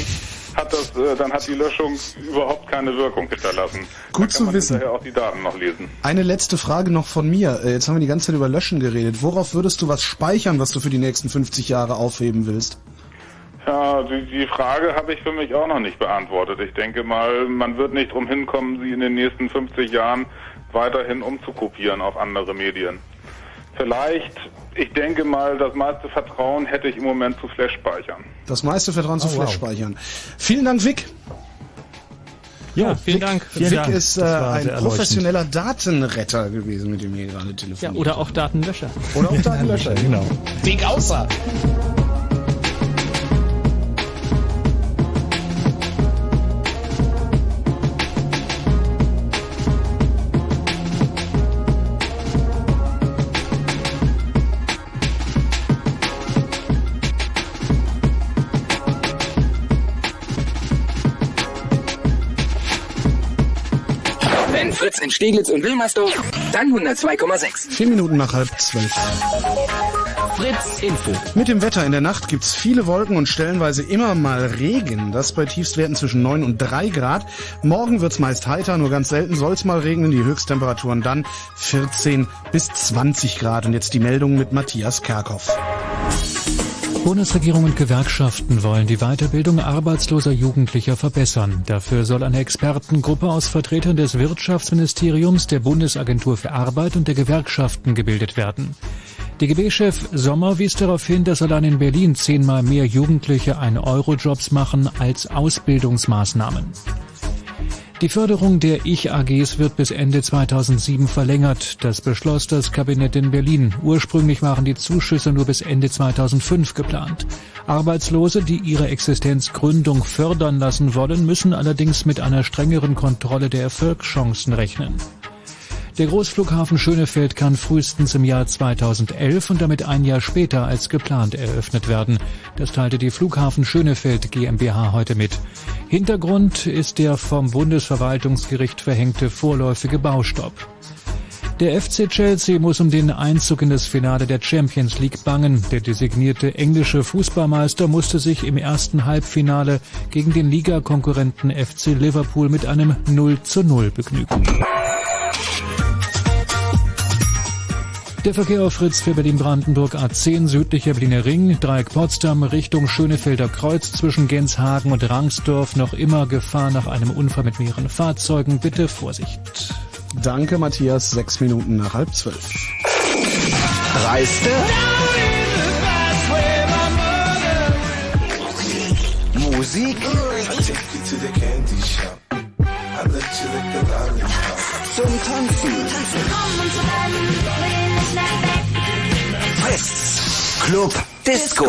S17: hat das, äh, dann hat die Löschung überhaupt keine Wirkung hinterlassen.
S1: Gut zu
S17: man
S1: wissen.
S17: hinterher auch die Daten noch lesen.
S1: Eine letzte Frage noch von mir. Äh, Jetzt haben wir die ganze Zeit über Löschen geredet. Worauf würdest du was speichern, was du für die nächsten 50 Jahre aufheben willst?
S17: Ja, die, die Frage habe ich für mich auch noch nicht beantwortet. Ich denke mal, man wird nicht drum hinkommen, sie in den nächsten 50 Jahren weiterhin umzukopieren auf andere Medien. Vielleicht, ich denke mal, das meiste Vertrauen hätte ich im Moment zu Flash-Speichern.
S1: Das meiste Vertrauen zu
S17: Oh, wow.
S1: Flash speichern. Vielen Dank, Vic.
S3: Ja, vielen Dank.
S1: Vic ist äh, ein professioneller Datenretter gewesen, mit dem wir gerade
S3: Ja,
S1: telefoniert
S3: oder auch Datenlöscher.
S1: Oder auch Datenlöscher,
S2: genau.
S1: Vic außer.
S18: Fritz in Steglitz und Wilmersdorf, dann 102,6.
S1: Vier Minuten nach halb zwölf.
S18: Fritz Info.
S1: Mit dem Wetter in der Nacht gibt's viele Wolken und stellenweise immer mal Regen. Das bei Tiefstwerten zwischen 9 und 3 Grad. Morgen wird's meist heiter, nur ganz selten soll's mal regnen. Die Höchsttemperaturen dann 14 bis 20 Grad. Und jetzt die Meldung mit Matthias Kerkhoff.
S6: Bundesregierung und Gewerkschaften wollen die Weiterbildung arbeitsloser Jugendlicher verbessern. Dafür soll eine Expertengruppe aus Vertretern des Wirtschaftsministeriums, der Bundesagentur für Arbeit und der Gewerkschaften gebildet werden. DGB-Chef Sommer wies darauf hin, dass allein in Berlin zehnmal mehr Jugendliche eine Eurojobs machen als Ausbildungsmaßnahmen. Die Förderung der Ich-AGs wird bis Ende 2007 verlängert. Das beschloss das Kabinett in Berlin. Ursprünglich waren die Zuschüsse nur bis Ende 2005 geplant. Arbeitslose, die ihre Existenzgründung fördern lassen wollen, müssen allerdings mit einer strengeren Kontrolle der Erfolgschancen rechnen. Der Großflughafen Schönefeld kann frühestens im Jahr 2011 und damit ein Jahr später als geplant eröffnet werden. Das teilte die Flughafen Schönefeld GmbH heute mit. Hintergrund ist der vom Bundesverwaltungsgericht verhängte vorläufige Baustopp. Der FC Chelsea muss um den Einzug in das Finale der Champions League bangen. Der designierte englische Fußballmeister musste sich im ersten Halbfinale gegen den Ligakonkurrenten FC Liverpool mit einem 0 zu 0 begnügen. Der Verkehr auf Fritz für Berlin-Brandenburg A10 südlicher Berliner Ring, Dreieck Potsdam Richtung Schönefelder Kreuz zwischen Genshagen und Rangsdorf noch immer Gefahr nach einem Unfall mit mehreren Fahrzeugen. Bitte Vorsicht.
S1: Danke, Matthias. Sechs Minuten nach halb zwölf.
S5: Reiste? Musik? Zum Tanzen? Fritz. Club Disco.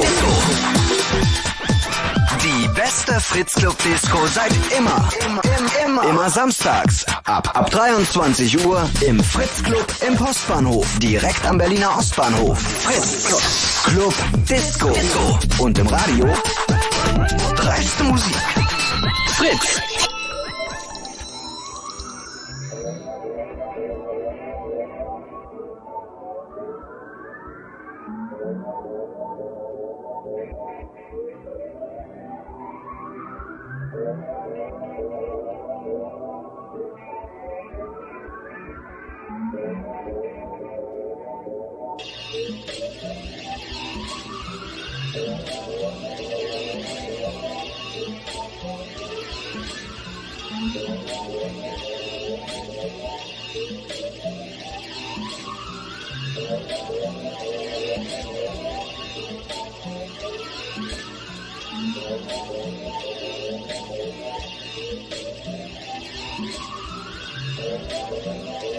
S5: Die beste Fritz Club Disco seit immer. Immer, immer. immer samstags. Ab, ab 23 Uhr im Fritz Club im Postbahnhof. Direkt am Berliner Ostbahnhof. Fritz Club Disco. Und im Radio dreiste Musik. Fritz. Thank you.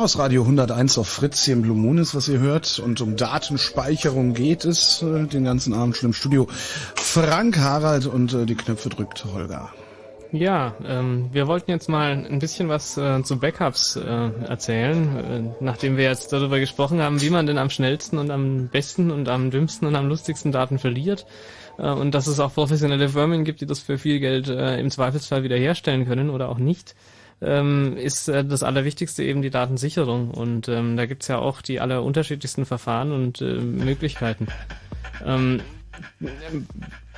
S1: Chaos Radio 101 auf Fritz hier im Blue Moon ist, was ihr hört. Und um Datenspeicherung geht es äh, den ganzen Abend schon im Studio. Frank, Harald und äh, die Knöpfe drückt Holger.
S3: Ja, ähm, wir wollten jetzt mal ein bisschen was äh, zu Backups äh, erzählen, äh, nachdem wir jetzt darüber gesprochen haben, wie man denn am schnellsten und am besten und am dümmsten und am lustigsten Daten verliert äh, und dass es auch professionelle Firmen gibt, die das für viel Geld äh, im Zweifelsfall wiederherstellen können oder auch nicht ähm, ist äh, das Allerwichtigste eben die Datensicherung. Und ähm, da gibt's ja auch die allerunterschiedlichsten Verfahren und äh, Möglichkeiten. Ähm,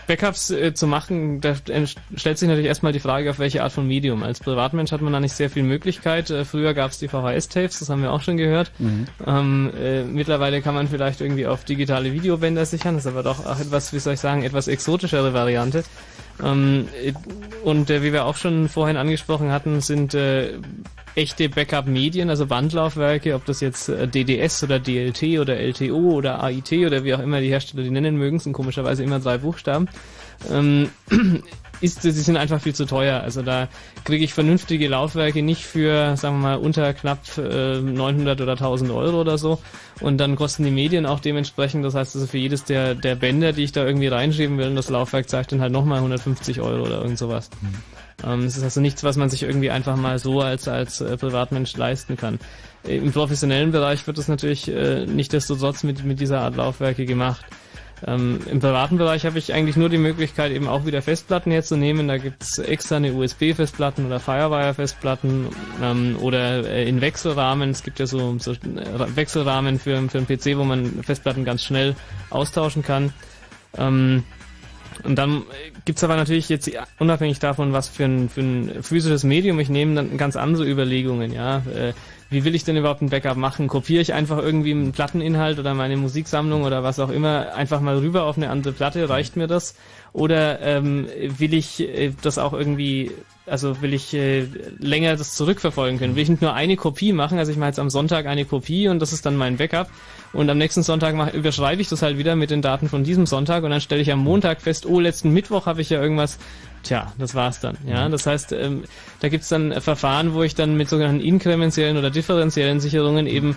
S3: Backups äh, zu machen, da stellt sich natürlich erstmal die Frage, auf welche Art von Medium. Als Privatmensch hat man da nicht sehr viel Möglichkeit. Äh, früher gab es die VHS-Tapes, das haben wir auch schon gehört. Mhm. Ähm, äh, mittlerweile kann man vielleicht irgendwie auf digitale Videobänder sichern, das ist aber doch auch etwas, wie soll ich sagen, etwas exotischere Variante. Ähm, und äh, wie wir auch schon vorhin angesprochen hatten, sind äh, echte Backup-Medien, also Bandlaufwerke, ob das jetzt äh, DDS oder DLT oder LTO oder AIT oder wie auch immer die Hersteller die nennen mögen, sind komischerweise immer drei Buchstaben. Ähm, ist, sie sind einfach viel zu teuer. Also da kriege ich vernünftige Laufwerke nicht für, sagen wir mal, unter knapp äh, 900 oder 1000 Euro oder so. Und dann kosten die Medien auch dementsprechend. Das heißt also für jedes der, der Bänder, die ich da irgendwie reinschieben will, und das Laufwerk zeigt dann halt nochmal 150 Euro oder irgend sowas. Mhm. Ähm, es ist also nichts, was man sich irgendwie einfach mal so als, als äh, Privatmensch leisten kann. Im professionellen Bereich wird das natürlich äh, nicht desto trotz mit, mit dieser Art Laufwerke gemacht. Ähm, Im privaten Bereich habe ich eigentlich nur die Möglichkeit, eben auch wieder Festplatten herzunehmen. Da gibt's externe USB-Festplatten oder Firewire-Festplatten ähm, oder äh, in Wechselrahmen. Es gibt ja so, so Wechselrahmen für, für einen PC, wo man Festplatten ganz schnell austauschen kann. Ähm, und dann gibt's aber natürlich jetzt unabhängig davon, was für ein, für ein physisches Medium ich nehme, dann ganz andere Überlegungen, ja. Äh, wie will ich denn überhaupt ein Backup machen? Kopiere ich einfach irgendwie einen Platteninhalt oder meine Musiksammlung oder was auch immer einfach mal rüber auf eine andere Platte? Reicht mir das? Oder ähm, will ich äh, das auch irgendwie, also will ich äh, länger das zurückverfolgen können? Will ich nicht nur eine Kopie machen? Also ich mache jetzt am Sonntag eine Kopie und das ist dann mein Backup. Und am nächsten Sonntag mach, überschreibe ich das halt wieder mit den Daten von diesem Sonntag. Und dann stelle ich am Montag fest, oh, letzten Mittwoch habe ich ja irgendwas. Tja, das war's dann. Ja, das heißt, ähm, da gibt's dann Verfahren, wo ich dann mit sogenannten inkrementellen oder differenziellen Sicherungen eben,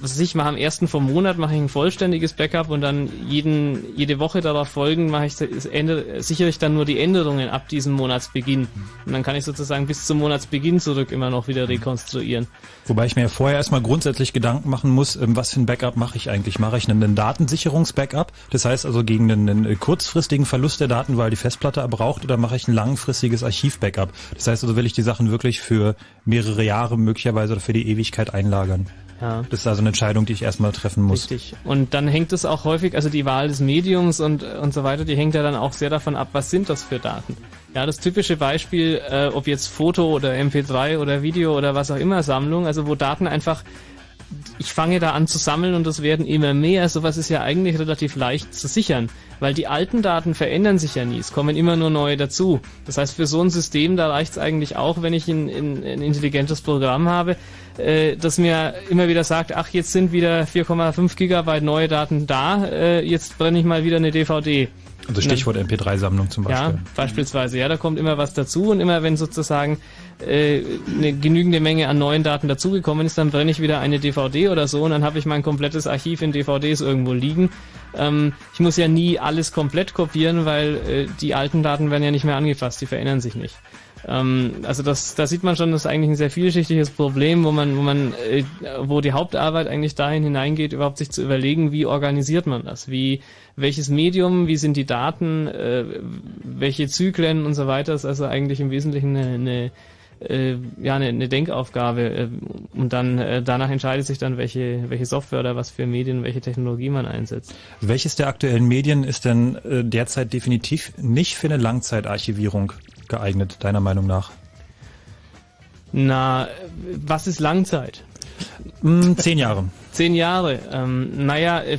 S3: was ich mache am ersten vom Monat mache ich ein vollständiges Backup und dann jeden jede Woche darauf folgen mache ich ändere, sichere ich dann nur die Änderungen ab diesem Monatsbeginn und dann kann ich sozusagen bis zum Monatsbeginn zurück immer noch wieder rekonstruieren.
S2: Wobei ich mir vorher erstmal grundsätzlich Gedanken machen muss, ähm, was für ein Backup mache ich eigentlich? Mache ich einen Datensicherungsbackup? Das heißt also gegen einen, einen kurzfristigen Verlust der Daten, weil die Festplatte braucht oder mache ich ein langfristiges Archiv-Backup. Das heißt also, will ich die Sachen wirklich für mehrere Jahre möglicherweise oder für die Ewigkeit einlagern. Ja. Das ist also eine Entscheidung, die ich erstmal treffen muss.
S3: Richtig. Und dann hängt es auch häufig, also die Wahl des Mediums und, und so weiter, die hängt ja dann auch sehr davon ab, was sind das für Daten. Ja, das typische Beispiel, äh, ob jetzt Foto oder MP3 oder Video oder was auch immer Sammlung, also wo Daten einfach ich fange da an zu sammeln und es werden immer mehr. Sowas ist ja eigentlich relativ leicht zu sichern, weil die alten Daten verändern sich ja nie. Es kommen immer nur neue dazu. Das heißt, für so ein System, da reicht es eigentlich auch, wenn ich ein, ein, ein intelligentes Programm habe, äh, das mir immer wieder sagt, ach, jetzt sind wieder 4,5 Gigabyte neue Daten da, äh, jetzt brenne ich mal wieder eine DVD.
S2: Also Stichwort MP3-Sammlung zum Beispiel.
S3: Ja, beispielsweise. Ja, da kommt immer was dazu und immer wenn sozusagen äh, eine genügende Menge an neuen Daten dazugekommen ist, dann brenne ich wieder eine DVD oder so und dann habe ich mein komplettes Archiv in DVDs irgendwo liegen. Ähm, ich muss ja nie alles komplett kopieren, weil äh, die alten Daten werden ja nicht mehr angefasst, die verändern sich nicht. Ähm, also das, da sieht man schon, das ist eigentlich ein sehr vielschichtiges Problem, wo man, wo man, äh, wo die Hauptarbeit eigentlich dahin hineingeht, überhaupt sich zu überlegen, wie organisiert man das, wie welches Medium, wie sind die Daten, äh, welche Zyklen und so weiter, ist also eigentlich im Wesentlichen eine, eine äh, ja eine, eine Denkaufgabe äh, und dann äh, danach entscheidet sich dann welche welche Software oder was für Medien welche Technologie man einsetzt.
S2: Welches der aktuellen Medien ist denn äh, derzeit definitiv nicht für eine Langzeitarchivierung geeignet deiner Meinung nach?
S3: Na, was ist Langzeit?
S2: Mm, zehn Jahre.
S3: Zehn Jahre. Ähm, naja, äh,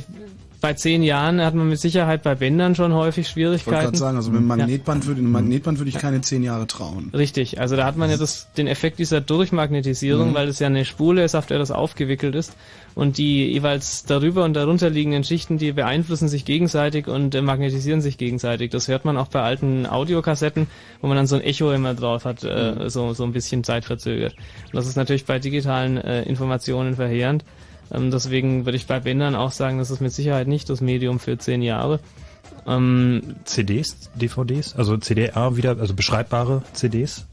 S3: bei zehn Jahren hat man mit Sicherheit bei Bändern schon häufig
S1: Ich wollte gerade
S3: Schwierigkeiten.
S1: sagen, also mit dem
S3: Ja.
S1: Magnetband würde, einem Magnetband würde ich keine zehn Jahre trauen.
S3: Richtig, also da hat man ja das, den Effekt dieser Durchmagnetisierung,
S1: Mhm.
S3: weil es ja eine Spule ist, auf der das aufgewickelt ist. Und die jeweils darüber und darunter liegenden Schichten, die beeinflussen sich gegenseitig und äh, magnetisieren sich gegenseitig. Das hört man auch bei alten Audiokassetten, wo man dann so ein Echo immer drauf hat, äh, so, so ein bisschen zeitverzögert. Und das ist natürlich bei digitalen äh, Informationen verheerend. Ähm, deswegen würde ich bei Bändern auch sagen, das ist mit Sicherheit nicht das Medium für zehn Jahre. Ähm,
S2: CDs, DVDs, also CDR wieder, also beschreibbare CDs?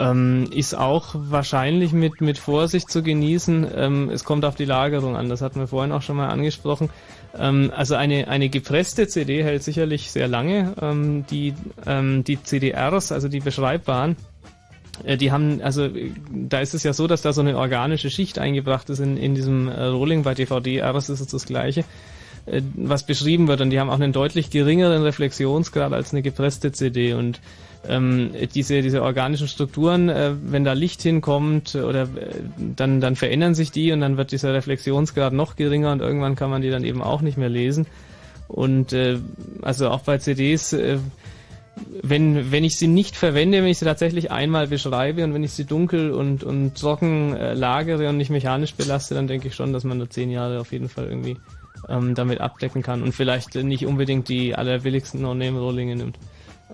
S3: Ähm, ist auch wahrscheinlich mit, mit Vorsicht zu genießen. Ähm, es kommt auf die Lagerung an, das hatten wir vorhin auch schon mal angesprochen. Ähm, also eine, eine gepresste CD hält sicherlich sehr lange. Ähm, die, ähm, die CDRs, also die beschreibbaren, äh, die haben, also da ist es ja so, dass da so eine organische Schicht eingebracht ist in, in diesem äh, Rolling. Bei DVD-Rs ist es das gleiche äh, was beschrieben wird und die haben auch einen deutlich geringeren Reflexionsgrad als eine gepresste CD und ähm, diese, diese organischen Strukturen, äh, wenn da Licht hinkommt oder äh, dann, dann verändern sich die und dann wird dieser Reflexionsgrad noch geringer und irgendwann kann man die dann eben auch nicht mehr lesen. Und äh, also auch bei CDs, äh, wenn, wenn ich sie nicht verwende, wenn ich sie tatsächlich einmal beschreibe und wenn ich sie dunkel und, und trocken äh, lagere und nicht mechanisch belaste, dann denke ich schon, dass man da zehn Jahre auf jeden Fall irgendwie ähm, damit abdecken kann und vielleicht nicht unbedingt die allerbilligsten No-Name-Rohlinge nimmt.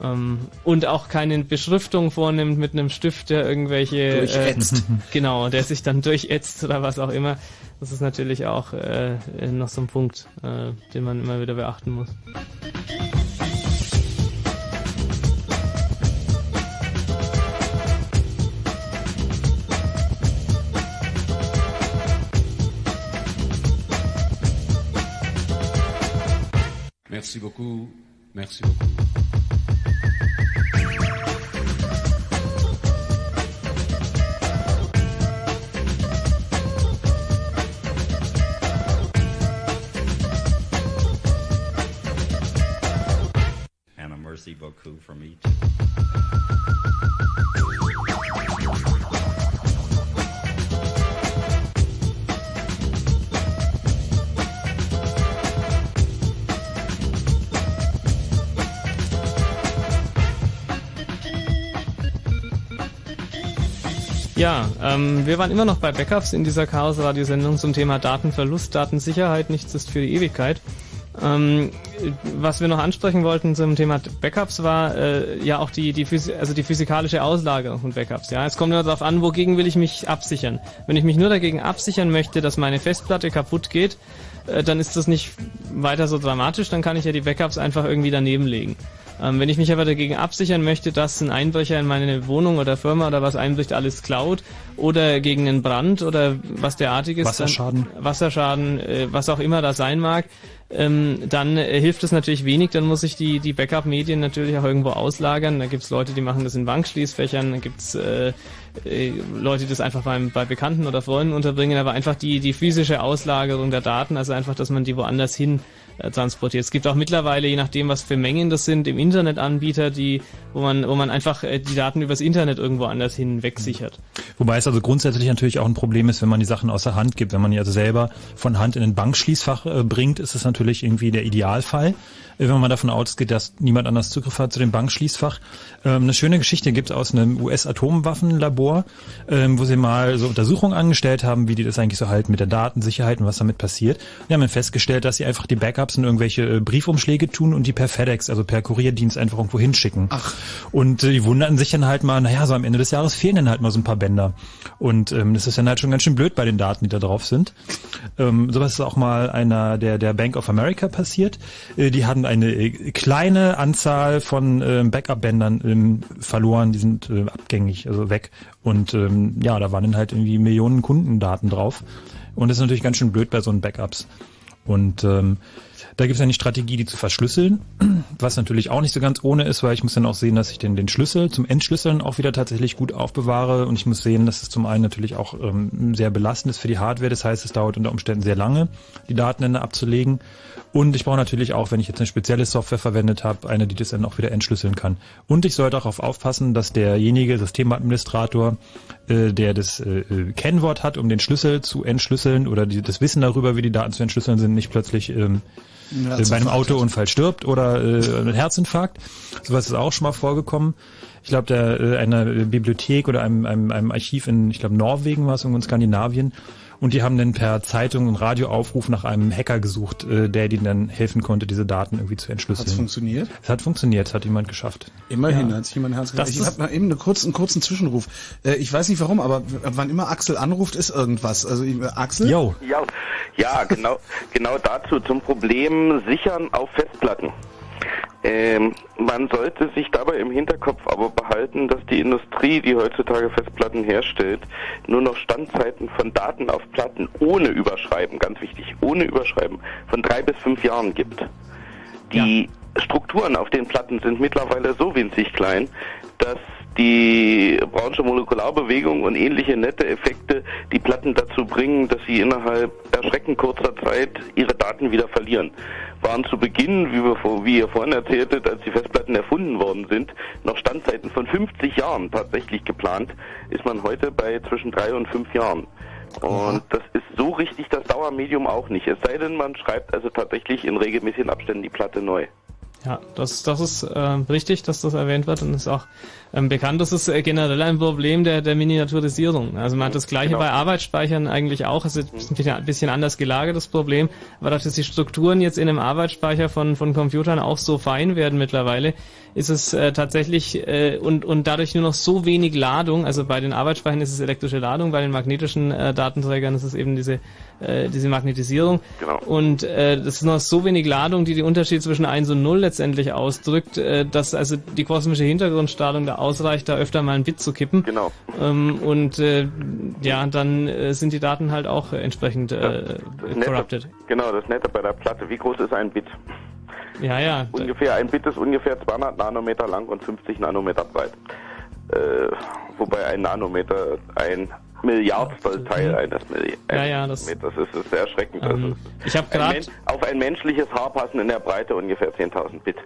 S3: Ähm, und auch keine Beschriftung vornimmt mit einem Stift, der irgendwelche
S1: Durchätzt.
S3: Äh, genau, der sich dann durchätzt oder was auch immer. Das ist natürlich auch äh, noch so ein Punkt, äh, den man immer wieder beachten muss.
S19: Merci beaucoup. Merci beaucoup.
S20: Merci beaucoup from each.
S3: Ja, ähm, wir waren immer noch bei Backups in dieser Chaos-Radiosendung zum Thema Datenverlust, Datensicherheit, nichts ist für die Ewigkeit. Ähm, was wir noch ansprechen wollten zum Thema Backups war äh, ja auch die, die, Physi also die physikalische Auslagerung von Backups. Ja, es kommt nur darauf an, wogegen will ich mich absichern. Wenn ich mich nur dagegen absichern möchte, dass meine Festplatte kaputt geht, äh, dann ist das nicht weiter so dramatisch, dann kann ich ja die Backups einfach irgendwie daneben legen. Ähm, wenn ich mich aber dagegen absichern möchte, dass ein Einbrecher in meine Wohnung oder Firma oder was einbricht, alles klaut oder gegen einen Brand oder was derartiges,
S2: Wasserschaden.
S3: Dann, Wasserschaden, äh, was auch immer das sein mag, ähm, dann äh, hilft es natürlich wenig. Dann muss ich die, die Backup-Medien natürlich auch irgendwo auslagern. Da gibt's Leute, die machen das in Bankschließfächern, da gibt's äh, äh, Leute, das einfach beim, bei Bekannten oder Freunden unterbringen, aber einfach die, die physische Auslagerung der Daten, also einfach, dass man die woanders hin transportiert. Es gibt auch mittlerweile, je nachdem, was für Mengen das sind, im Internet Anbieter, die, wo man, wo man einfach äh, die Daten übers Internet irgendwo anders hin wegsichert.
S2: Wobei es also grundsätzlich natürlich auch ein Problem ist, wenn man die Sachen aus der Hand gibt. Wenn man die also selber von Hand in ein Bankschließfach äh, bringt, ist es natürlich irgendwie der Idealfall. Äh, wenn man davon ausgeht, dass niemand anders Zugriff hat zu dem Bankschließfach. Ähm, eine schöne Geschichte gibt's aus einem US-Atomwaffenlabor, ähm, wo sie mal so Untersuchungen angestellt haben, wie die das eigentlich so halten mit der Datensicherheit und was damit passiert. Die haben dann festgestellt, dass sie einfach die Backups in irgendwelche äh, Briefumschläge tun und die per FedEx, also per Kurierdienst einfach irgendwo hinschicken. Ach. Und äh, die wunderten sich dann halt mal, naja, so am Ende des Jahres fehlen dann halt mal so ein paar Bänder. Und ähm, das ist dann halt schon ganz schön blöd bei den Daten, die da drauf sind. Ähm, sowas ist auch mal einer der, der Bank of America passiert. Äh, die hatten eine äh, kleine Anzahl von äh, Backup-Bändern ähm, verloren, die sind äh, abgängig, also weg. Und ähm, ja, da waren dann halt irgendwie Millionen Kundendaten drauf. Und das ist natürlich ganz schön blöd bei so einen Backups. Und ähm, da gibt es eine Strategie, die zu verschlüsseln, was natürlich auch nicht so ganz ohne ist, weil ich muss dann auch sehen, dass ich den, den Schlüssel zum Entschlüsseln auch wieder tatsächlich gut aufbewahre. Und ich muss sehen, dass es zum einen natürlich auch ähm, sehr belastend ist für die Hardware, das heißt, es dauert unter Umständen sehr lange, die Daten dann abzulegen und ich brauche natürlich auch, wenn ich jetzt eine spezielle Software verwendet habe, eine, die das dann auch wieder entschlüsseln kann. Und ich sollte auch darauf aufpassen, dass derjenige Systemadministrator, äh, der das äh, äh, Kennwort hat, um den Schlüssel zu entschlüsseln oder die, das Wissen darüber, wie die Daten zu entschlüsseln sind, nicht plötzlich ähm, äh, bei einem. Autounfall stirbt oder äh, einen Herzinfarkt. Sowas ist auch schon mal vorgekommen. Ich glaube, der äh, einer Bibliothek oder einem, einem, einem Archiv in, ich glaube, Norwegen war es, irgendwo in Skandinavien. Und die haben dann per Zeitung und Radioaufruf nach einem Hacker gesucht, äh, der ihnen dann helfen konnte, diese Daten irgendwie zu entschlüsseln.
S1: Hat's funktioniert?
S2: Es hat funktioniert, es hat jemand geschafft.
S1: Immerhin
S2: Ja.
S1: hat sich jemand Herz
S2: Das
S1: Ich habe mal eben einen kurzen Zwischenruf. Äh, ich weiß nicht warum, aber wann immer Axel anruft, ist irgendwas. Also äh, Axel?
S2: Jo.
S4: Ja, ja genau, genau dazu zum Problem Sichern auf Festplatten. Ähm, man sollte sich dabei im Hinterkopf aber behalten, dass die Industrie, die heutzutage Festplatten herstellt, nur noch Standzeiten von Daten auf Platten ohne Überschreiben, ganz wichtig, ohne Überschreiben, von drei bis fünf Jahren gibt. Die Strukturen auf den Platten sind mittlerweile so winzig klein, dass die Brownsche Molekularbewegung und ähnliche nette Effekte die Platten dazu bringen, dass sie innerhalb erschreckend kurzer Zeit ihre Daten wieder verlieren. Waren zu Beginn, wie, wir, wie ihr vorhin erzähltet, als die Festplatten erfunden worden sind, noch Standzeiten von 50 Jahren tatsächlich geplant, ist man heute bei zwischen drei und fünf Jahren. Und das ist so richtig das Dauermedium auch nicht. Es sei denn, man schreibt also tatsächlich in regelmäßigen Abständen die Platte neu.
S3: Ja, das, das ist äh, richtig, dass das erwähnt wird und ist auch ähm, bekannt. Das ist äh, generell ein Problem der, der Miniaturisierung. Also man hat das gleiche
S4: Genau.
S3: bei Arbeitsspeichern eigentlich auch. Es ist ein bisschen, ein bisschen anders gelagert, das Problem. Aber dadurch, dass die Strukturen jetzt in einem Arbeitsspeicher von, von Computern auch so fein werden mittlerweile, ist es äh, tatsächlich äh, und, und dadurch nur noch so wenig Ladung, also bei den Arbeitsspeichern ist es elektrische Ladung, bei den magnetischen äh, Datenträgern ist es eben diese, äh, diese Magnetisierung.
S4: Genau.
S3: Und äh, das ist noch so wenig Ladung, die den Unterschied zwischen 1 und 0 letztendlich ausdrückt, äh, dass also die kosmische Hintergrundstrahlung da ausreicht, da öfter mal ein Bit zu kippen.
S4: Genau.
S3: Ähm, und äh, ja, dann äh, sind die Daten halt auch entsprechend äh,
S4: Das Nette,
S3: corrupted.
S4: genau, das Nette bei der Platte. Wie groß ist ein Bit?
S3: Ja, ja.
S4: Ungefähr, ein Bit ist ungefähr 200 Nanometer lang und 50 Nanometer breit. Äh, wobei ein Nanometer ein Milliardstel eines Millimeters
S3: Ja, ja, das-
S4: ist. Das ist sehr erschreckend. Das
S3: Ähm,
S4: ist
S3: ich habe gerade
S4: auf ein menschliches Haar passen in der Breite ungefähr 10.000 Bit.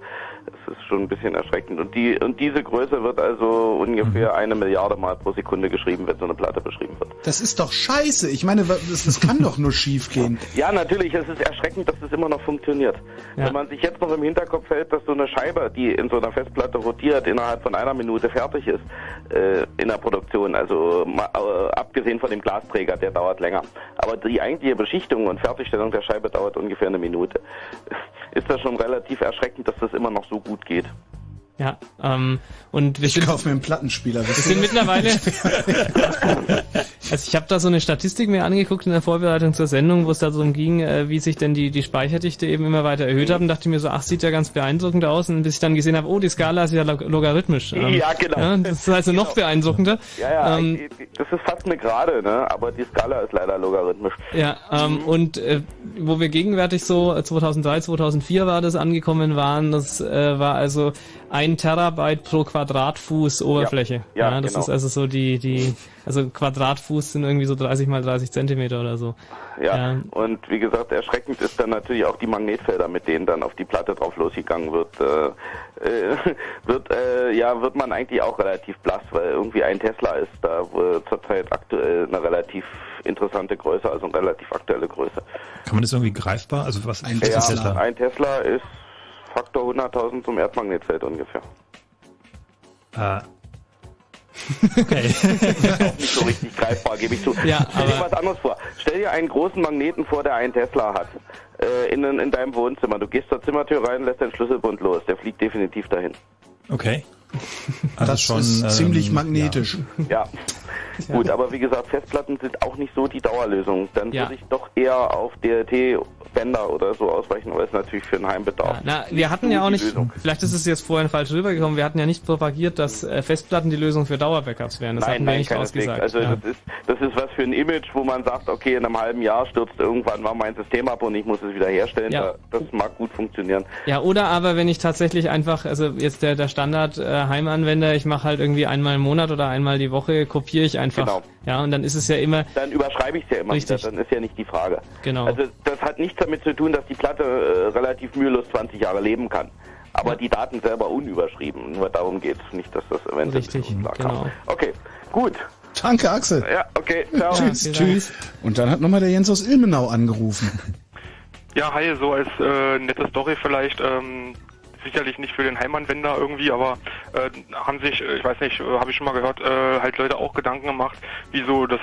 S4: Das ist schon ein bisschen erschreckend. Und die und diese Größe wird also ungefähr eine Milliarde Mal pro Sekunde geschrieben, wenn so eine Platte beschrieben wird.
S1: Das ist doch scheiße. Ich meine, das, das kann doch nur schief gehen.
S4: Ja, natürlich, es ist erschreckend, dass das immer noch funktioniert.
S1: Ja.
S4: Wenn man sich jetzt noch im Hinterkopf hält, dass so eine Scheibe, die in so einer Festplatte rotiert, innerhalb von einer Minute fertig ist äh, in der Produktion, also äh, abgesehen von dem Glasträger, der dauert länger. Aber die eigentliche Beschichtung und Fertigstellung der Scheibe dauert ungefähr eine Minute. Ist das schon relativ erschreckend, dass das immer noch so gut geht.
S3: Ja, ähm, und wir
S1: Ich
S3: sind,
S1: kaufe mir einen Plattenspieler.
S3: wir sind mittlerweile. also ich habe da so eine Statistik mir angeguckt in der Vorbereitung zur Sendung, wo es darum ging, äh, wie sich denn die, die Speicherdichte eben immer weiter erhöht haben. Dachte ich mir so, ach, sieht ja ganz beeindruckend aus. Und bis ich dann gesehen habe, oh, die Skala ist ja log logarithmisch. Ähm,
S4: Ja, genau.
S3: Ja, das ist also noch beeindruckender.
S4: Ja, ja,
S3: Ähm,
S4: das ist fast eine Gerade, ne? aber die Skala ist leider logarithmisch.
S3: Ja, ähm, und äh, wo wir gegenwärtig so äh, 2003, 2004 war das angekommen waren, das äh, war also ein Terabyte pro Quadratfuß Oberfläche.
S4: Ja, ja,
S3: das
S4: genau.
S3: ist also so die die also Quadratfuß sind irgendwie so 30 mal 30 Zentimeter oder so.
S4: Ja.
S3: Ja.
S4: und wie gesagt, erschreckend ist dann natürlich auch die Magnetfelder, mit denen dann auf die Platte drauf losgegangen wird. Äh, äh, wird äh, ja wird man eigentlich auch relativ blass, weil irgendwie ein Tesla ist da zurzeit aktuell eine relativ interessante Größe, also eine relativ aktuelle Größe.
S2: Kann man das irgendwie greifbar? Also was
S1: Ein
S4: ja,
S2: ist Tesla?
S4: ein Tesla ist Faktor 100.000 zum Erdmagnetfeld ungefähr.
S2: Ah. Okay.
S4: Auch nicht so richtig greifbar, gebe ich zu.
S3: Ja,
S4: Stell dir was anderes vor. Stell dir einen großen Magneten vor, der einen Tesla hat. Äh, in, in deinem Wohnzimmer. Du gehst zur Zimmertür rein, lässt den Schlüsselbund los. Der fliegt definitiv dahin.
S2: Okay. Also
S1: Das
S2: schon,
S1: ist
S2: ähm,
S1: ziemlich magnetisch.
S4: Ja. Gut, aber wie gesagt, Festplatten sind auch nicht so die Dauerlösung. Dann
S3: Ja.
S4: würde ich doch eher auf DLT-Bänder oder so ausweichen, weil es natürlich für den Heimbedarf.
S3: Na, wir hatten ja auch nicht,
S4: Lösung.
S3: vielleicht ist es jetzt vorhin falsch rübergekommen, wir hatten ja nicht propagiert, dass äh, Festplatten die Lösung für Dauerbackups wären. Das
S4: nein,
S3: hatten wir
S4: nein,
S3: nicht ausgesagt.
S4: Also
S3: ja.
S4: das ist das ist was für ein Image, wo man sagt, okay, in einem halben Jahr stürzt irgendwann mal mein System ab und ich muss es wieder herstellen.
S3: Ja.
S4: Da- Das mag gut funktionieren.
S3: Ja, oder aber wenn ich tatsächlich einfach, also jetzt der, der Standard äh, Heimanwender, ich mache halt irgendwie einmal im Monat oder einmal die Woche, kopiere ich einfach.
S4: Genau.
S3: Ja, und dann ist es ja immer,
S4: Dann überschreibe ich es ja immer
S3: Richtig.
S4: wieder, dann ist ja nicht die Frage.
S3: Genau.
S4: Also das hat nichts damit zu tun, dass die Platte äh, relativ mühelos 20 Jahre leben kann. Aber die Daten selber unüberschrieben. Nur darum geht es nicht, dass das eventuell
S3: Richtig,
S4: klar
S3: genau.
S4: kam. Okay, gut.
S1: Danke, Axel.
S4: Ja, okay, ciao.
S1: Tschüss.
S3: vielen
S1: Tschüss. Und dann hat nochmal der Jens aus Ilmenau angerufen.
S14: Ja, hi, so als äh, nette Story vielleicht. Ähm, sicherlich nicht für den Heimanwender irgendwie, aber äh, haben sich, äh, ich weiß nicht, äh, habe ich schon mal gehört, äh, halt Leute auch Gedanken gemacht, wie so das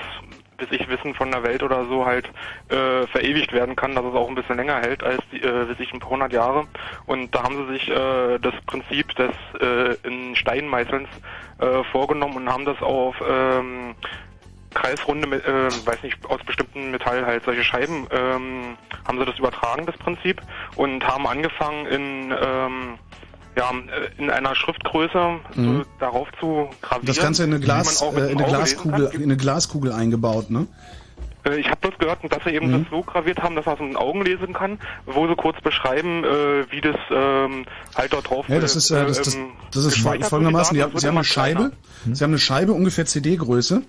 S14: bis ich Wissen von der Welt oder so halt äh, verewigt werden kann, dass es auch ein bisschen länger hält als die, äh, bis ich ein paar hundert Jahre. Und da haben sie sich äh, das Prinzip des äh, in Stein meißelns äh, vorgenommen und haben das auf ähm, kreisrunde, äh, weiß nicht, aus bestimmten Metall halt solche Scheiben, ähm, haben sie das übertragen, das Prinzip, und haben angefangen in, ähm, ja, in einer Schriftgröße
S1: Mhm.
S14: so darauf zu gravieren.
S1: Das Ganze in eine, Glas,
S14: mit
S1: äh, in eine Glaskugel, in eine Glaskugel eingebaut, ne?
S14: Äh, Ich habe bloß gehört, dass sie eben
S1: Mhm.
S14: das so graviert haben, dass man es mit den Augen lesen kann, wo sie kurz beschreiben, äh, wie das ähm, halt dort drauf
S1: Ja, das ist, äh, das, das,
S14: ähm,
S1: das ist folgendermaßen, haben, sie haben eine Scheibe,
S14: kleiner.
S1: sie haben eine Scheibe ungefähr CD-Größe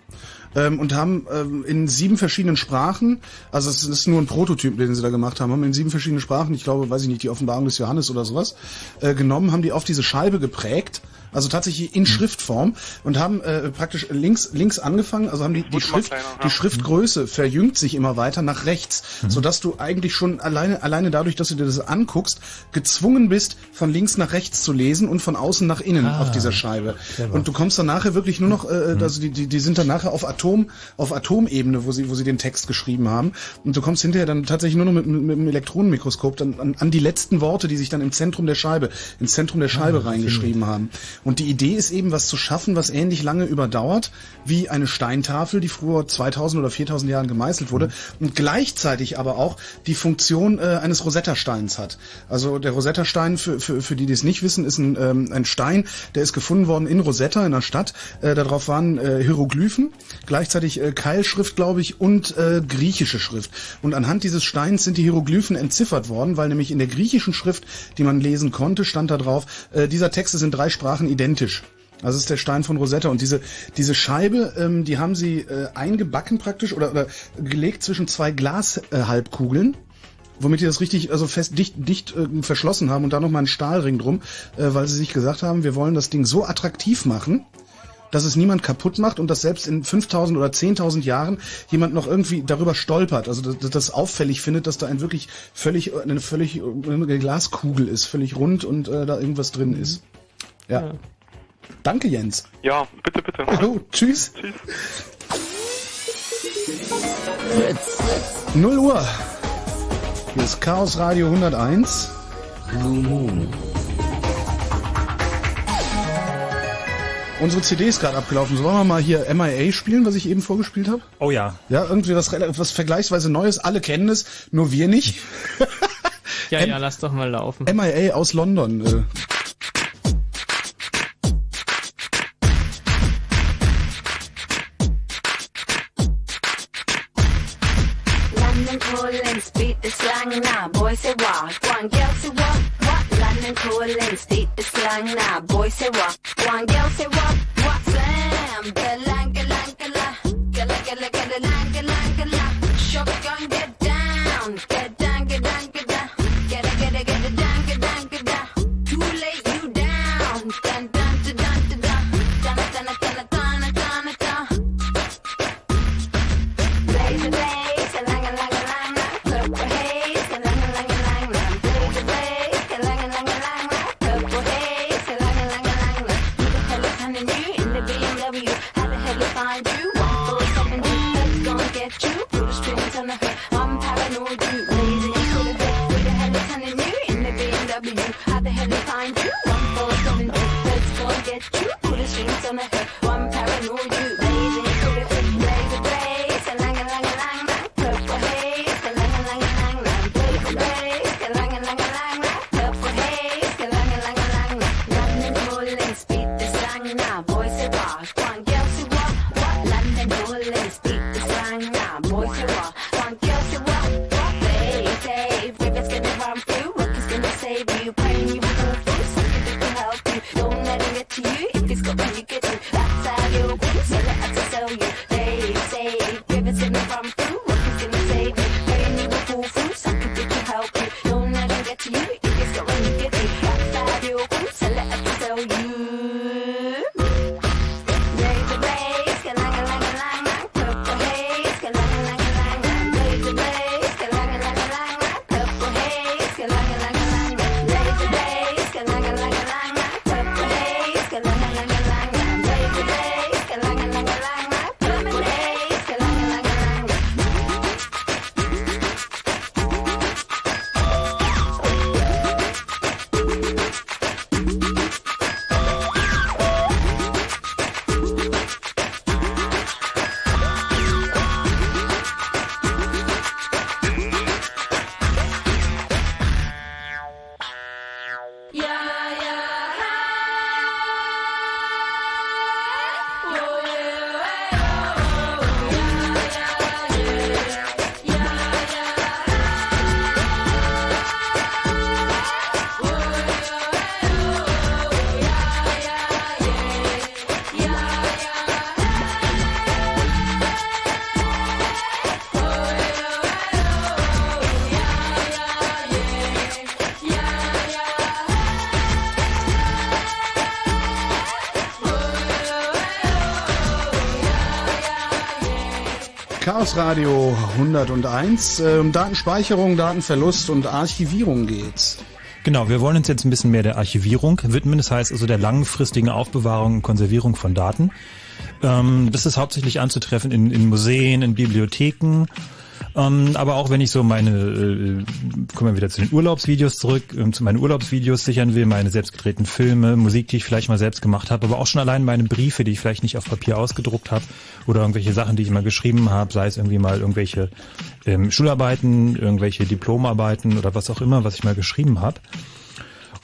S1: ähm, und haben ähm, in sieben verschiedenen Sprachen, also es ist nur ein Prototyp, den sie da gemacht haben, haben in sieben verschiedenen Sprachen, ich glaube, weiß ich nicht, die Offenbarung des Johannes oder sowas, äh, genommen, haben die auf diese Scheibe geprägt, also tatsächlich in Schriftform und haben äh, praktisch links links angefangen, also haben die die Schrift die Schriftgröße verjüngt sich immer weiter nach rechts, sodass du eigentlich schon alleine alleine dadurch, dass du dir das anguckst, gezwungen bist von links nach rechts zu lesen und von außen nach innen
S2: Ah,
S1: auf dieser Scheibe.
S2: clever.
S1: Und du kommst dann nachher wirklich nur noch äh, also die, die die sind dann nachher auf Atom auf Atomebene, wo sie wo sie den Text geschrieben haben und du kommst hinterher dann tatsächlich nur noch mit, mit, mit dem Elektronenmikroskop dann an, an die letzten Worte, die sich dann im Zentrum der Scheibe ins Zentrum der Scheibe reingeschrieben haben. Und die Idee ist eben, was zu schaffen, was ähnlich lange überdauert wie eine Steintafel, die früher 2000 oder 4000 Jahren gemeißelt wurde und gleichzeitig aber auch die Funktion äh, eines Rosetta-Steins hat. Also der Rosetta-Stein, für, für, für die, die es nicht wissen, ist ein, ähm, ein Stein, der ist gefunden worden in Rosetta, in der Stadt. Äh, darauf waren äh, Hieroglyphen, gleichzeitig äh, Keilschrift, glaube ich, und äh, griechische Schrift. Und anhand dieses Steins sind die Hieroglyphen entziffert worden, weil nämlich in der griechischen Schrift, die man lesen konnte, stand da drauf, äh, dieser Text ist in drei Sprachen identisch. Also ist der Stein von Rosetta und diese diese Scheibe, ähm, die haben sie äh, eingebacken praktisch oder, oder gelegt zwischen zwei Glashalbkugeln. Äh, Womit die das richtig, also fest dicht, dicht äh, verschlossen haben und da nochmal einen Stahlring drum, äh, weil sie sich gesagt haben, wir wollen das Ding so attraktiv machen, dass es niemand kaputt macht und dass selbst in 5000 oder 10.000 Jahren jemand noch irgendwie darüber stolpert, also das, das auffällig findet, dass da ein wirklich völlig, eine völlig eine Glaskugel ist, völlig rund und äh, da irgendwas drin ist. Ja.
S14: Ja.
S1: Danke, Jens.
S14: Ja, bitte, bitte.
S1: Oh, tschüss.
S14: Tschüss.
S1: 0 Uhr. Hier ist Chaos Radio 101. Blue Moon. Unsere CD ist gerade abgelaufen. So wollen wir mal hier MIA spielen, was ich eben vorgespielt habe?
S2: Oh ja.
S1: Ja, irgendwie was, was vergleichsweise Neues. Alle kennen es, nur wir nicht.
S3: Ja, ja, lass doch mal laufen.
S1: MIA aus London. Äh.
S21: One girl say what? What? London calling, speak the slang now. Boys say what? One girl say what? wash.
S1: Chaos Radio 101. Äh, Um Datenspeicherung, Datenverlust und Archivierung geht's.
S2: Genau, wir wollen uns jetzt ein bisschen mehr der Archivierung widmen, das heißt also der langfristigen Aufbewahrung und Konservierung von Daten. Ähm, das ist hauptsächlich anzutreffen in, in Museen, in Bibliotheken, ähm, aber auch wenn ich so meine, äh, kommen wir wieder zu den Urlaubsvideos zurück, ähm, zu meinen Urlaubsvideos sichern will, meine selbst gedrehten Filme, Musik, die ich vielleicht mal selbst gemacht habe, aber auch schon allein meine Briefe, die ich vielleicht nicht auf Papier ausgedruckt habe oder irgendwelche Sachen, die ich mal geschrieben habe, sei es irgendwie mal irgendwelche ähm, Schularbeiten, irgendwelche Diplomarbeiten oder was auch immer, was ich mal geschrieben habe.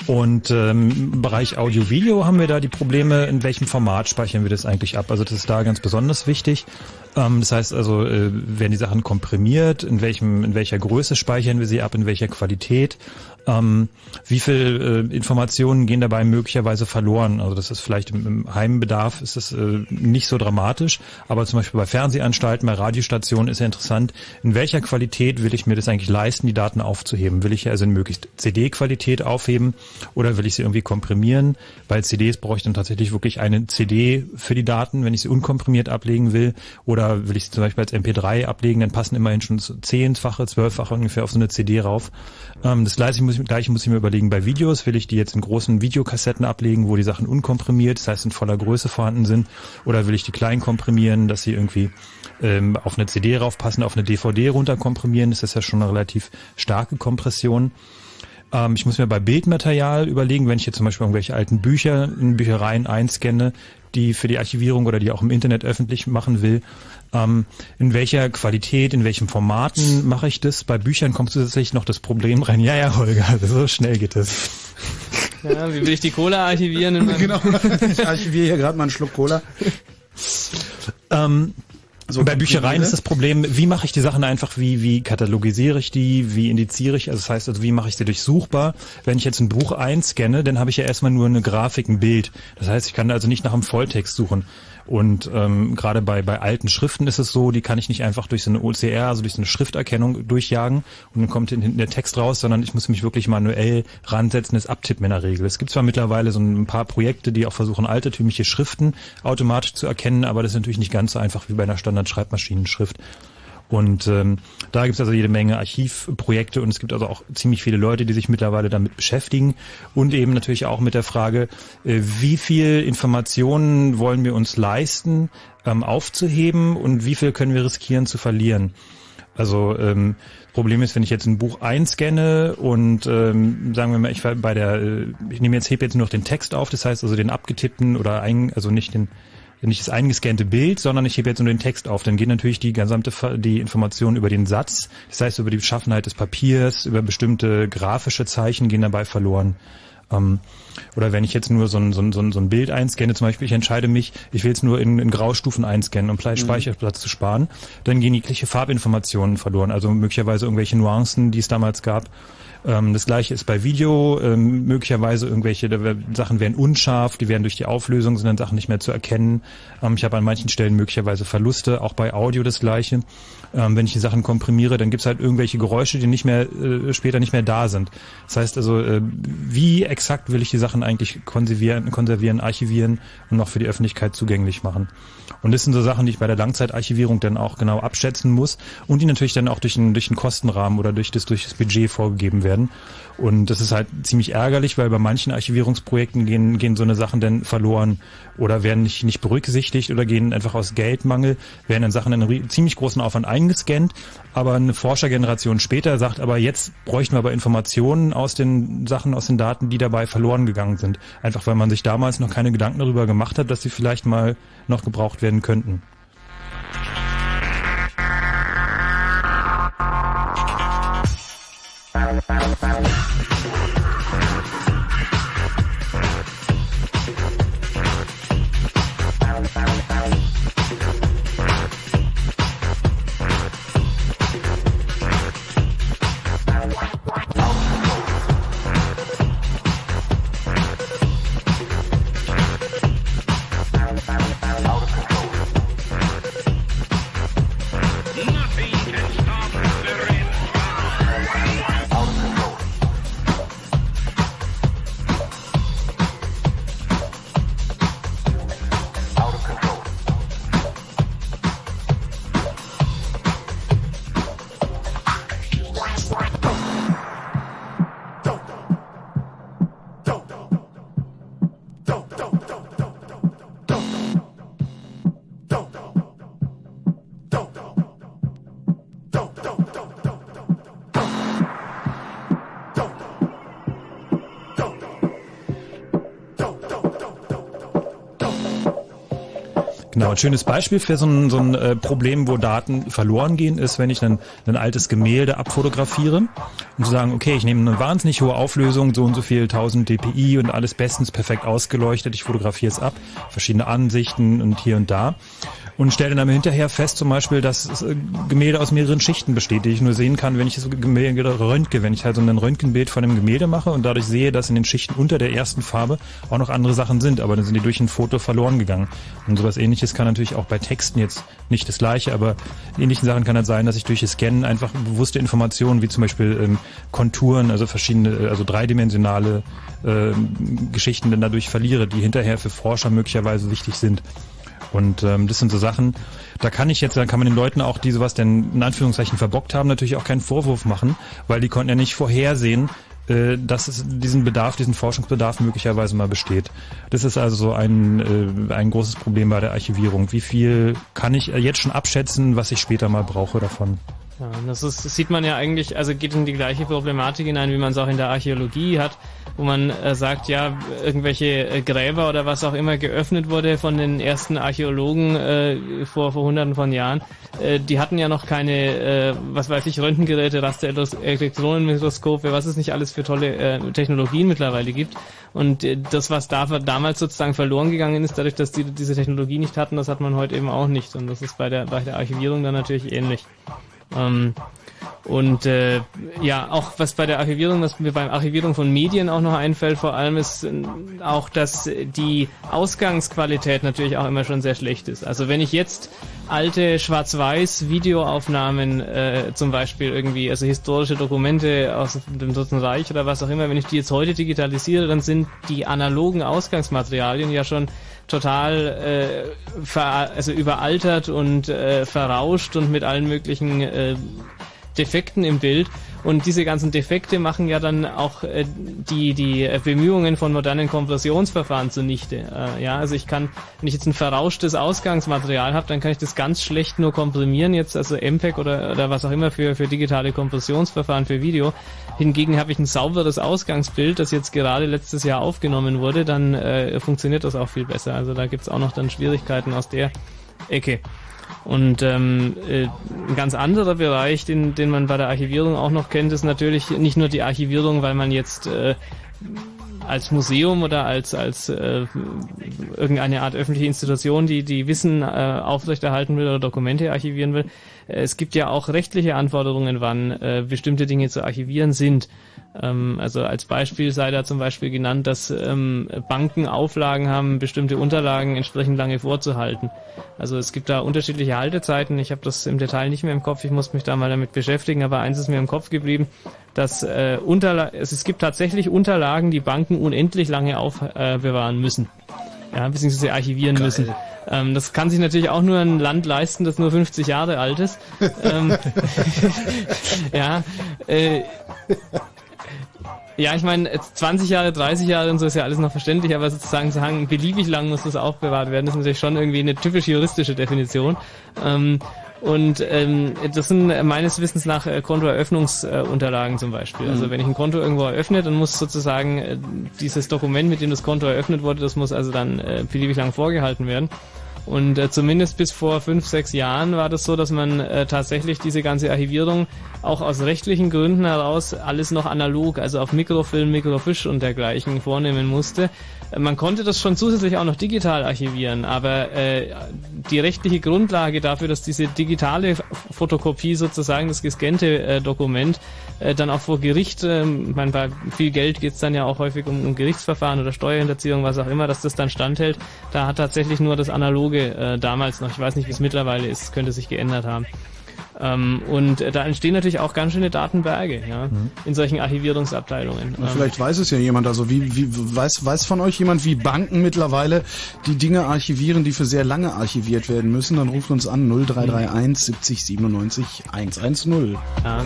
S2: Und ähm, im Bereich Audio-Video haben wir da die Probleme, in welchem Format speichern wir das eigentlich ab. Also das ist da ganz besonders wichtig. Ähm, das heißt also, äh, werden die Sachen komprimiert, in welchem, in welcher Größe speichern wir sie ab, in welcher Qualität. Ähm, wie viel äh, Informationen gehen dabei möglicherweise verloren? Also das ist vielleicht im, im Heimbedarf ist das äh, nicht so dramatisch, aber zum Beispiel bei Fernsehanstalten, bei Radiostationen ist ja interessant, in welcher Qualität will ich mir das eigentlich leisten, die Daten aufzuheben? Will ich also in möglichst CD-Qualität aufheben oder will ich sie irgendwie komprimieren? Bei CDs brauche ich dann tatsächlich wirklich eine CD für die Daten, wenn ich sie unkomprimiert ablegen will oder will ich sie zum Beispiel als MP3 ablegen, dann passen immerhin schon zehnfache, zwölffache ungefähr auf so eine CD rauf. Ähm, das gleiche muss, ich, gleiche muss ich mir überlegen bei Videos. Will ich die jetzt in großen Videokassetten ablegen, wo die Sachen unkomprimiert, das heißt in voller Größe vorhanden sind? Oder will ich die klein komprimieren, dass sie irgendwie ähm, auf eine CD raufpassen, auf eine DVD runterkomprimieren? Das ist ja schon eine relativ starke Kompression. Ähm, ich muss mir bei Bildmaterial überlegen, wenn ich jetzt zum Beispiel irgendwelche alten Bücher in Büchereien einscanne, die für die Archivierung oder die auch im Internet öffentlich machen will, ähm, in welcher Qualität, in welchen Formaten mache ich das? Bei Büchern kommt zusätzlich noch das Problem rein. Ja, ja, Holger, so schnell geht es.
S3: Ja, wie will ich die Cola archivieren?
S1: Genau, ich archiviere hier gerade mal einen Schluck Cola.
S2: Ähm,
S1: So,
S2: bei Büchereien ist das Problem, wie mache ich die Sachen einfach, wie, wie katalogisiere ich die, wie indiziere ich, also das heißt, also wie mache ich sie durchsuchbar? Wenn ich jetzt ein Buch einscanne, dann habe ich ja erstmal nur eine Grafik, ein Bild. Das heißt, ich kann also nicht nach einem Volltext suchen. Und ähm, gerade bei, bei alten Schriften ist es so, die kann ich nicht einfach durch so eine OCR, also durch so eine Schrifterkennung durchjagen und dann kommt hinten der Text raus, sondern ich muss mich wirklich manuell ransetzen, das abtippen in der Regel. Es gibt zwar mittlerweile so ein paar Projekte, die auch versuchen, altertümliche Schriften automatisch zu erkennen, aber das ist natürlich nicht ganz so einfach wie bei einer Standard-Schreibmaschinenschrift. Und ähm, da gibt es also jede Menge Archivprojekte und es gibt also auch ziemlich viele Leute, die sich mittlerweile damit beschäftigen und eben natürlich auch mit der Frage, äh, wie viel Informationen wollen wir uns leisten, ähm, aufzuheben und wie viel können wir riskieren zu verlieren. Also ähm, Problem ist, wenn ich jetzt ein Buch einscanne und ähm, sagen wir mal, ich war bei der, äh, ich nehme jetzt hebe jetzt nur noch den Text auf, das heißt also den abgetippten oder ein, also nicht den nicht das eingescannte Bild, sondern ich hebe jetzt nur den Text auf. Dann geht natürlich die gesamte die Information über den Satz, das heißt über die Beschaffenheit des Papiers, über bestimmte grafische Zeichen gehen dabei verloren. Ähm, oder wenn ich jetzt nur so ein, so, ein, so, ein, so ein Bild einscanne, zum Beispiel, ich entscheide mich, ich will es nur in, in Graustufen einscannen, um gleich
S1: Mhm.
S2: Speicherplatz zu sparen, dann gehen jegliche Farbinformationen verloren, also möglicherweise irgendwelche Nuancen, die es damals gab. Ähm, das gleiche ist bei Video, ähm, möglicherweise irgendwelche Sachen werden unscharf, die werden durch die Auflösung, sind dann Sachen nicht mehr zu erkennen. Ähm, ich habe an manchen Stellen möglicherweise Verluste, auch bei Audio das gleiche. Ähm, wenn ich die Sachen komprimiere, dann gibt's halt irgendwelche Geräusche, die nicht mehr äh, später nicht mehr da sind. Das heißt also, äh, wie exakt will ich die Sachen eigentlich konservieren, konservieren, archivieren und noch für die Öffentlichkeit zugänglich machen? Und das sind so Sachen, die ich bei der Langzeitarchivierung dann auch genau abschätzen muss und die natürlich dann auch durch einen, durch einen Kostenrahmen oder durch das, durch das Budget vorgegeben werden. Und das ist halt ziemlich ärgerlich, weil bei manchen Archivierungsprojekten gehen, gehen so eine Sachen dann verloren oder werden nicht, nicht berücksichtigt oder gehen einfach aus Geldmangel, werden dann Sachen in einem rie- ziemlich großen Aufwand eingescannt, aber eine Forschergeneration später sagt, aber jetzt bräuchten wir aber Informationen aus den Sachen, aus den Daten, die dabei verloren gegangen sind. Einfach weil man sich damals noch keine Gedanken darüber gemacht hat, dass sie vielleicht mal noch gebraucht werden könnten. Thank Genau, ein schönes Beispiel für so ein, so ein äh, Problem, wo Daten verloren gehen, ist, wenn ich ein, ein altes Gemälde abfotografiere und zu sagen, okay, ich nehme eine wahnsinnig hohe Auflösung, so und so viel 1000 dpi und alles bestens perfekt ausgeleuchtet, ich fotografiere es ab, verschiedene Ansichten und hier und da und stelle dann hinterher fest zum Beispiel, dass das äh, Gemälde aus mehreren Schichten besteht, die ich nur sehen kann, wenn ich das Gemälde röntge, wenn ich halt so ein Röntgenbild von einem Gemälde mache und dadurch sehe, dass in den Schichten unter der ersten Farbe auch noch andere Sachen sind, aber dann sind die durch ein Foto verloren gegangen. Und sowas ähnliches kann natürlich auch bei Texten jetzt nicht das gleiche, aber in ähnlichen Sachen kann es sein, dass ich durch das Scannen einfach bewusste Informationen wie zum Beispiel ähm, Konturen, also verschiedene, äh, also dreidimensionale äh, Geschichten dann dadurch verliere, die hinterher für Forscher möglicherweise wichtig sind. Und ähm, das sind so Sachen, da kann ich jetzt, da kann man den Leuten auch, die sowas denn in Anführungszeichen verbockt haben, natürlich auch keinen Vorwurf machen, weil die konnten ja nicht vorhersehen, dass es diesen Bedarf, diesen Forschungsbedarf möglicherweise mal besteht. Das ist also so ein, äh, ein großes Problem bei der Archivierung. Wie viel kann ich jetzt schon abschätzen, was ich später mal brauche davon?
S3: Ja, das, ist, das sieht man ja eigentlich, also geht in die gleiche Problematik hinein, wie man es auch in der Archäologie hat, wo man äh, sagt, ja, irgendwelche äh, Gräber oder was auch immer geöffnet wurde von den ersten Archäologen äh, vor, vor hunderten von Jahren, äh, die hatten ja noch keine, äh, was weiß ich, Röntgengeräte, Raster-Elektronenmikroskope, was es nicht alles für tolle äh, Technologien mittlerweile gibt. Und äh, das, was da damals sozusagen verloren gegangen ist, dadurch, dass die diese Technologie nicht hatten, das hat man heute eben auch nicht. Und das ist bei der, bei der Archivierung dann natürlich ähnlich. Ähm, und äh, ja, auch was bei der Archivierung, was mir beim Archivierung von Medien auch noch einfällt, vor allem ist äh, auch, dass die Ausgangsqualität natürlich auch immer schon sehr schlecht ist. Also wenn ich jetzt alte schwarz-weiß Videoaufnahmen äh, zum Beispiel irgendwie, also historische Dokumente aus dem Dritten Reich oder was auch immer, wenn ich die jetzt heute digitalisiere, dann sind die analogen Ausgangsmaterialien ja schon total äh, ver also überaltert und äh, verrauscht und mit allen möglichen äh, Defekten im Bild. Und diese ganzen Defekte machen ja dann auch äh, die, die Bemühungen von modernen Kompressionsverfahren zunichte. Äh, ja, also ich kann, wenn ich jetzt ein verrauschtes Ausgangsmaterial habe, dann kann ich das ganz schlecht nur komprimieren, jetzt also MPEG oder, oder was auch immer für, für digitale Kompressionsverfahren für Video. Hingegen habe ich ein sauberes Ausgangsbild, das jetzt gerade letztes Jahr aufgenommen wurde, dann äh, funktioniert das auch viel besser. Also da gibt's auch noch dann Schwierigkeiten aus der Ecke. Und ähm, äh, ein ganz anderer Bereich, den, den man bei der Archivierung auch noch kennt, ist natürlich nicht nur die Archivierung, weil man jetzt äh, als Museum oder als als äh, irgendeine Art öffentliche Institution, die die Wissen äh, aufrechterhalten will oder Dokumente archivieren will. Äh, es gibt ja auch rechtliche Anforderungen, wann äh, bestimmte Dinge zu archivieren sind. Ähm, also als Beispiel sei da zum Beispiel genannt, dass ähm, Banken Auflagen haben, bestimmte Unterlagen entsprechend lange vorzuhalten. Also es gibt da unterschiedliche Haltezeiten. Ich habe das im Detail nicht mehr im Kopf. Ich muss mich da mal damit beschäftigen. Aber eins ist mir im Kopf geblieben, dass äh, Unterla es gibt tatsächlich Unterlagen, die Banken unendlich lange aufbewahren äh, müssen. Ja, beziehungsweise archivieren Geil. müssen. Ähm, das kann sich natürlich auch nur ein Land leisten, das nur 50 Jahre alt ist. ähm, ja, äh, ja, ich meine, 20 Jahre, 30 Jahre und so ist ja alles noch verständlich, aber sozusagen zu sagen, beliebig lang muss das aufbewahrt werden, ist natürlich schon irgendwie eine typisch juristische Definition. Ähm, und ähm, das sind meines Wissens nach äh, Kontoeröffnungsunterlagen äh, zum Beispiel. Also mhm. wenn ich ein Konto irgendwo eröffne, dann muss sozusagen äh, dieses Dokument, mit dem das Konto eröffnet wurde, das muss also dann äh, beliebig lang vorgehalten werden. Und äh, zumindest bis vor fünf, sechs Jahren war das so, dass man äh, tatsächlich diese ganze Archivierung auch aus rechtlichen Gründen heraus alles noch analog, also auf Mikrofilm, Mikrofisch und dergleichen vornehmen musste. Man konnte das schon zusätzlich auch noch digital archivieren, aber äh, die rechtliche Grundlage dafür, dass diese digitale Fotokopie sozusagen das gescannte äh, Dokument äh, dann auch vor Gericht, äh, mein, bei viel Geld geht es dann ja auch häufig um, um Gerichtsverfahren oder Steuerhinterziehung, was auch immer, dass das dann standhält. Da hat tatsächlich nur das analoge äh, damals noch, ich weiß nicht, wie es mittlerweile ist, könnte sich geändert haben. Ähm, und äh, da entstehen natürlich auch ganz schöne Datenberge ja, mhm. in solchen Archivierungsabteilungen.
S1: Na, vielleicht weiß es ja jemand, also wie, wie weiß, weiß von euch jemand, wie Banken mittlerweile die Dinge archivieren, die für sehr lange archiviert werden müssen, dann ruft uns an 0331 70 97 110. Ja.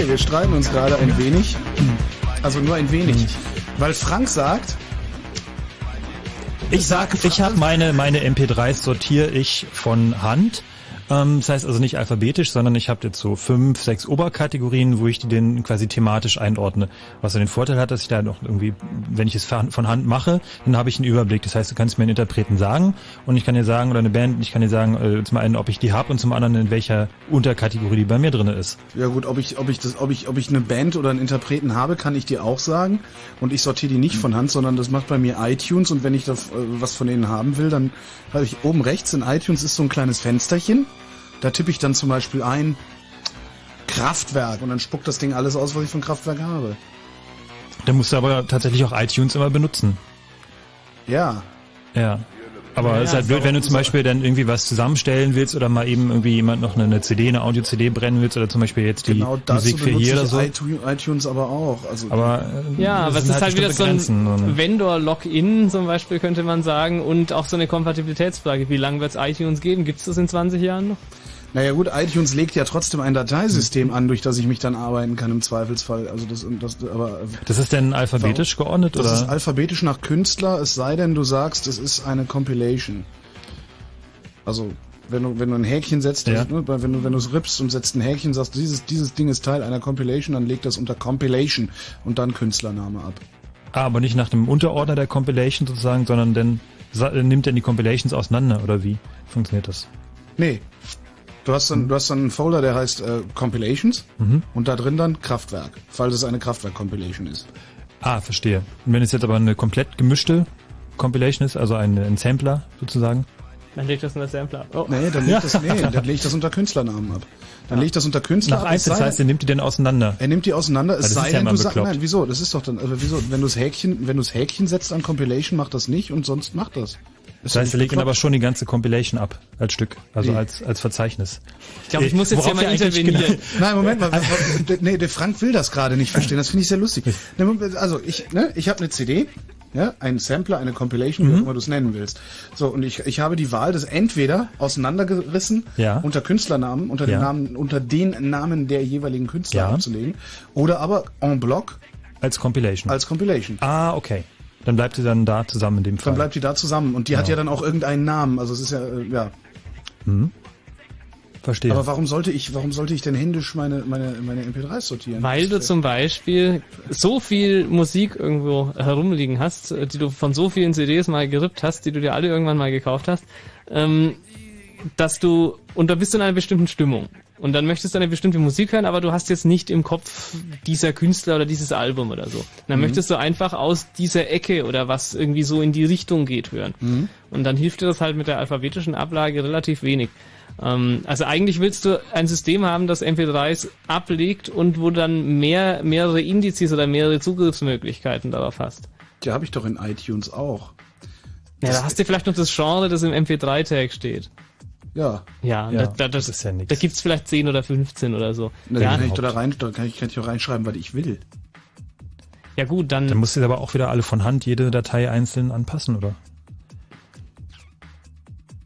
S1: Okay, wir streiten uns gerade ein wenig. Also nur ein wenig. Weil Frank sagt,
S2: Ich sag, ich habe meine, meine MP3s sortiere ich von Hand. Ähm, das heißt also nicht alphabetisch, sondern ich habe jetzt so fünf, sechs Oberkategorien, wo ich die dann quasi thematisch einordne. Was dann den Vorteil hat, dass ich da noch irgendwie, wenn ich es von Hand mache, dann habe ich einen Überblick. Das heißt, du kannst mir einen Interpreten sagen und ich kann dir sagen, oder eine Band, ich kann dir sagen, äh, zum einen, ob ich die habe und zum anderen, in welcher Unterkategorie die bei mir drinne ist.
S1: ja gut, ob ich, ob ich das, ob ich, ob ich eine Band oder einen Interpreten habe, kann ich dir auch sagen. Und ich sortiere die nicht von Hand, sondern das macht bei mir iTunes. Und wenn ich das, äh, was von denen haben will, dann habe ich oben rechts in iTunes ist so ein kleines Fensterchen. Da tippe ich dann zum Beispiel ein Kraftwerk und dann spuckt das Ding alles aus, was ich von Kraftwerk habe.
S2: Dann musst du aber tatsächlich auch iTunes immer benutzen.
S1: Ja.
S2: Ja. Aber
S1: Ja,
S2: es ist halt blöd, wenn du zum Beispiel dann irgendwie was zusammenstellen willst oder mal eben irgendwie jemand noch eine, eine CD, eine Audio-CD brennen willst oder zum Beispiel jetzt die
S1: Genau dazu
S2: Musik für hier oder so.
S1: iTunes, iTunes aber auch. Also
S2: Aber
S3: Ja, aber
S2: das
S3: es ist halt wieder so ein
S2: und-
S3: Vendor-Login zum Beispiel, könnte man sagen, und auch so eine Kompatibilitätsfrage. Wie lange wird es iTunes geben? Gibt es das in 20 Jahren noch?
S1: Naja gut, iTunes legt ja trotzdem ein Dateisystem an, durch das ich mich dann arbeiten kann im Zweifelsfall. Also das, das aber
S2: Das ist denn alphabetisch geordnet
S1: das
S2: oder?
S1: ist alphabetisch nach Künstler, es sei denn, du sagst, es ist eine Compilation. Also wenn du wenn du ein Häkchen setzt,
S2: Ja.
S1: ne, wenn du wenn du es rippst und setzt ein Häkchen, sagst dieses dieses Ding ist Teil einer Compilation, dann legt das unter Compilation und dann Künstlername ab.
S2: Ah, aber nicht nach dem Unterordner der Compilation sozusagen, sondern dann nimmt er die Compilations auseinander oder wie funktioniert das?
S1: Nee. Du hast dann, du hast dann einen Folder, der heißt äh, Compilations
S2: Mhm.
S1: und da drin dann Kraftwerk, falls es eine Kraftwerk-Compilation ist.
S2: Ah, verstehe. Und wenn es jetzt aber eine komplett gemischte Compilation ist, also ein, ein Sampler sozusagen?
S3: Dann legt das in der Sampler. Oh.
S1: Nee, dann legt
S2: Ja.
S1: das, nee, dann lege ich das unter Künstlernamen ab. Dann lege ich das unter Künstler
S2: Nach
S1: ab. es
S2: Einzel, das heißt, er nimmt die denn auseinander.
S1: Er nimmt die auseinander, es
S2: Ja, das
S1: sei
S2: ist ja
S1: denn,
S2: mal
S1: du sagst,
S2: bekloppt.
S1: nein, wieso? Das ist doch dann, also wieso? Wenn du das Häkchen, wenn du das Häkchen setzt an Compilation, macht das nicht und sonst macht das.
S2: Das heißt, er legt dann aber schon die ganze Compilation ab, als Stück, also als, als Verzeichnis.
S3: Ich glaube, ich muss jetzt hier mal intervenieren.
S2: genau-
S1: Nein, Moment mal. nee, der Frank will das gerade nicht verstehen. Das finde ich sehr lustig. Ne, Also ich, ne, ich habe eine CD, ja, einen Sampler, eine Compilation, wie auch immer du es nennen willst. So und ich, ich habe die Wahl, das entweder auseinandergerissen
S2: Ja.
S1: unter Künstlernamen, unter den
S2: Ja.
S1: Namen, unter den Namen der jeweiligen Künstler
S2: Ja.
S1: abzulegen, oder aber en bloc
S2: Als Compilation.
S1: als Compilation.
S2: Ah, okay. Dann bleibt sie dann da zusammen in dem Fall.
S1: Dann bleibt die da zusammen und die hat
S2: Ja.
S1: dann auch irgendeinen Namen. Also es ist ja, äh, ja.
S2: Mhm. Verstehe.
S1: Aber warum sollte ich, warum sollte ich denn händisch meine, meine, meine MP3s sortieren?
S3: Weil du zum Beispiel so viel Musik irgendwo herumliegen hast, äh, die du von so vielen CDs mal gerippt hast, die du dir alle irgendwann mal gekauft hast, ähm, dass du, und da bist du in einer bestimmten Stimmung. Und dann möchtest du eine bestimmte Musik hören, aber du hast jetzt nicht im Kopf dieser Künstler oder dieses Album oder so. Dann
S1: Mhm.
S3: möchtest du einfach aus dieser Ecke oder was irgendwie so in die Richtung geht hören.
S1: Mhm.
S3: Und dann hilft dir das halt mit der alphabetischen Ablage relativ wenig. Ähm, also eigentlich willst du ein System haben, das MP3s ablegt und wo dann mehr, mehrere Indizes oder mehrere Zugriffsmöglichkeiten darauf hast.
S1: Die habe ich doch in iTunes auch.
S3: Ja, da hast du vielleicht noch das Genre, das im MP3-Tag steht.
S1: Ja.
S3: Ja,
S2: Ja,
S3: da, da, das,
S2: das ist ja nix.
S3: da gibt's vielleicht 10 oder 15 oder so.
S1: Da
S3: ja,
S1: kann ich doch da rein, da kann ich, kann ich doch reinschreiben, was ich will.
S3: ja gut, dann,
S2: Dann musst du aber auch wieder alle von Hand jede Datei einzeln anpassen, oder?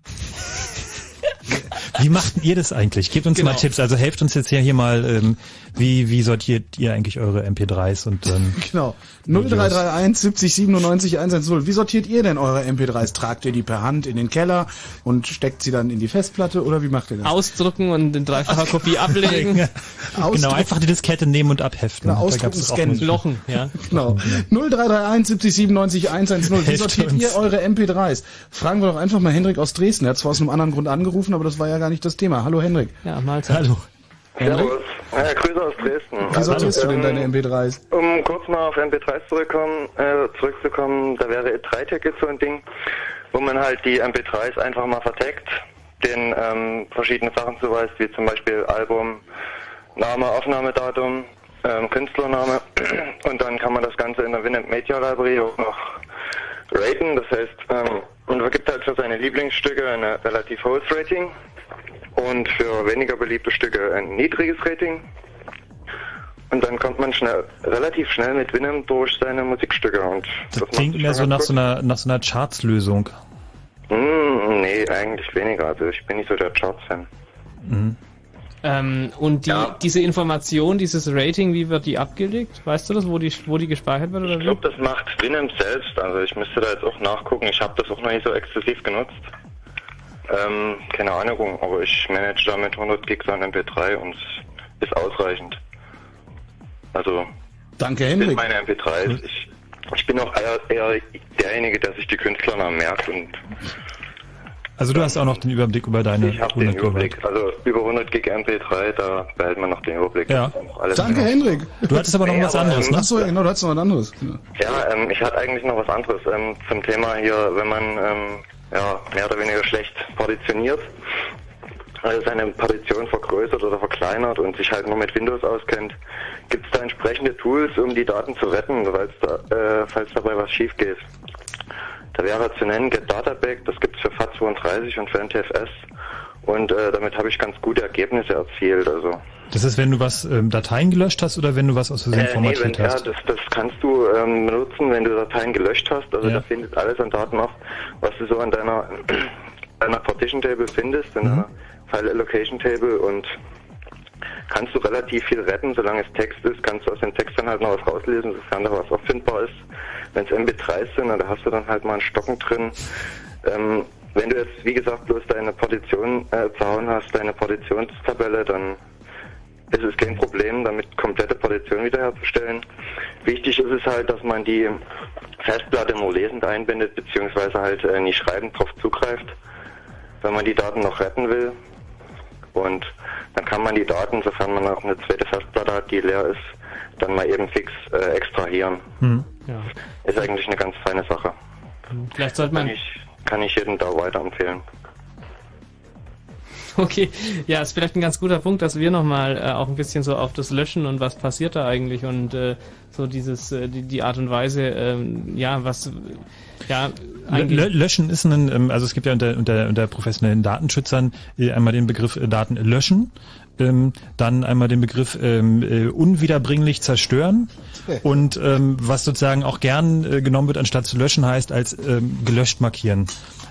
S2: Wie macht ihr das eigentlich? Gebt uns
S3: Genau.
S2: mal Tipps. Also helft uns jetzt ja hier mal, ähm, wie, wie sortiert ihr eigentlich eure MP3s und ähm,
S1: Genau. 0331 70 97 110. Wie sortiert ihr denn eure MP3s? Tragt ihr die per Hand in den Keller und steckt sie dann in die Festplatte oder wie macht ihr das?
S3: ausdrucken und in dreifacher Kopie ablegen.
S2: genau einfach die Diskette nehmen und abheften.
S1: Genau, ausdrucken, scannen.
S3: Lochen, ja.
S1: Genau. 0331 70 97 110. Wie sortiert ihr eure MP3s? Fragen wir doch einfach mal Hendrik aus Dresden. Er hat zwar aus einem anderen Grund angerufen, aber das war ja gar nicht das Thema. Hallo Hendrik.
S3: Ja, Mahlzeit.
S2: Hallo.
S10: Servus. Ja, Grüße aus Dresden.
S1: wie sortierst du denn
S10: ähm,
S1: deine MP3s?
S10: Um kurz mal auf MP3s zurückkommen, äh, zurückzukommen, da wäre 3-Tag jetzt so ein Ding, wo man halt die MP3s einfach mal vertaggt, den ähm, verschiedene Sachen zuweist, wie zum Beispiel Album, Name, Aufnahmedatum, ähm, Künstlername und dann kann man das Ganze in der Winamp Media Library auch noch raten, das heißt, ähm, man vergibt halt für seine Lieblingsstücke ein relativ hohes Rating und für weniger beliebte Stücke ein niedriges Rating. Und dann kommt man schnell, relativ schnell mit Winamp durch seine Musikstücke und
S2: Das
S10: macht
S2: klingt mehr so nach so einer, nach so einer Charts-Lösung.
S10: Hm, nee, eigentlich weniger. Also ich bin nicht so der Charts-Fan.
S2: Mhm.
S3: Ähm, und die, diese Information, dieses Rating, wie wird die abgelegt? Weißt du das, wo die, wo die gespeichert wird? Oder
S22: Ich glaube, das macht Winamp selbst. Also ich müsste da jetzt auch nachgucken. Ich habe das auch noch nicht so exzessiv genutzt. Ähm, keine Ahnung, aber ich manage damit 100 Gig an MP3 und es ist ausreichend. Also
S1: Danke,
S22: sind
S1: Henrik.
S22: meine MP3s. Ich, ich bin auch eher, eher derjenige, der sich die Künstlernamen merkt und
S2: Also du hast auch noch den Überblick über deine
S22: ich habe den
S2: 100 Kilobyte.
S22: Überblick. Also über 100 Gig MP3, da behält man noch den Überblick.
S2: Ja.
S1: Danke,
S22: Ordnung.
S1: Henrik.
S2: Du hattest aber noch was anderes, ne?
S1: Achso, genau, du hattest noch was anderes.
S22: Ja, ähm, ich hatte eigentlich noch was anderes ähm, zum Thema hier, wenn man ähm, ja, mehr oder weniger schlecht partitioniert, also seine Partition vergrößert oder verkleinert und sich halt nur mit Windows auskennt, gibt es da entsprechende Tools, um die Daten zu retten, falls, da, äh, falls dabei was schief geht. Da wäre zu nennen Get Databack, das gibt's für FAT32 und für NTFS und äh, damit habe ich ganz gute Ergebnisse erzielt. Also
S2: Das ist, wenn du was ähm, Dateien gelöscht hast oder wenn du was aus Versehen
S22: äh, nee, wenn,
S2: formatiert
S22: ja,
S2: hast?
S22: das, das kannst du ähm, benutzen, wenn du Dateien gelöscht hast. Also
S2: Ja.
S22: da findet alles an Daten noch, was du so an deiner, deiner Partition Table findest, in
S2: Mhm.
S22: deiner File Allocation Table und kannst du relativ viel retten, solange es Text ist, kannst du aus dem Text dann halt noch was rauslesen, sofern da was auffindbar ist. Wenn es MB3s sind, dann hast du dann halt mal einen Stocken drin. Ähm, wenn du jetzt, wie gesagt, bloß deine Partition äh, zerhauen hast, deine Partitionstabelle, dann ist es kein Problem, damit komplette Partition wiederherzustellen. Wichtig ist es halt, dass man die Festplatte nur lesend einbindet, beziehungsweise halt äh, nicht schreibend drauf zugreift, wenn man die Daten noch retten will. Und dann kann man die Daten, sofern man auch eine zweite Festplatte hat, die leer ist, dann mal eben fix äh, extrahieren.
S2: Hm.
S3: Ja.
S22: Ist eigentlich eine ganz feine Sache.
S3: Vielleicht sollte man.
S22: Kann ich, jedem da weiterempfehlen.
S3: Okay, ja, ist vielleicht ein ganz guter Punkt, dass wir nochmal äh, auch ein bisschen so auf das Löschen und was passiert da eigentlich und äh, so dieses, äh, die, die Art und Weise, ähm, ja, was, ja, eigentlich.
S2: Lö- Löschen ist ein, ähm, also es gibt ja unter, unter, unter professionellen Datenschützern äh, einmal den Begriff äh, Daten löschen, ähm, dann einmal den Begriff ähm, äh, unwiederbringlich zerstören und ähm, was sozusagen auch gern äh, genommen wird, anstatt zu löschen, heißt als ähm, gelöscht markieren.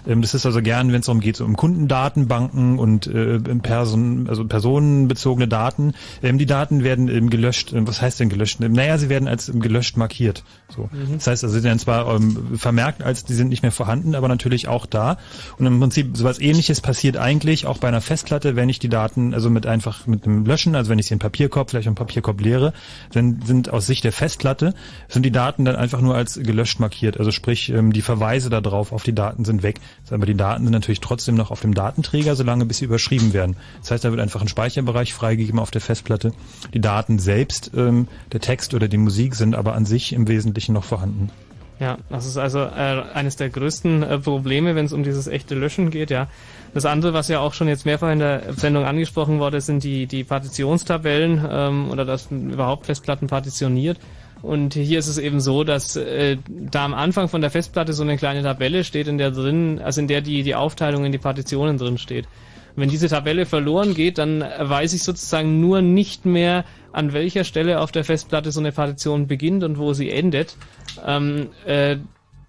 S2: Ähm, das ist also gern, wenn es darum geht, so um Kundendatenbanken und äh, Person, also personenbezogene Daten. Ähm, die Daten werden ähm, gelöscht. Ähm, was heißt denn gelöscht? Naja, sie werden als ähm, gelöscht markiert. So.
S3: Mhm.
S2: Das heißt also, sie werden zwar ähm, vermerkt, als die sind nicht mehr vorhanden, aber natürlich auch da. Und im Prinzip sowas ähnliches passiert eigentlich auch bei einer Festplatte, wenn ich die Daten also mit einfach mit einem Löschen, also wenn ich sie in Papierkorb, vielleicht im Papierkorb leere, dann sind aus Sicht der Festplatte, sind die Daten dann einfach nur als gelöscht markiert. Also sprich, ähm, die Verweise darauf auf die Daten sind weg. Aber die Daten sind natürlich trotzdem noch auf dem Datenträger, solange bis sie überschrieben werden. Das heißt, da wird einfach ein Speicherbereich freigegeben auf der Festplatte. Die Daten selbst, ähm, der Text oder die Musik sind aber an sich im Wesentlichen noch vorhanden.
S3: Ja, das ist also äh, eines der größten äh, Probleme, wenn es um dieses echte Löschen geht, ja. Das andere, was ja auch schon jetzt mehrfach in der Sendung angesprochen wurde, sind die, die Partitionstabellen ähm, oder dass überhaupt Festplatten partitioniert. Und hier ist es eben so, dass äh, da am Anfang von der Festplatte so eine kleine Tabelle steht, in der drin, also in der die, die Aufteilung in die Partitionen drin steht. Wenn diese Tabelle verloren geht, dann weiß ich sozusagen nur nicht mehr, an welcher Stelle auf der Festplatte so eine Partition beginnt und wo sie endet. Ähm, äh,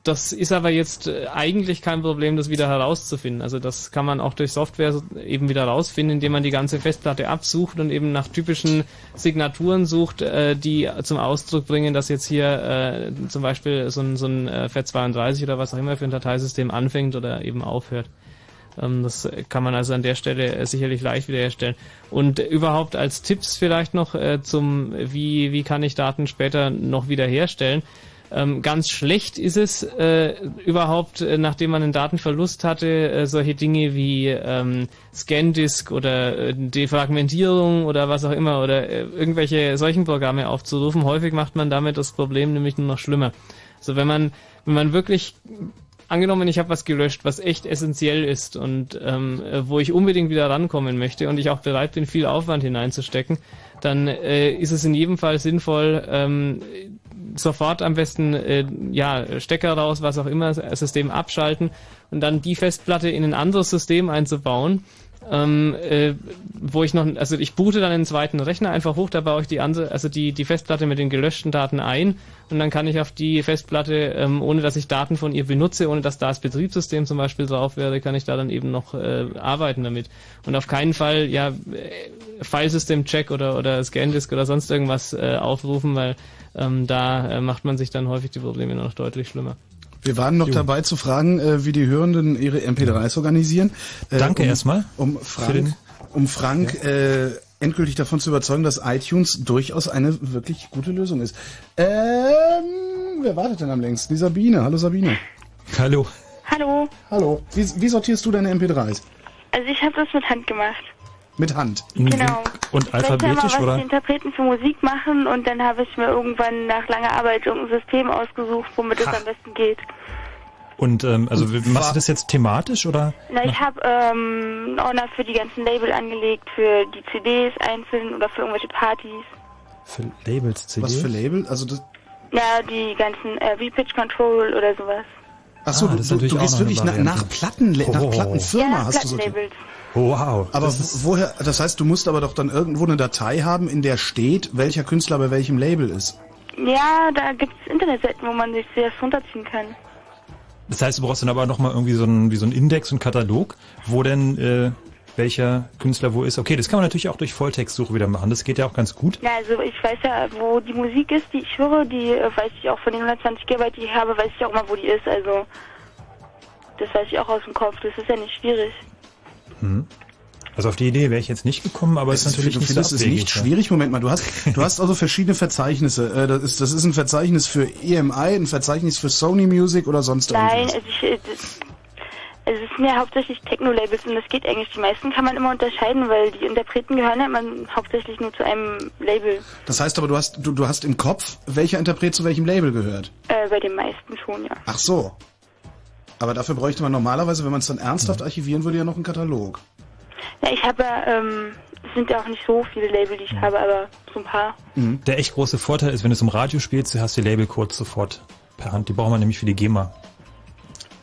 S3: das ist aber jetzt äh, eigentlich kein Problem, das wieder herauszufinden. Also das kann man auch durch Software so- eben wieder herausfinden, indem man die ganze Festplatte absucht und eben nach typischen Signaturen sucht, äh, die zum Ausdruck bringen, dass jetzt hier äh, zum Beispiel so ein, so ein äh, FAT32 oder was auch immer für ein Dateisystem anfängt oder eben aufhört. Ähm, Das kann man also an der Stelle sicherlich leicht wiederherstellen. Und überhaupt als Tipps vielleicht noch zum, wie, wie kann ich Daten später noch wiederherstellen. Ähm, ganz schlecht ist es äh, überhaupt, äh, nachdem man einen Datenverlust hatte, äh, solche Dinge wie ähm, Scandisk oder äh, Defragmentierung oder was auch immer oder äh, irgendwelche solchen Programme aufzurufen. Häufig macht man damit das Problem nämlich nur noch schlimmer. Also wenn man, wenn man wirklich angenommen, ich habe was gelöscht, was echt essentiell ist und ähm, äh, wo ich unbedingt wieder rankommen möchte und ich auch bereit bin, viel Aufwand hineinzustecken, dann äh, ist es in jedem Fall sinnvoll, ähm, sofort am besten äh, ja Stecker raus, was auch immer, System abschalten und dann die Festplatte in ein anderes System einzubauen ähm, äh, wo ich noch, also ich boote dann den zweiten Rechner einfach hoch, da baue ich die andere, also die, die Festplatte mit den gelöschten Daten ein und dann kann ich auf die Festplatte, ähm, ohne dass ich Daten von ihr benutze, ohne dass da das Betriebssystem zum Beispiel drauf wäre, kann ich da dann eben noch äh, arbeiten damit. Und auf keinen Fall, ja, äh, Filesystem-Check oder, oder Scandisk oder sonst irgendwas äh, aufrufen, weil ähm, da äh, macht man sich dann häufig die Probleme noch deutlich schlimmer.
S1: Wir waren noch
S2: Jo.
S1: dabei zu fragen, äh, wie die Hörenden ihre MP3s organisieren. Äh,
S2: Danke
S1: um,
S2: erstmal
S1: Um Frank, um Frank äh, endgültig davon zu überzeugen, dass iTunes durchaus eine wirklich gute Lösung ist. Ähm, wer wartet denn am längsten? Die Sabine. Hallo Sabine.
S2: Hallo.
S23: Hallo.
S1: Hallo. Wie, wie sortierst du deine MP3s?
S23: Also ich habe das mit Hand gemacht.
S1: Mit Hand.
S23: Genau.
S2: Und
S23: Ich mal
S2: alphabetisch
S23: was
S2: oder?
S23: die Interpreten für Musik machen und dann habe ich mir irgendwann nach langer Arbeit irgendein System ausgesucht, womit es am besten geht.
S2: Und ähm, also machst du das jetzt thematisch oder?
S23: Na, ich habe ähm, einen Ordner für die ganzen Label angelegt, für die CDs einzeln oder für irgendwelche Partys.
S2: Für Labels, CD?
S1: Was für Label? Also das,
S23: Ja, die ganzen äh, V-Pitch Control oder sowas.
S1: Achso,
S2: Ah,
S1: du,
S2: das ist
S1: du,
S2: natürlich
S1: du
S2: auch
S1: gehst wirklich nach, nach Platten, nach
S2: Oh.
S1: Plattenfirma
S23: ja,
S1: hast du sortiert.
S23: Plattenlabels.
S2: Wow.
S1: Aber woher, das heißt, du musst aber doch dann irgendwo eine Datei haben, in der steht, welcher Künstler bei welchem Label ist.
S23: Ja, da gibt's Internetseiten, wo man sich das runterziehen kann.
S2: Das heißt, du brauchst dann aber nochmal irgendwie so einen, wie so einen Index und Katalog, wo denn äh, welcher Künstler wo ist. Okay, das kann man natürlich auch durch Volltextsuche wieder machen. Das geht ja auch ganz gut.
S23: Ja, also ich weiß ja, wo die Musik ist, die ich höre, die äh, weiß ich auch von den 120 GB, die ich habe, weiß ich auch mal, wo die ist. Also das weiß ich auch aus dem Kopf. Das ist ja nicht schwierig.
S2: Hm. Also auf die Idee wäre ich jetzt nicht gekommen, aber es ist natürlich nicht so
S1: es
S2: abwegig,
S1: nicht schwierig. Moment mal, du hast, du hast also verschiedene Verzeichnisse. Äh, Das ist, das ist ein Verzeichnis für EMI, ein Verzeichnis für Sony Music oder sonst
S23: Nein,
S1: irgendwas.
S23: also ich, das, also es sind ja hauptsächlich Techno-Labels und das geht eigentlich. Die meisten kann man immer unterscheiden, weil die Interpreten gehören ja immer hauptsächlich nur zu einem Label.
S1: Das heißt aber, du hast, du, du hast im Kopf, welcher Interpret zu welchem Label gehört.
S23: Äh, bei den meisten schon, ja.
S1: Ach so. Aber dafür bräuchte man normalerweise, wenn man es dann ernsthaft archivieren würde, ja noch einen Katalog.
S23: Ja, ich habe ja, ähm, es sind ja auch nicht so viele Label, die ich habe, aber so ein paar.
S2: Der echt große Vorteil ist, wenn du es im Radio spielst, du hast die Labelcodes sofort per Hand. Die braucht man nämlich für die GEMA.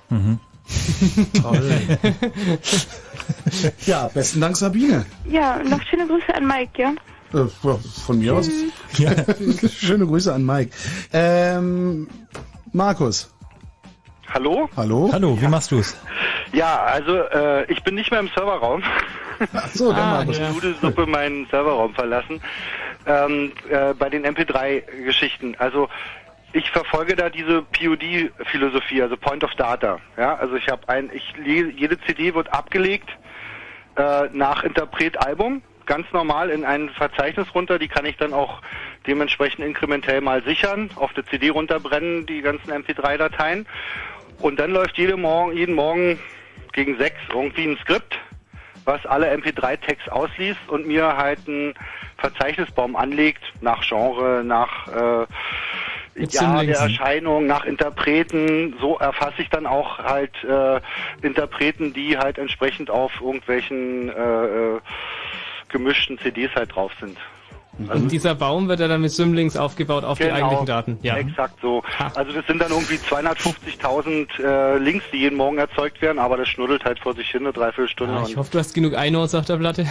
S2: Mhm.
S1: Toll. ja, besten Dank, Sabine.
S23: Ja, noch schöne Grüße an Mike, ja?
S1: Äh, von mir aus. Ja. Schöne Grüße an Mike. Ähm, Markus.
S15: Hallo?
S1: Hallo?
S2: Hallo, wie machst du es?
S15: Ja, also äh, ich bin nicht mehr im Serverraum.
S1: Ach so, der
S15: ah,
S1: Markus.
S15: Ich habe Nudelsuppe meinen Serverraum verlassen. Ähm, äh, bei den MP3-Geschichten. Also ich verfolge da diese POD-Philosophie, also Point of Data. Ja, also ich habe ein, ich le- jede CD wird abgelegt äh, nach Interpret-Album, ganz normal in ein Verzeichnis runter. Die kann ich dann auch dementsprechend inkrementell mal sichern, auf der CD runterbrennen, die ganzen MP3-Dateien. Und dann läuft jede Morgen, jeden Morgen gegen sechs irgendwie ein Skript, was alle MP3-Tags ausliest und mir halt einen Verzeichnisbaum anlegt nach Genre, nach äh, Jahr der. Erscheinung, nach Interpreten. So erfasse ich dann auch halt äh, Interpreten, die halt entsprechend auf irgendwelchen äh, äh, gemischten CDs halt drauf sind.
S3: Und dieser Baum wird ja dann mit Symlinks aufgebaut auf die
S15: Genau,
S3: eigentlichen Daten. Ja.
S15: Exakt so. Also das sind dann irgendwie 250.000 äh, Links, die jeden Morgen erzeugt werden, aber das schnuddelt halt vor sich hin eine Dreiviertelstunde.
S3: Ah, ich hoffe, du hast genug iNotes auf der Platte.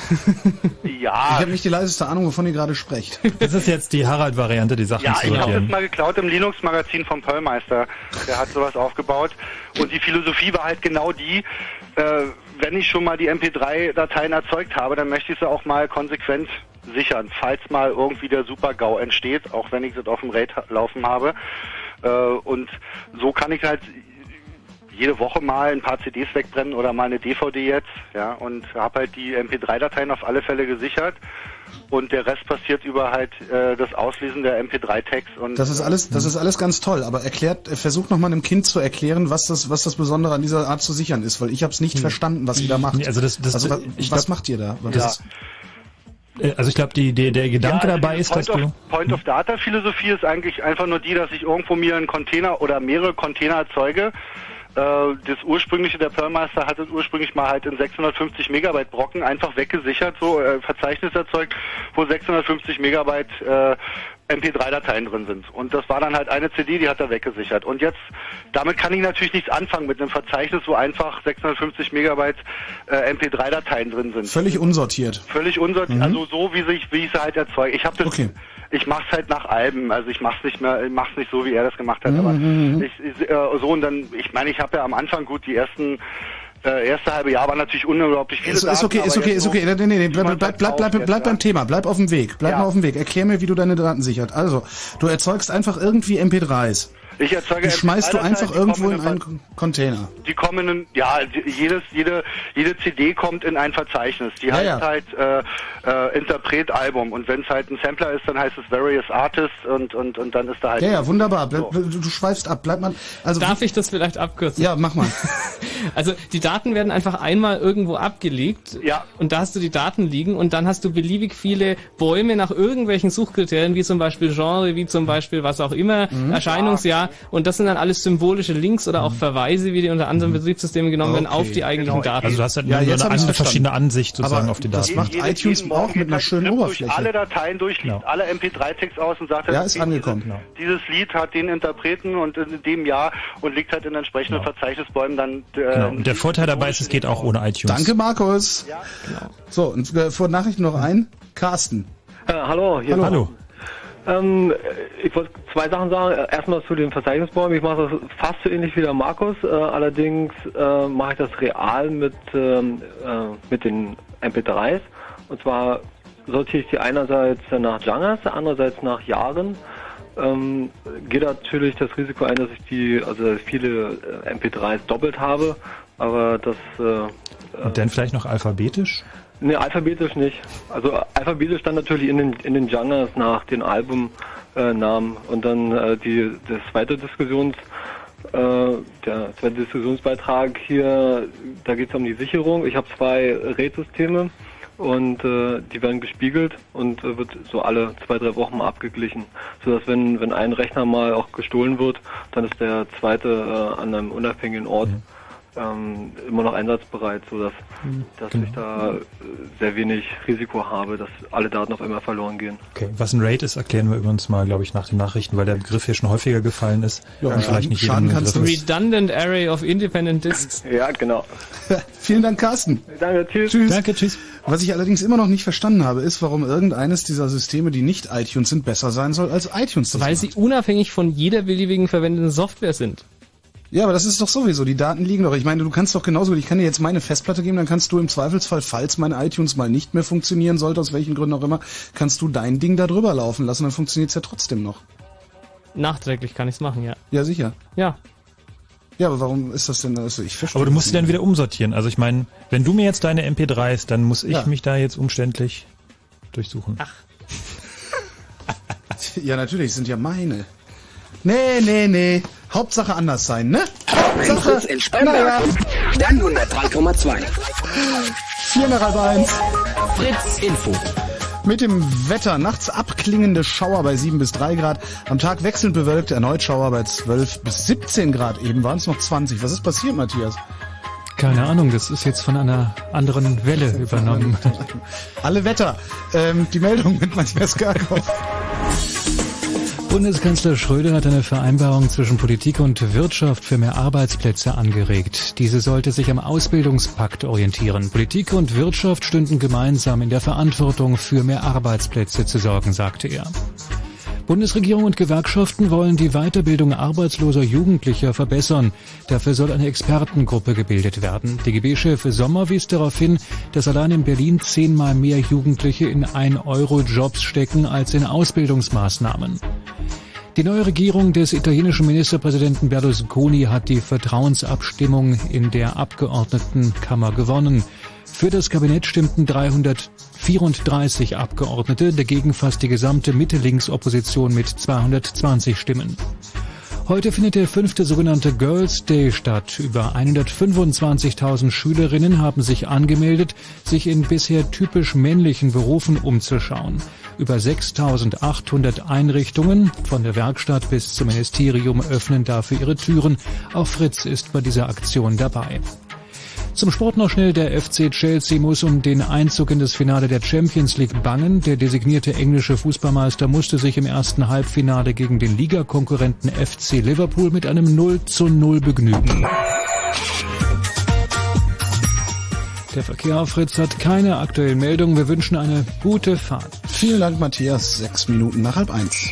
S15: ja.
S1: Ich habe nicht die leiseste Ahnung, wovon ihr gerade sprecht.
S2: Das ist jetzt die Harald-Variante, die Sachen
S15: Ja,
S2: zu
S15: ich habe das mal geklaut im Linux-Magazin vom Pearlmeister. Der hat sowas aufgebaut. Und die Philosophie war halt genau die, äh, wenn ich schon mal die MP3-Dateien erzeugt habe, dann möchte ich sie auch mal konsequent sichern, falls mal irgendwie der Super-GAU entsteht, auch wenn ich das auf dem RAID laufen habe. Äh, und so kann ich halt jede Woche mal ein paar CDs wegbrennen oder mal eine DVD jetzt, ja, und habe halt die MP3-Dateien auf alle Fälle gesichert und der Rest passiert über halt äh, das Auslesen der MP3-Tags und
S1: Das ist alles, das ist alles ganz toll, aber erklärt, äh, versucht noch mal einem Kind zu erklären, was das, was das Besondere an dieser Art zu sichern ist, weil ich habe es nicht verstanden, was ihr da macht.
S2: Also das- das-
S1: wa-
S2: ich
S1: was
S2: glaub-
S1: macht ihr da?
S2: Ja.
S1: Ist-
S2: Also ich glaube, die, der, der Gedanke
S15: Ja, also
S2: dabei ist, dass
S15: Point
S2: du...
S15: of, Point of Data Philosophie ist eigentlich einfach nur die, dass ich irgendwo mir einen Container oder mehrere Container erzeuge. Äh, das ursprüngliche, der Pearlmaster hat es ursprünglich mal halt in 650 Megabyte Brocken einfach weggesichert, so äh, Verzeichnis erzeugt, wo 650 Megabyte äh, MP3-Dateien drin sind. Und das war dann halt eine CD, die hat er weggesichert. Und jetzt, damit kann ich natürlich nichts anfangen mit einem Verzeichnis, wo einfach 650 Megabyte äh, MP3-Dateien drin sind.
S1: Völlig unsortiert.
S15: Völlig unsortiert,
S1: Mhm.
S15: also so wie sich, wie ich sie halt erzeuge. Ich habe das, ich mach's halt nach Alben, also ich mach's nicht mehr, ich mach's nicht so, wie er das gemacht hat,
S1: Mhm,
S15: aber
S1: mhm, mhm.
S15: ich, ich, äh, so und dann, ich meine, ich habe ja am Anfang gut die ersten äh, erste halbe Jahr war natürlich unglaublich viele
S1: Ist, ist okay, ist okay, ist okay. Nee, nee, nee, bleib, bleib, bleib, bleib, bleib beim Thema, bleib auf dem Weg, bleib
S15: Ja.
S1: mal auf dem Weg. Erklär mir, wie du deine Daten sichert. Also, du erzeugst einfach irgendwie MP3s.
S15: Ich erzeuge
S1: Die schmeißt du
S15: MP3-Dateien,
S1: einfach irgendwo in
S15: in
S1: einen Container.
S15: Die kommen in, ja, jedes, jede, jede CD kommt in ein Verzeichnis. Die
S1: Ja,
S15: heißt
S1: ja.
S15: halt äh, äh, Interpret-Album. Und wenn es halt ein Sampler ist, dann heißt es Various Artists und, und, und dann ist da halt.
S1: Ja, ja, wunderbar. Bleib, du, du schweifst ab. Bleib mal. Also,
S3: Darf ich das vielleicht abkürzen?
S1: Ja, mach mal.
S3: Also die Daten werden einfach einmal irgendwo abgelegt
S15: ja.
S3: und da hast du die Daten liegen und dann hast du beliebig viele Bäume nach irgendwelchen Suchkriterien, wie zum Beispiel Genre, wie zum Beispiel was auch immer,
S2: Mhm.
S3: Erscheinungsjahr und das sind dann alles symbolische Links oder auch Verweise, wie die unter anderen Betriebssystemen genommen werden,
S2: Okay,
S3: auf die eigentlichen
S15: genau.
S3: Daten.
S2: Also du hast halt
S1: Ja,
S2: nur eine andere verschiedene Ansicht sozusagen
S1: Aber
S2: auf die
S1: das
S2: Daten.
S1: macht iTunes auch mit einer schönen Oberfläche.
S15: alle Dateien durch, liest alle MP3-Text aus und sagt,
S1: Ja,
S15: das
S1: ist angekommen. Genau.
S15: dieses Lied hat den Interpreten und in dem Jahr und liegt halt in entsprechenden Verzeichnisbäumen dann. Äh,
S2: Genau. Und der Vorteil dabei ist, es geht auch ohne iTunes.
S1: Danke, Markus. So, und äh, vor Nachrichten noch ein. Carsten.
S24: Äh, hallo, hier
S1: Hallo. Hallo.
S24: Ähm, ich wollte zwei Sachen sagen. Erstmal zu den Verzeichnisbäumen. Ich mache das fast so ähnlich wie der Markus. Äh, allerdings äh, mache ich das real mit, ähm, äh, mit den MP3s. Und zwar sortiere ich die einerseits nach Genres, andererseits nach Jahren. Ähm, geht natürlich das Risiko ein, dass ich die, also viele äh, MP3s doppelt habe, aber das äh,
S2: Und dann vielleicht noch alphabetisch?
S24: Ne, alphabetisch nicht. Also alphabetisch dann natürlich in den in den Genres nach den Albumnamen äh, und dann äh, die das zweite Diskussions äh, der zweite Diskussionsbeitrag hier, da geht es um die Sicherung. Ich habe zwei RAID-Systeme und äh, die werden gespiegelt und äh, wird so alle zwei, drei Wochen mal abgeglichen. Sodass wenn, wenn ein Rechner mal auch gestohlen wird, dann ist der zweite äh, an einem unabhängigen Ort ähm, immer noch einsatzbereit, sodass dass
S2: Genau.
S24: ich da äh, sehr wenig Risiko habe, dass alle Daten auf einmal verloren gehen.
S2: Okay. Was ein RAID ist, erklären wir übrigens mal, glaube ich, nach den Nachrichten, weil der Begriff hier schon häufiger gefallen ist.
S1: Ja,
S2: und vielleicht nicht ein Begriff ist.
S3: Redundant Array of Independent Disks.
S24: Ja, genau.
S1: Vielen Dank, Carsten.
S24: Danke, tschüss.
S1: Tschüss.
S2: Danke, tschüss.
S1: Was ich allerdings immer noch nicht verstanden habe, ist, warum irgendeines dieser Systeme, die nicht iTunes sind, besser sein soll als iTunes. Das
S3: Weil
S1: macht.
S3: sie unabhängig von jeder beliebigen verwendeten Software sind.
S1: Ja, aber das ist doch sowieso. Die Daten liegen doch. Ich meine, du kannst doch genauso. Ich kann dir jetzt meine Festplatte geben, dann kannst du im Zweifelsfall, falls mein iTunes mal nicht mehr funktionieren sollte, aus welchen Gründen auch immer, kannst du dein Ding da drüber laufen lassen, dann funktioniert's ja trotzdem noch.
S3: Nachträglich kann ich's machen, ja.
S1: Ja, sicher.
S3: Ja.
S1: Ja, aber warum ist das denn? Also ich verstehe.
S2: Aber du musst sie dann wieder umsortieren. Also ich meine, wenn du mir jetzt deine MP3s, dann muss ich
S1: Ja.
S2: mich da jetzt umständlich durchsuchen.
S3: Ach.
S1: Ja, natürlich, es sind ja meine. Nee, nee, nee. Hauptsache anders sein, ne? Hauptsache.
S18: In Spremberg. Dann 103,2.
S1: Vier nach halb eins.
S18: Fritz Info.
S1: Mit dem Wetter nachts abklingende Schauer bei 7 bis 3 Grad. Am Tag wechselnd bewölkt, erneut Schauer bei 12 bis 17 Grad. Eben waren es noch 20. Was ist passiert, Matthias?
S6: Keine Ahnung, das ist jetzt von einer anderen Welle übernommen.
S1: Alle Wetter. Ähm, die Meldung mit Matthias Garkow.
S6: Bundeskanzler Schröder hat eine Vereinbarung zwischen Politik und Wirtschaft für mehr Arbeitsplätze angeregt. Diese sollte sich am Ausbildungspakt orientieren. Politik und Wirtschaft stünden gemeinsam in der Verantwortung, für mehr Arbeitsplätze zu sorgen, sagte er. Bundesregierung und Gewerkschaften wollen die Weiterbildung arbeitsloser Jugendlicher verbessern. Dafür soll eine Expertengruppe gebildet werden. DGB-Chef Sommer wies darauf hin, dass allein in Berlin zehnmal mehr Jugendliche in 1-Euro-Jobs stecken als in Ausbildungsmaßnahmen. Die neue Regierung des italienischen Ministerpräsidenten Berlusconi hat die Vertrauensabstimmung in der Abgeordnetenkammer gewonnen. Für das Kabinett stimmten 334 Abgeordnete, dagegen fast die gesamte Mitte-Links-Opposition mit 220 Stimmen. Heute findet der fünfte sogenannte Girls Day statt. Über 125.000 Schülerinnen haben sich angemeldet, sich in bisher typisch männlichen Berufen umzuschauen. Über 6.800 Einrichtungen, von der Werkstatt bis zum Ministerium, öffnen dafür ihre Türen. Auch Fritz ist bei dieser Aktion dabei. Zum Sport noch schnell. Der FC Chelsea muss um den Einzug in das Finale der Champions League bangen. Der designierte englische Fußballmeister musste sich im ersten Halbfinale gegen den Ligakonkurrenten FC Liverpool mit einem 0 zu 0 begnügen. Der Verkehr auf Fritz hat keine aktuellen Meldungen. Wir wünschen eine gute Fahrt.
S1: Vielen Dank, Matthias. Sechs Minuten nach halb eins.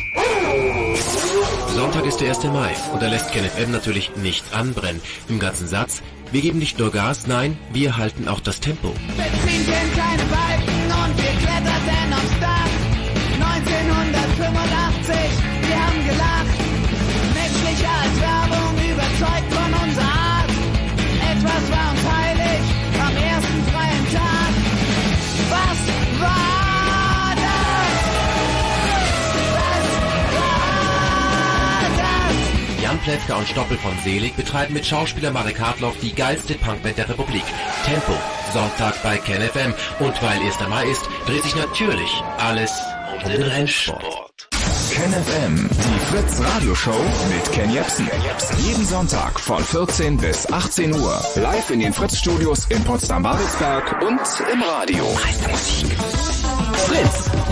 S25: Sonntag ist der 1. Mai und da lässt KenFM natürlich nichts anbrennen. Im ganzen Satz, wir geben nicht nur Gas, nein, wir halten auch das Tempo.
S26: Benzin kennt keine Balken
S25: Plewka und Stoppel von Selig betreiben mit Schauspieler Marek Hartloff die geilste Punkband der Republik. Tempo, Sonntag bei KenFM. Und weil 1. Mai ist, dreht sich natürlich alles um den Rennsport.
S27: KenFM, die Fritz Radioshow mit Ken Jepsen. Jeden Sonntag von 14 bis 18 Uhr. Live in den Fritz Studios in Potsdam-Babelsberg und im Radio. Fritz.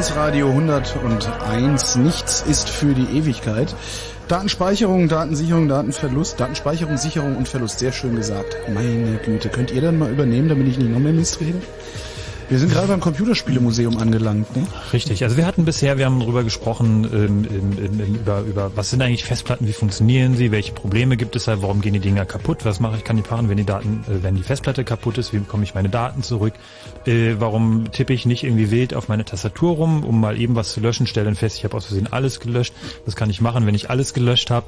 S1: Chaos Radio 101. Nichts ist für die Ewigkeit. Datenspeicherung, Datensicherung, Datenverlust, Datenspeicherung, Sicherung und Verlust. Sehr schön gesagt. Meine Güte. Könnt ihr dann mal übernehmen, damit ich nicht noch mehr Mist rede? Wir sind gerade beim Computerspielemuseum angelangt, ne?
S2: Richtig. Also wir hatten bisher, wir haben darüber gesprochen, ähm, ähm, ähm, über, über was sind eigentlich Festplatten, wie funktionieren sie, welche Probleme gibt es da, warum gehen die Dinger kaputt, was mache ich, kann ich machen, wenn die Daten, äh, wenn die Festplatte kaputt ist, wie bekomme ich meine Daten zurück, äh, warum tippe ich nicht irgendwie wild auf meine Tastatur rum, um mal eben was zu löschen, stelle dann fest, ich habe aus Versehen alles gelöscht, was kann ich machen, wenn ich alles gelöscht habe.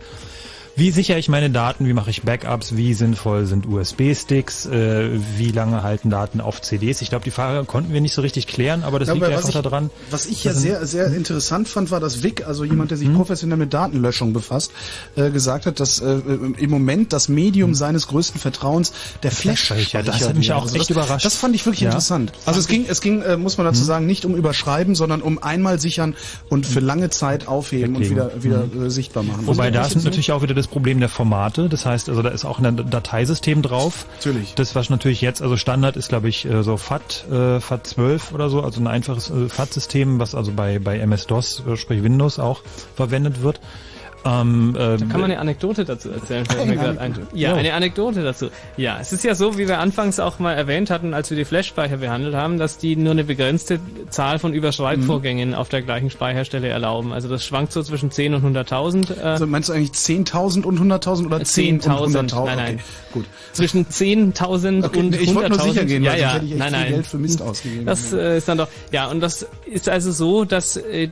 S2: Wie sichere ich meine Daten? Wie mache ich Backups? Wie sinnvoll sind USB-Sticks? Äh, wie lange halten Daten auf CDs? Ich glaube, die Frage konnten wir nicht so richtig klären, aber das
S1: Ja,
S2: liegt
S1: aber
S2: einfach
S1: ich,
S2: daran.
S1: Was ich ja sehr, sehr interessant fand, war, dass Vic, also jemand, der sich
S2: Mhm.
S1: professionell mit Datenlöschung befasst, äh, gesagt hat, dass äh, im Moment das Medium seines größten Vertrauens der Flash-Speicher
S2: Mhm. das hat mich auch
S1: Also
S2: echt
S1: das,
S2: überrascht.
S1: Das fand ich wirklich
S2: Ja.
S1: interessant. Also es ging, es ging, äh, muss man dazu
S2: Mhm.
S1: sagen, nicht um überschreiben, sondern um einmal sichern und für lange Zeit aufheben und wieder,
S2: Weglegen.
S1: wieder sichtbar machen.
S2: Wobei
S1: Also
S2: da
S1: das
S2: ist natürlich auch wieder das Problem der Formate. Das heißt, also da ist auch ein Dateisystem drauf.
S1: Natürlich.
S2: Das was natürlich jetzt, also Standard ist, glaube ich, äh, so FAT, äh, FAT12 oder so, also ein einfaches äh, FAT-System, was also bei bei MS-DOS, sprich Windows auch verwendet wird. Ähm,
S3: Da kann man eine Anekdote dazu erzählen.
S2: Eine
S3: ein.
S2: Anekdote.
S3: Ja, eine Anekdote dazu. Ja, es ist ja so, wie wir anfangs auch mal erwähnt hatten, als wir die Flash-Speicher behandelt haben, dass die nur eine begrenzte Zahl von Überschreibvorgängen auf der gleichen Speicherstelle erlauben. Also das schwankt so zwischen 10 und 100.000. Äh,
S1: Also meinst du eigentlich 10.000 und 100.000 oder 10 und
S3: 10.000,
S1: 100.000?
S3: nein, nein.
S1: Okay, gut.
S3: Zwischen 10.000
S1: Okay,
S3: und 100.000.
S1: ich wollte nur sicher gehen,
S3: ja,
S1: weil
S3: ja,
S1: hätte ich echt
S3: nein,
S1: viel
S3: nein.
S1: Geld für Mist ausgegeben.
S3: Das äh, ist dann doch, ja, und das ist also so, dass äh,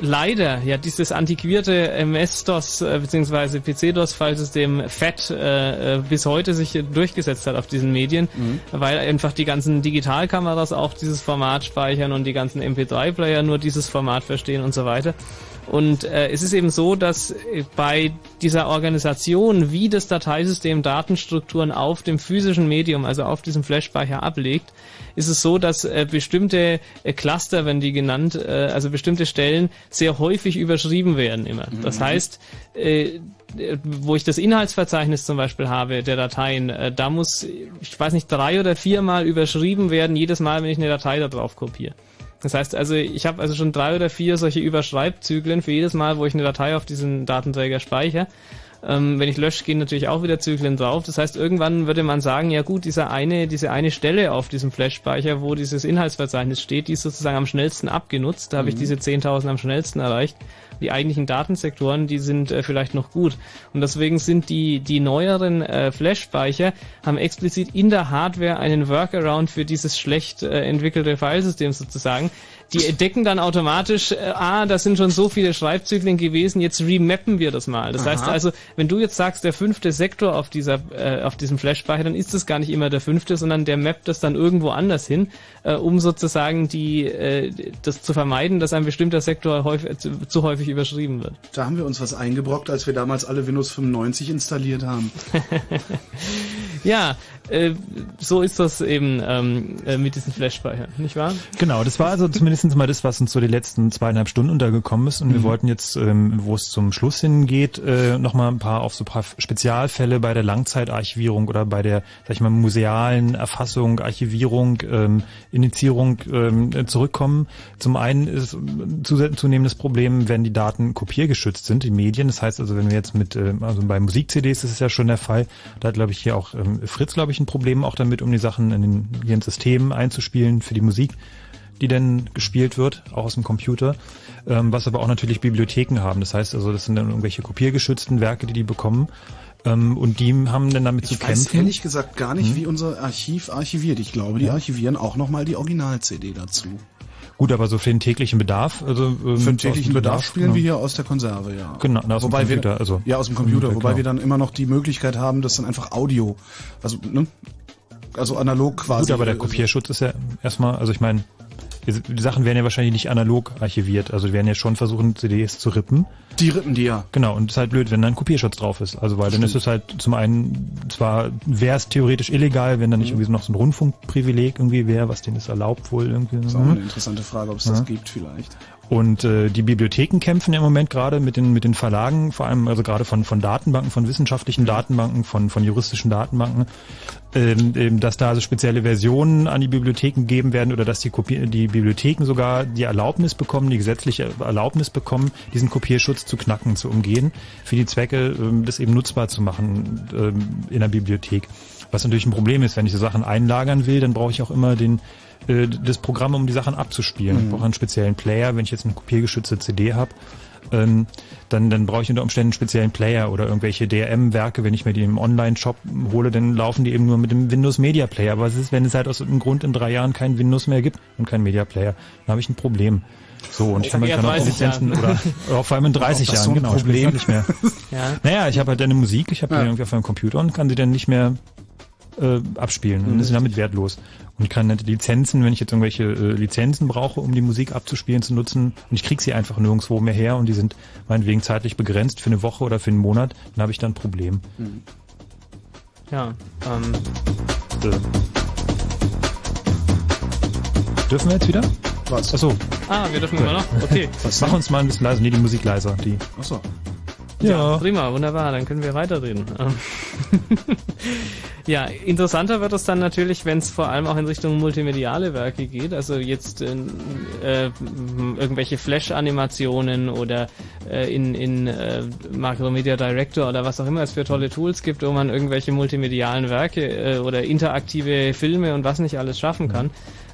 S3: leider ja dieses antiquierte MS-DOS äh, bzw. PC-DOS-Filesystem FAT äh, äh, bis heute sich äh, durchgesetzt hat auf diesen Medien,
S1: Mhm.
S3: weil einfach die ganzen Digitalkameras auch dieses Format speichern und die ganzen MP3-Player nur dieses Format verstehen und so weiter. Und äh, es ist eben so, dass äh, bei dieser Organisation, wie das Dateisystem Datenstrukturen auf dem physischen Medium, also auf diesem Flash-Speicher ablegt, ist es so, dass äh, bestimmte äh, Cluster, wenn die genannt, äh, also bestimmte Stellen sehr häufig überschrieben werden immer. Das
S28: Mhm.
S3: heißt, äh, äh, wo ich das Inhaltsverzeichnis zum Beispiel habe der Dateien, äh, da muss, ich weiß nicht, drei oder viermal überschrieben werden, jedes Mal, wenn ich eine Datei da drauf kopiere. Das heißt also, ich habe also schon drei oder vier solche Überschreibzyklen für jedes Mal, wo ich eine Datei auf diesen Datenträger speichere. Ähm, wenn ich lösche, gehen natürlich auch wieder Zyklen drauf. Das heißt, irgendwann würde man sagen, ja gut, dieser eine, diese eine Stelle auf diesem Flash-Speicher, wo dieses Inhaltsverzeichnis steht, die ist sozusagen am schnellsten abgenutzt. Da habe ich
S28: Mhm.
S3: diese 10.000 am schnellsten erreicht. Die eigentlichen Datensektoren, die sind äh, vielleicht noch gut. Und deswegen sind die, die neueren äh, Flash-Speicher, haben explizit in der Hardware einen Workaround für dieses schlecht äh, entwickelte Filesystem sozusagen. Die entdecken dann automatisch, äh, ah, das sind schon so viele Schreibzyklen gewesen, jetzt remappen wir das mal. Das
S28: Aha.
S3: heißt also, wenn du jetzt sagst, der fünfte Sektor auf dieser, äh, auf diesem Flash-Speicher, dann ist das gar nicht immer der fünfte, sondern der mappt das dann irgendwo anders hin, äh, um sozusagen die, äh, das zu vermeiden, dass ein bestimmter Sektor häufig, zu, zu häufig überschrieben wird.
S1: Da haben wir uns was eingebrockt, als wir damals alle Windows 95 installiert haben.
S3: Ja, äh, so ist das eben ähm, äh, mit diesen Flash-Speichern, nicht wahr?
S2: Genau, das war also zumindest mal das, was uns so die letzten zweieinhalb Stunden untergekommen ist. Und wir
S3: Mhm.
S2: wollten jetzt, ähm, wo es zum Schluss hingeht, äh, nochmal ein paar auf so ein paar Spezialfälle bei der Langzeitarchivierung oder bei der, sag ich mal, musealen Erfassung, Archivierung, ähm, Initiierung ähm, äh, zurückkommen. Zum einen ist ein zu- zunehmendes Problem, wenn die Daten kopiergeschützt sind, die Medien. Das heißt also, wenn wir jetzt mit, äh, also bei Musik-CDs ist es ja schon der Fall, da hat, glaube ich, hier auch ähm, Fritz, glaube ich, ein Problem auch damit, um die Sachen in den, hier ins System einzuspielen für die Musik die denn gespielt wird, auch aus dem Computer, ähm, was aber auch natürlich Bibliotheken haben. Das heißt also, das sind dann irgendwelche kopiergeschützten Werke, die die bekommen. Ähm, und die haben dann damit zu
S1: Ich weiß
S2: kämpfen.
S1: ehrlich gesagt gar nicht,
S2: Hm?
S1: wie unser Archiv archiviert. Ich glaube, die
S2: Ja.
S1: archivieren auch nochmal die Original-CD dazu.
S2: Gut, aber so für den täglichen Bedarf, also ähm,
S1: Für den
S2: dem
S1: täglichen Bedarf spielen
S2: genau.
S1: wir hier aus der Konserve, ja.
S2: Genau, aus dem
S1: wobei
S2: Computer,
S1: wir,
S2: also.
S1: Ja, aus dem Computer, wobei
S2: genau.
S1: wir dann immer noch die Möglichkeit haben, das dann einfach Audio, also, ne? Also analog quasi.
S2: Gut, aber der
S1: äh,
S2: Kopierschutz ist ja erstmal, also ich meine, die, Sachen werden ja wahrscheinlich nicht analog archiviert, also die werden ja schon versuchen, CDs zu rippen.
S1: Die rippen die ja.
S2: Genau, und es ist halt blöd, wenn da ein Kopierschutz drauf ist. Also weil dann ist es halt zum einen, zwar wäre es theoretisch illegal, wenn da nicht irgendwie so noch so ein Rundfunkprivileg irgendwie wäre, was denen das erlaubt wohl irgendwie.
S1: Das ist auch eine interessante Frage, ob es
S2: Ja.
S1: das gibt vielleicht.
S2: Und äh, die Bibliotheken kämpfen im Moment gerade mit den mit den Verlagen, vor allem also gerade von von Datenbanken, von wissenschaftlichen Datenbanken, von von juristischen Datenbanken, ähm, ähm, dass da also spezielle Versionen an die Bibliotheken geben werden oder dass die Kopi die Bibliotheken sogar die Erlaubnis bekommen, die gesetzliche Erlaubnis bekommen, diesen Kopierschutz zu knacken, zu umgehen, für die Zwecke, ähm, das eben nutzbar zu machen ähm, in der Bibliothek. Was natürlich ein Problem ist, wenn ich so Sachen einlagern will, dann brauche ich auch immer den äh, das Programm, um die Sachen abzuspielen.
S1: Mhm.
S2: Ich brauche einen speziellen Player, wenn ich jetzt eine kopiergeschützte CD habe. Ähm, dann, dann brauche ich unter Umständen einen speziellen Player oder irgendwelche DRM-Werke. Wenn ich mir die im Online-Shop hole, dann laufen die eben nur mit dem Windows Media Player. Aber was ist, wenn es halt aus irgendeinem Grund in drei Jahren kein Windows mehr gibt und kein Media Player? Dann habe ich ein Problem. So, und ich kann, kann auch
S3: 30
S2: Lizenzen
S3: Jahren.
S2: oder, oder vor allem in 30
S1: Auch das
S2: Jahren,
S1: so
S2: genau, ich
S1: Problem.
S2: nicht mehr.
S3: Ja.
S2: Naja, ich habe halt eine Musik, ich habe
S1: Ja.
S2: die irgendwie auf meinem Computer und kann sie dann nicht mehr äh, abspielen und
S1: Mhm.
S2: ist damit wertlos. Und ich kann Lizenzen, wenn ich jetzt irgendwelche äh, Lizenzen brauche, um die Musik abzuspielen, zu nutzen, und ich krieg sie einfach nirgendwo mehr her und die sind meinetwegen zeitlich begrenzt für eine Woche oder für einen Monat, dann habe ich dann ein Problem.
S3: Ja, ähm,
S2: Äh. Dürfen wir jetzt wieder?
S1: Was?
S2: Achso.
S3: ah, wir dürfen immer noch? Okay.
S2: Mach uns mal ein bisschen leiser. Nee, die Musik leiser. Die.
S1: Achso.
S3: Ja. Prima, wunderbar, dann können wir weiterreden. Ähm, ja, interessanter wird es dann natürlich, wenn es vor allem auch in Richtung multimediale Werke geht, also jetzt äh, äh, irgendwelche Flash-Animationen oder äh, in, in äh, Macromedia Director oder was auch immer es für tolle Tools gibt, wo man irgendwelche multimedialen Werke äh, oder interaktive Filme und was nicht alles schaffen kann.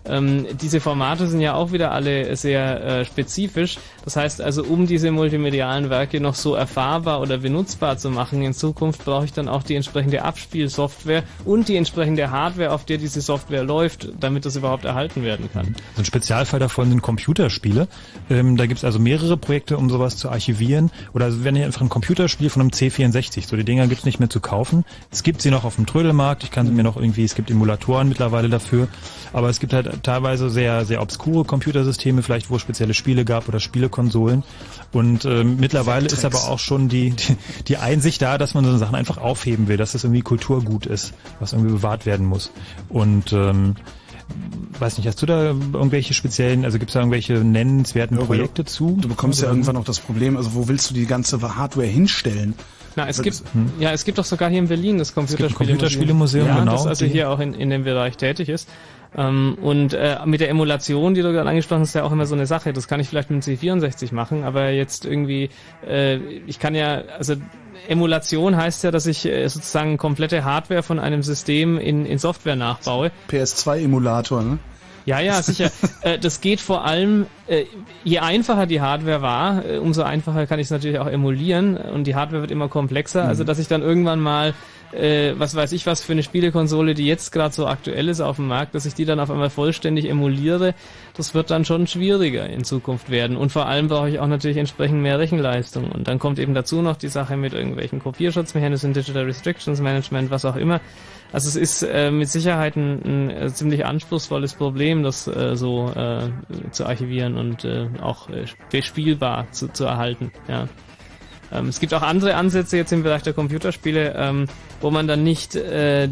S3: Ähm, diese Formate sind ja auch wieder alle sehr äh, spezifisch. Das heißt also, um diese multimedialen Werke noch so erfahrbar oder benutzbar zu machen in Zukunft, brauche ich dann auch die entsprechende Abspielsoftware und die entsprechende Hardware, auf der diese Software läuft, damit das überhaupt erhalten werden kann.
S2: So ein Spezialfall davon sind Computerspiele. Ähm, da gibt's also mehrere Projekte, um sowas zu archivieren. Oder also wenn ich einfach ein Computerspiel von einem C64, so die Dinger gibt's nicht mehr zu kaufen. Es gibt sie noch auf dem Trödelmarkt, ich kann sie mir noch irgendwie, es gibt Emulatoren mittlerweile dafür. Aber es gibt halt teilweise sehr, sehr obskure Computersysteme, vielleicht wo es spezielle Spiele gab oder Spielekonsolen. Und ähm, mittlerweile ist aber auch schon die, die, die Einsicht da, dass man so Sachen einfach aufheben will, dass das irgendwie Kulturgut ist, was irgendwie bewahrt werden muss. Und ähm, weiß nicht, hast du da irgendwelche speziellen, also gibt es da irgendwelche nennenswerten
S1: Ja,
S2: Projekte zu?
S1: Du bekommst ja
S2: Oder-
S1: irgendwann auch das Problem, also wo willst du die ganze Hardware hinstellen?
S3: Na, es
S1: Weil
S3: gibt,
S1: das-
S3: ja, es gibt doch sogar hier in Berlin das Computerspielemuseum.
S2: Computerspielemuseum,
S3: ja,
S2: genau,
S3: Das also
S2: die-
S3: hier auch in, in dem Bereich tätig ist. Ähm, und äh, mit der Emulation, die du gerade angesprochen hast, ist ja auch immer so eine Sache. Das kann ich vielleicht mit dem C64 machen, aber jetzt irgendwie, äh, ich kann ja, also Emulation heißt ja, dass ich äh, sozusagen komplette Hardware von einem System in, in Software nachbaue.
S1: PS2-Emulator, ne?
S3: Ja, ja, sicher. äh, das geht vor allem, äh, je einfacher die Hardware war, äh, umso einfacher kann ich es natürlich auch emulieren und die Hardware wird immer komplexer,
S1: Mhm.
S3: also dass ich dann irgendwann mal, äh, was weiß ich was für eine Spielekonsole, die jetzt gerade so aktuell ist auf dem Markt, dass ich die dann auf einmal vollständig emuliere, das wird dann schon schwieriger in Zukunft werden und vor allem brauche ich auch natürlich entsprechend mehr Rechenleistung und dann kommt eben dazu noch die Sache mit irgendwelchen Kopierschutzmechanismen, Digital Restrictions Management, was auch immer. Also es ist äh, mit Sicherheit ein, ein äh, ziemlich anspruchsvolles Problem, das äh, so äh, zu archivieren und äh, auch äh, bespielbar zu, zu erhalten. Ja. Ähm, es gibt auch andere Ansätze jetzt im Bereich der Computerspiele, ähm, wo man dann nicht äh,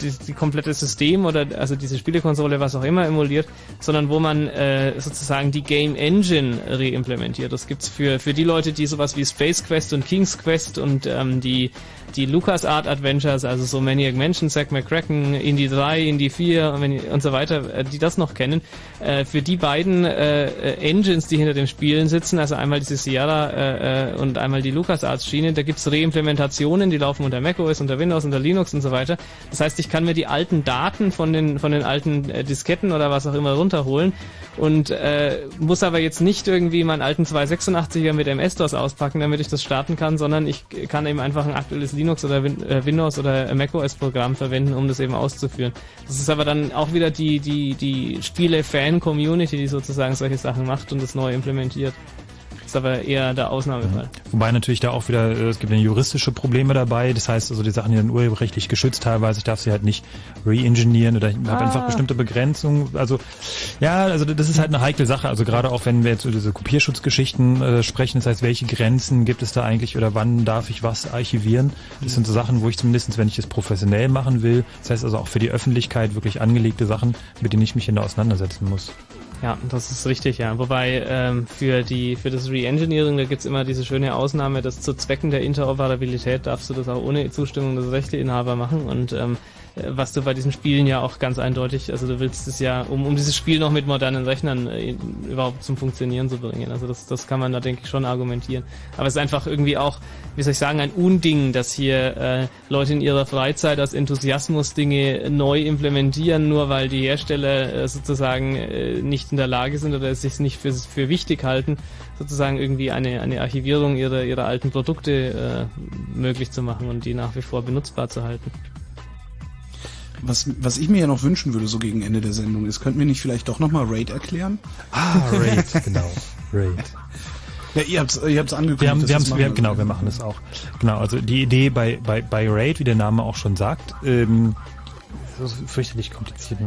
S3: die, die komplette System oder also diese Spielekonsole, was auch immer emuliert, sondern wo man äh, sozusagen die Game Engine reimplementiert. Das gibt's für für die Leute, die sowas wie Space Quest und King's Quest und ähm, die die LucasArt Adventures, also so Maniac Mansion, Zack McCracken, Indie 3, Indie 4 und, und so weiter, äh, die das noch kennen, äh, für die beiden äh, äh, Engines, die hinter den Spielen sitzen, also einmal diese Sierra äh, äh, und einmal die LucasArts Schiene, da gibt's Reimplementationen, die laufen unter macOS, unter Windows, unter Linux und so weiter. Das heißt, ich kann mir die alten Daten von den von den alten äh, Disketten oder was auch immer runterholen und äh, muss aber jetzt nicht irgendwie meinen alten 286er mit MS-DOS auspacken, damit ich das starten kann, sondern ich kann eben einfach ein aktuelles Linux oder Win äh, Windows oder macOS-Programm verwenden, um das eben auszuführen. Das ist aber dann auch wieder die die die Spiele-Fan-Community, die sozusagen solche Sachen macht und das neu implementiert. Das ist aber eher der Ausnahmefall.
S2: Wobei natürlich da auch wieder, äh, es gibt ja juristische Probleme dabei. Das heißt also, die Sachen die sind urheberrechtlich geschützt teilweise. Ich darf sie halt nicht re-engineeren oder ich habe
S3: Ah.
S2: einfach bestimmte Begrenzungen. Also ja, also das ist halt eine heikle Sache. Also gerade auch wenn wir jetzt über diese Kopierschutzgeschichten äh, sprechen, das heißt, welche Grenzen gibt es da eigentlich oder wann darf ich was archivieren? Das sind so Sachen, wo ich zumindest, wenn ich das professionell machen will, das heißt also auch für die Öffentlichkeit wirklich angelegte Sachen, mit denen ich mich in der auseinandersetzen muss.
S3: Ja, das ist richtig, ja. Wobei ähm, für die für das Reengineering, da gibt's immer diese schöne Ausnahme, dass zu Zwecken der Interoperabilität darfst du das auch ohne Zustimmung des Rechteinhaber machen und ähm, äh, was du bei diesen Spielen ja auch ganz eindeutig, also du willst es ja, um, um dieses Spiel noch mit modernen Rechnern äh, überhaupt zum Funktionieren zu bringen. Also das, das kann man da denke ich schon argumentieren. Aber es ist einfach irgendwie auch, wie soll ich sagen, ein Unding, dass hier äh, Leute in ihrer Freizeit aus Enthusiasmus Dinge neu implementieren, nur weil die Hersteller äh, sozusagen äh, nicht in der Lage sind oder es sich nicht für, für wichtig halten, sozusagen irgendwie eine, eine Archivierung ihrer, ihrer alten Produkte äh, möglich zu machen und die nach wie vor benutzbar zu halten.
S1: Was, was ich mir ja noch wünschen würde, so gegen Ende der Sendung, ist, könnten wir nicht vielleicht doch nochmal Raid erklären?
S2: Ah, Raid, genau. Raid.
S1: Ja, ihr habt's, ihr habt's angekündigt.
S2: Wir haben,
S1: dass
S2: wir haben's, wir, genau, wir machen das auch. Genau, also die Idee bei, bei, bei Raid, wie der Name auch schon sagt, ähm, das ist fürchterlich kompliziert.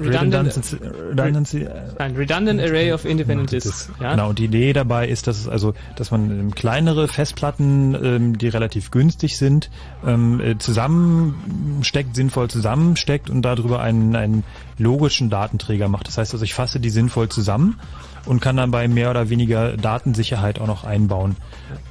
S2: Redundancy, Redundancy,
S3: Ein redundant array of independent disks. Ja?
S2: Genau, und die Idee dabei ist, dass es also, dass man ähm, kleinere Festplatten, ähm, die relativ günstig sind, ähm, äh, zusammensteckt, sinnvoll zusammensteckt und darüber einen, einen logischen Datenträger macht. Das heißt also, ich fasse die sinnvoll zusammen und kann dann bei mehr oder weniger Datensicherheit auch noch einbauen.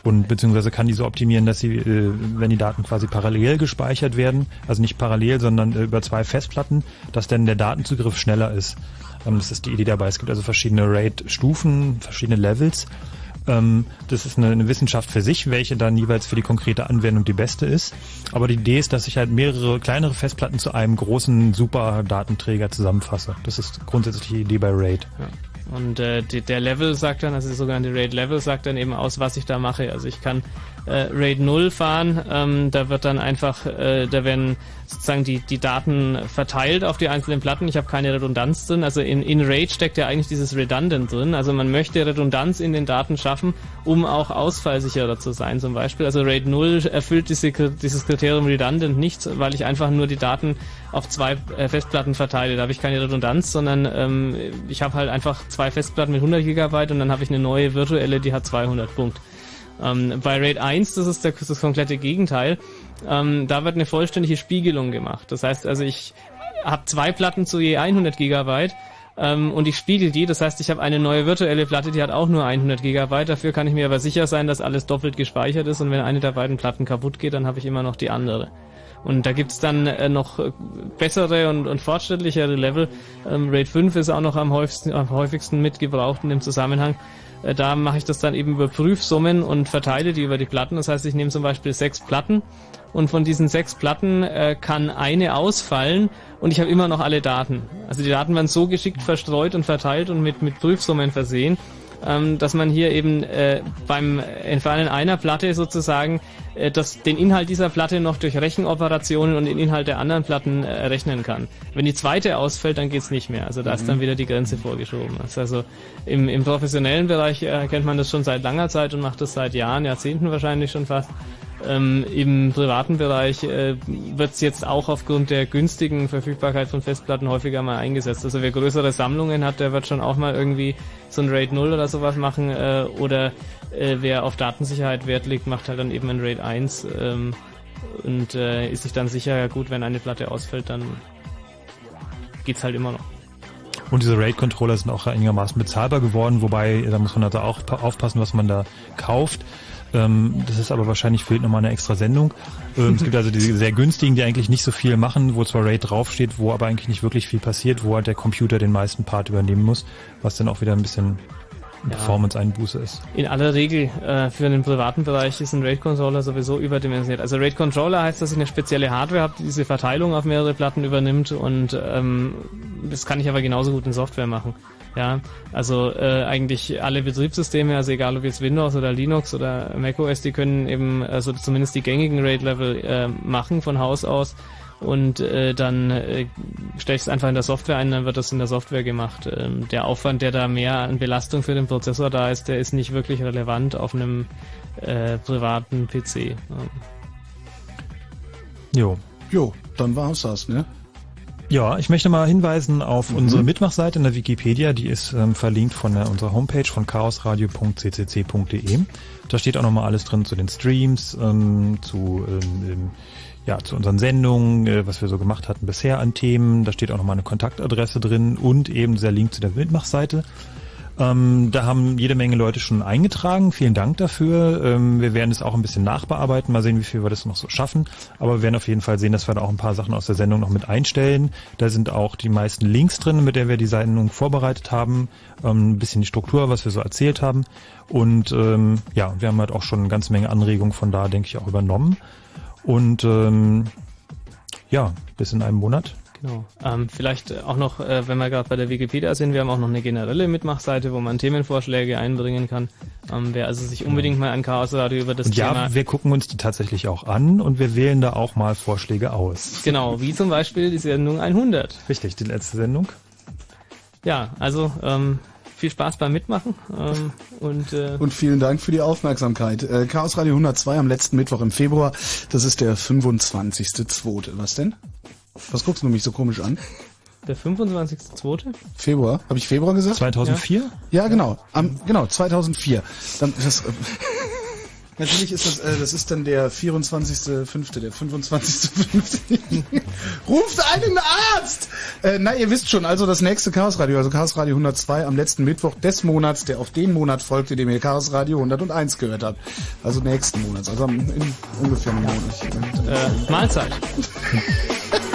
S2: Und beziehungsweise kann die so optimieren, dass sie, äh, wenn die Daten quasi parallel gespeichert werden, also nicht parallel, sondern äh, über zwei Festplatten, dass dann der Datenzugriff schneller ist. Ähm, das ist die Idee dabei. Es gibt also verschiedene RAID-Stufen, verschiedene Levels. Ähm, das ist eine, eine Wissenschaft für sich, welche dann jeweils für die konkrete Anwendung die beste ist. Aber die Idee ist, dass ich halt mehrere kleinere Festplatten zu einem großen Super-Datenträger zusammenfasse. Das ist grundsätzlich die Idee bei RAID.
S3: Ja. Und äh, die, der Level sagt dann, also der sogenannte RAID Level sagt dann eben aus, was ich da mache. Also ich kann äh, RAID 0 fahren, ähm, da wird dann einfach, äh, da werden sozusagen die, die Daten verteilt auf die einzelnen Platten. Ich habe keine Redundanz drin. Also in, in RAID steckt ja eigentlich dieses Redundant drin. Also man möchte Redundanz in den Daten schaffen, um auch ausfallsicherer zu sein zum Beispiel. Also RAID 0 erfüllt diese, dieses Kriterium Redundant nicht, weil ich einfach nur die Daten auf zwei äh, Festplatten verteile. Da habe ich keine Redundanz, sondern ähm, ich habe halt einfach zwei Festplatten mit 100 Gigabyte und dann habe ich eine neue virtuelle, die hat 200 Punkt. Ähm, bei RAID 1, das ist der, das komplette Gegenteil, ähm, da wird eine vollständige Spiegelung gemacht. Das heißt also, ich habe zwei Platten zu je 100 Gigabyte ähm, und ich spiegel die. Das heißt, ich habe eine neue virtuelle Platte, die hat auch nur 100 Gigabyte. Dafür kann ich mir aber sicher sein, dass alles doppelt gespeichert ist und wenn eine der beiden Platten kaputt geht, dann habe ich immer noch die andere. Und da gibt's dann äh, noch äh, bessere und, und fortschrittlichere Level. Ähm, RAID 5 ist auch noch am häufigsten, am häufigsten mitgebraucht in dem Zusammenhang. Äh, da mache ich das dann eben über Prüfsummen und verteile die über die Platten. Das heißt, ich nehme zum Beispiel sechs Platten und von diesen sechs Platten äh, kann eine ausfallen und ich habe immer noch alle Daten. Also die Daten werden so geschickt verstreut und verteilt und mit, mit Prüfsummen versehen, ähm, dass man hier eben äh, beim Entfernen einer Platte sozusagen das, den Inhalt dieser Platte noch durch Rechenoperationen und den Inhalt der anderen Platten äh, rechnen kann. Wenn die zweite ausfällt, dann geht's nicht mehr. Also da ist
S1: Mhm.
S3: dann wieder die Grenze vorgeschoben. Ist also im, im professionellen Bereich äh, kennt man das schon seit langer Zeit und macht das seit Jahren, Jahrzehnten wahrscheinlich schon fast. Ähm, Im privaten Bereich äh, wird es jetzt auch aufgrund der günstigen Verfügbarkeit von Festplatten häufiger mal eingesetzt. Also wer größere Sammlungen hat, der wird schon auch mal irgendwie so ein RAID 0 oder sowas machen. Äh, oder äh, wer auf Datensicherheit Wert legt, macht halt dann eben ein RAID 1 ähm, und äh, ist sich dann sicher, ja gut, wenn eine Platte ausfällt, dann geht's halt immer noch.
S2: Und diese RAID-Controller sind auch einigermaßen bezahlbar geworden, wobei da muss man also auch pa- aufpassen, was man da kauft. Ähm, das ist aber wahrscheinlich fehlt nochmal eine extra Sendung. Ähm, es gibt also diese sehr günstigen, die eigentlich nicht so viel machen, wo zwar RAID draufsteht, wo aber eigentlich nicht wirklich viel passiert, wo halt der Computer den meisten Part übernehmen muss, was dann auch wieder ein bisschen
S3: Ja.
S2: Performance-Einbuße ist.
S3: In aller Regel äh, für den privaten Bereich ist ein RAID-Controller sowieso überdimensioniert. Also RAID-Controller heißt, dass ich eine spezielle Hardware habe, die diese Verteilung auf mehrere Platten übernimmt und ähm, das kann ich aber genauso gut in Software machen. Ja, also äh, eigentlich alle Betriebssysteme, also egal ob jetzt Windows oder Linux oder macOS, die können eben also zumindest die gängigen RAID-Level äh, machen von Haus aus und äh, dann äh, stelle ich es einfach in der Software ein, dann wird das in der Software gemacht. Ähm, der Aufwand, der da mehr an Belastung für den Prozessor da ist, der ist nicht wirklich relevant auf einem äh, privaten PC. Ja.
S2: Jo.
S1: Jo, dann war's das, ne?
S2: Ja, ich möchte mal hinweisen auf
S1: Mhm.
S2: unsere Mitmachseite in der Wikipedia. Die ist ähm, verlinkt von der, unserer Homepage von chaosradio.ccc.de. Da steht auch nochmal alles drin zu den Streams, ähm, zu, ähm, ähm, ja, zu unseren Sendungen, äh, was wir so gemacht hatten bisher an Themen. Da steht auch nochmal eine Kontaktadresse drin und eben der Link zu der Mitmachseite. Ähm, da haben jede Menge Leute schon eingetragen. Vielen Dank dafür. Ähm, wir werden es auch ein bisschen nachbearbeiten. Mal sehen, wie viel wir das noch so schaffen. Aber wir werden auf jeden Fall sehen, dass wir da auch ein paar Sachen aus der Sendung noch mit einstellen. Da sind auch die meisten Links drin, mit der wir die Sendung vorbereitet haben. Ähm, ein bisschen die Struktur, was wir so erzählt haben. Und ähm, ja, wir haben halt auch schon eine ganze Menge Anregungen von da, denke ich, auch übernommen. Und ähm, ja, bis in einem Monat.
S3: Genau. Ähm, vielleicht auch noch, äh, wenn wir gerade bei der Wikipedia sind, wir haben auch noch eine generelle Mitmachseite, wo man Themenvorschläge einbringen kann. Ähm, wer also sich unbedingt mal an Chaos Radio über das
S2: Und
S3: Thema
S2: ja, wir gucken uns die tatsächlich auch an und wir wählen da auch mal Vorschläge aus.
S3: Genau, wie zum Beispiel die Sendung 100.
S2: Richtig, die letzte Sendung.
S3: Ja, also ähm, viel Spaß beim Mitmachen ähm, und äh,
S1: Und vielen Dank für die Aufmerksamkeit. Äh, Chaos Radio 102 am letzten Mittwoch im Februar. Das ist der 25.2. Was denn? Was guckst du mich so komisch an?
S3: der 25.2.
S1: Februar? Habe ich Februar gesagt?
S2: 2004?
S1: Ja, genau. Am, genau, 2004. Dann, das, äh, natürlich ist das, äh, das ist dann der 24.5., der 25.5. Ruft einen Arzt! Äh, na, ihr wisst schon, also das nächste Chaos Radio, also Chaos Radio 102 am letzten Mittwoch des Monats, der auf den Monat folgte, dem ihr Chaos Radio 101 gehört habt. Also nächsten Monat, also in ungefähr einem Monat.
S3: Äh, Mahlzeit.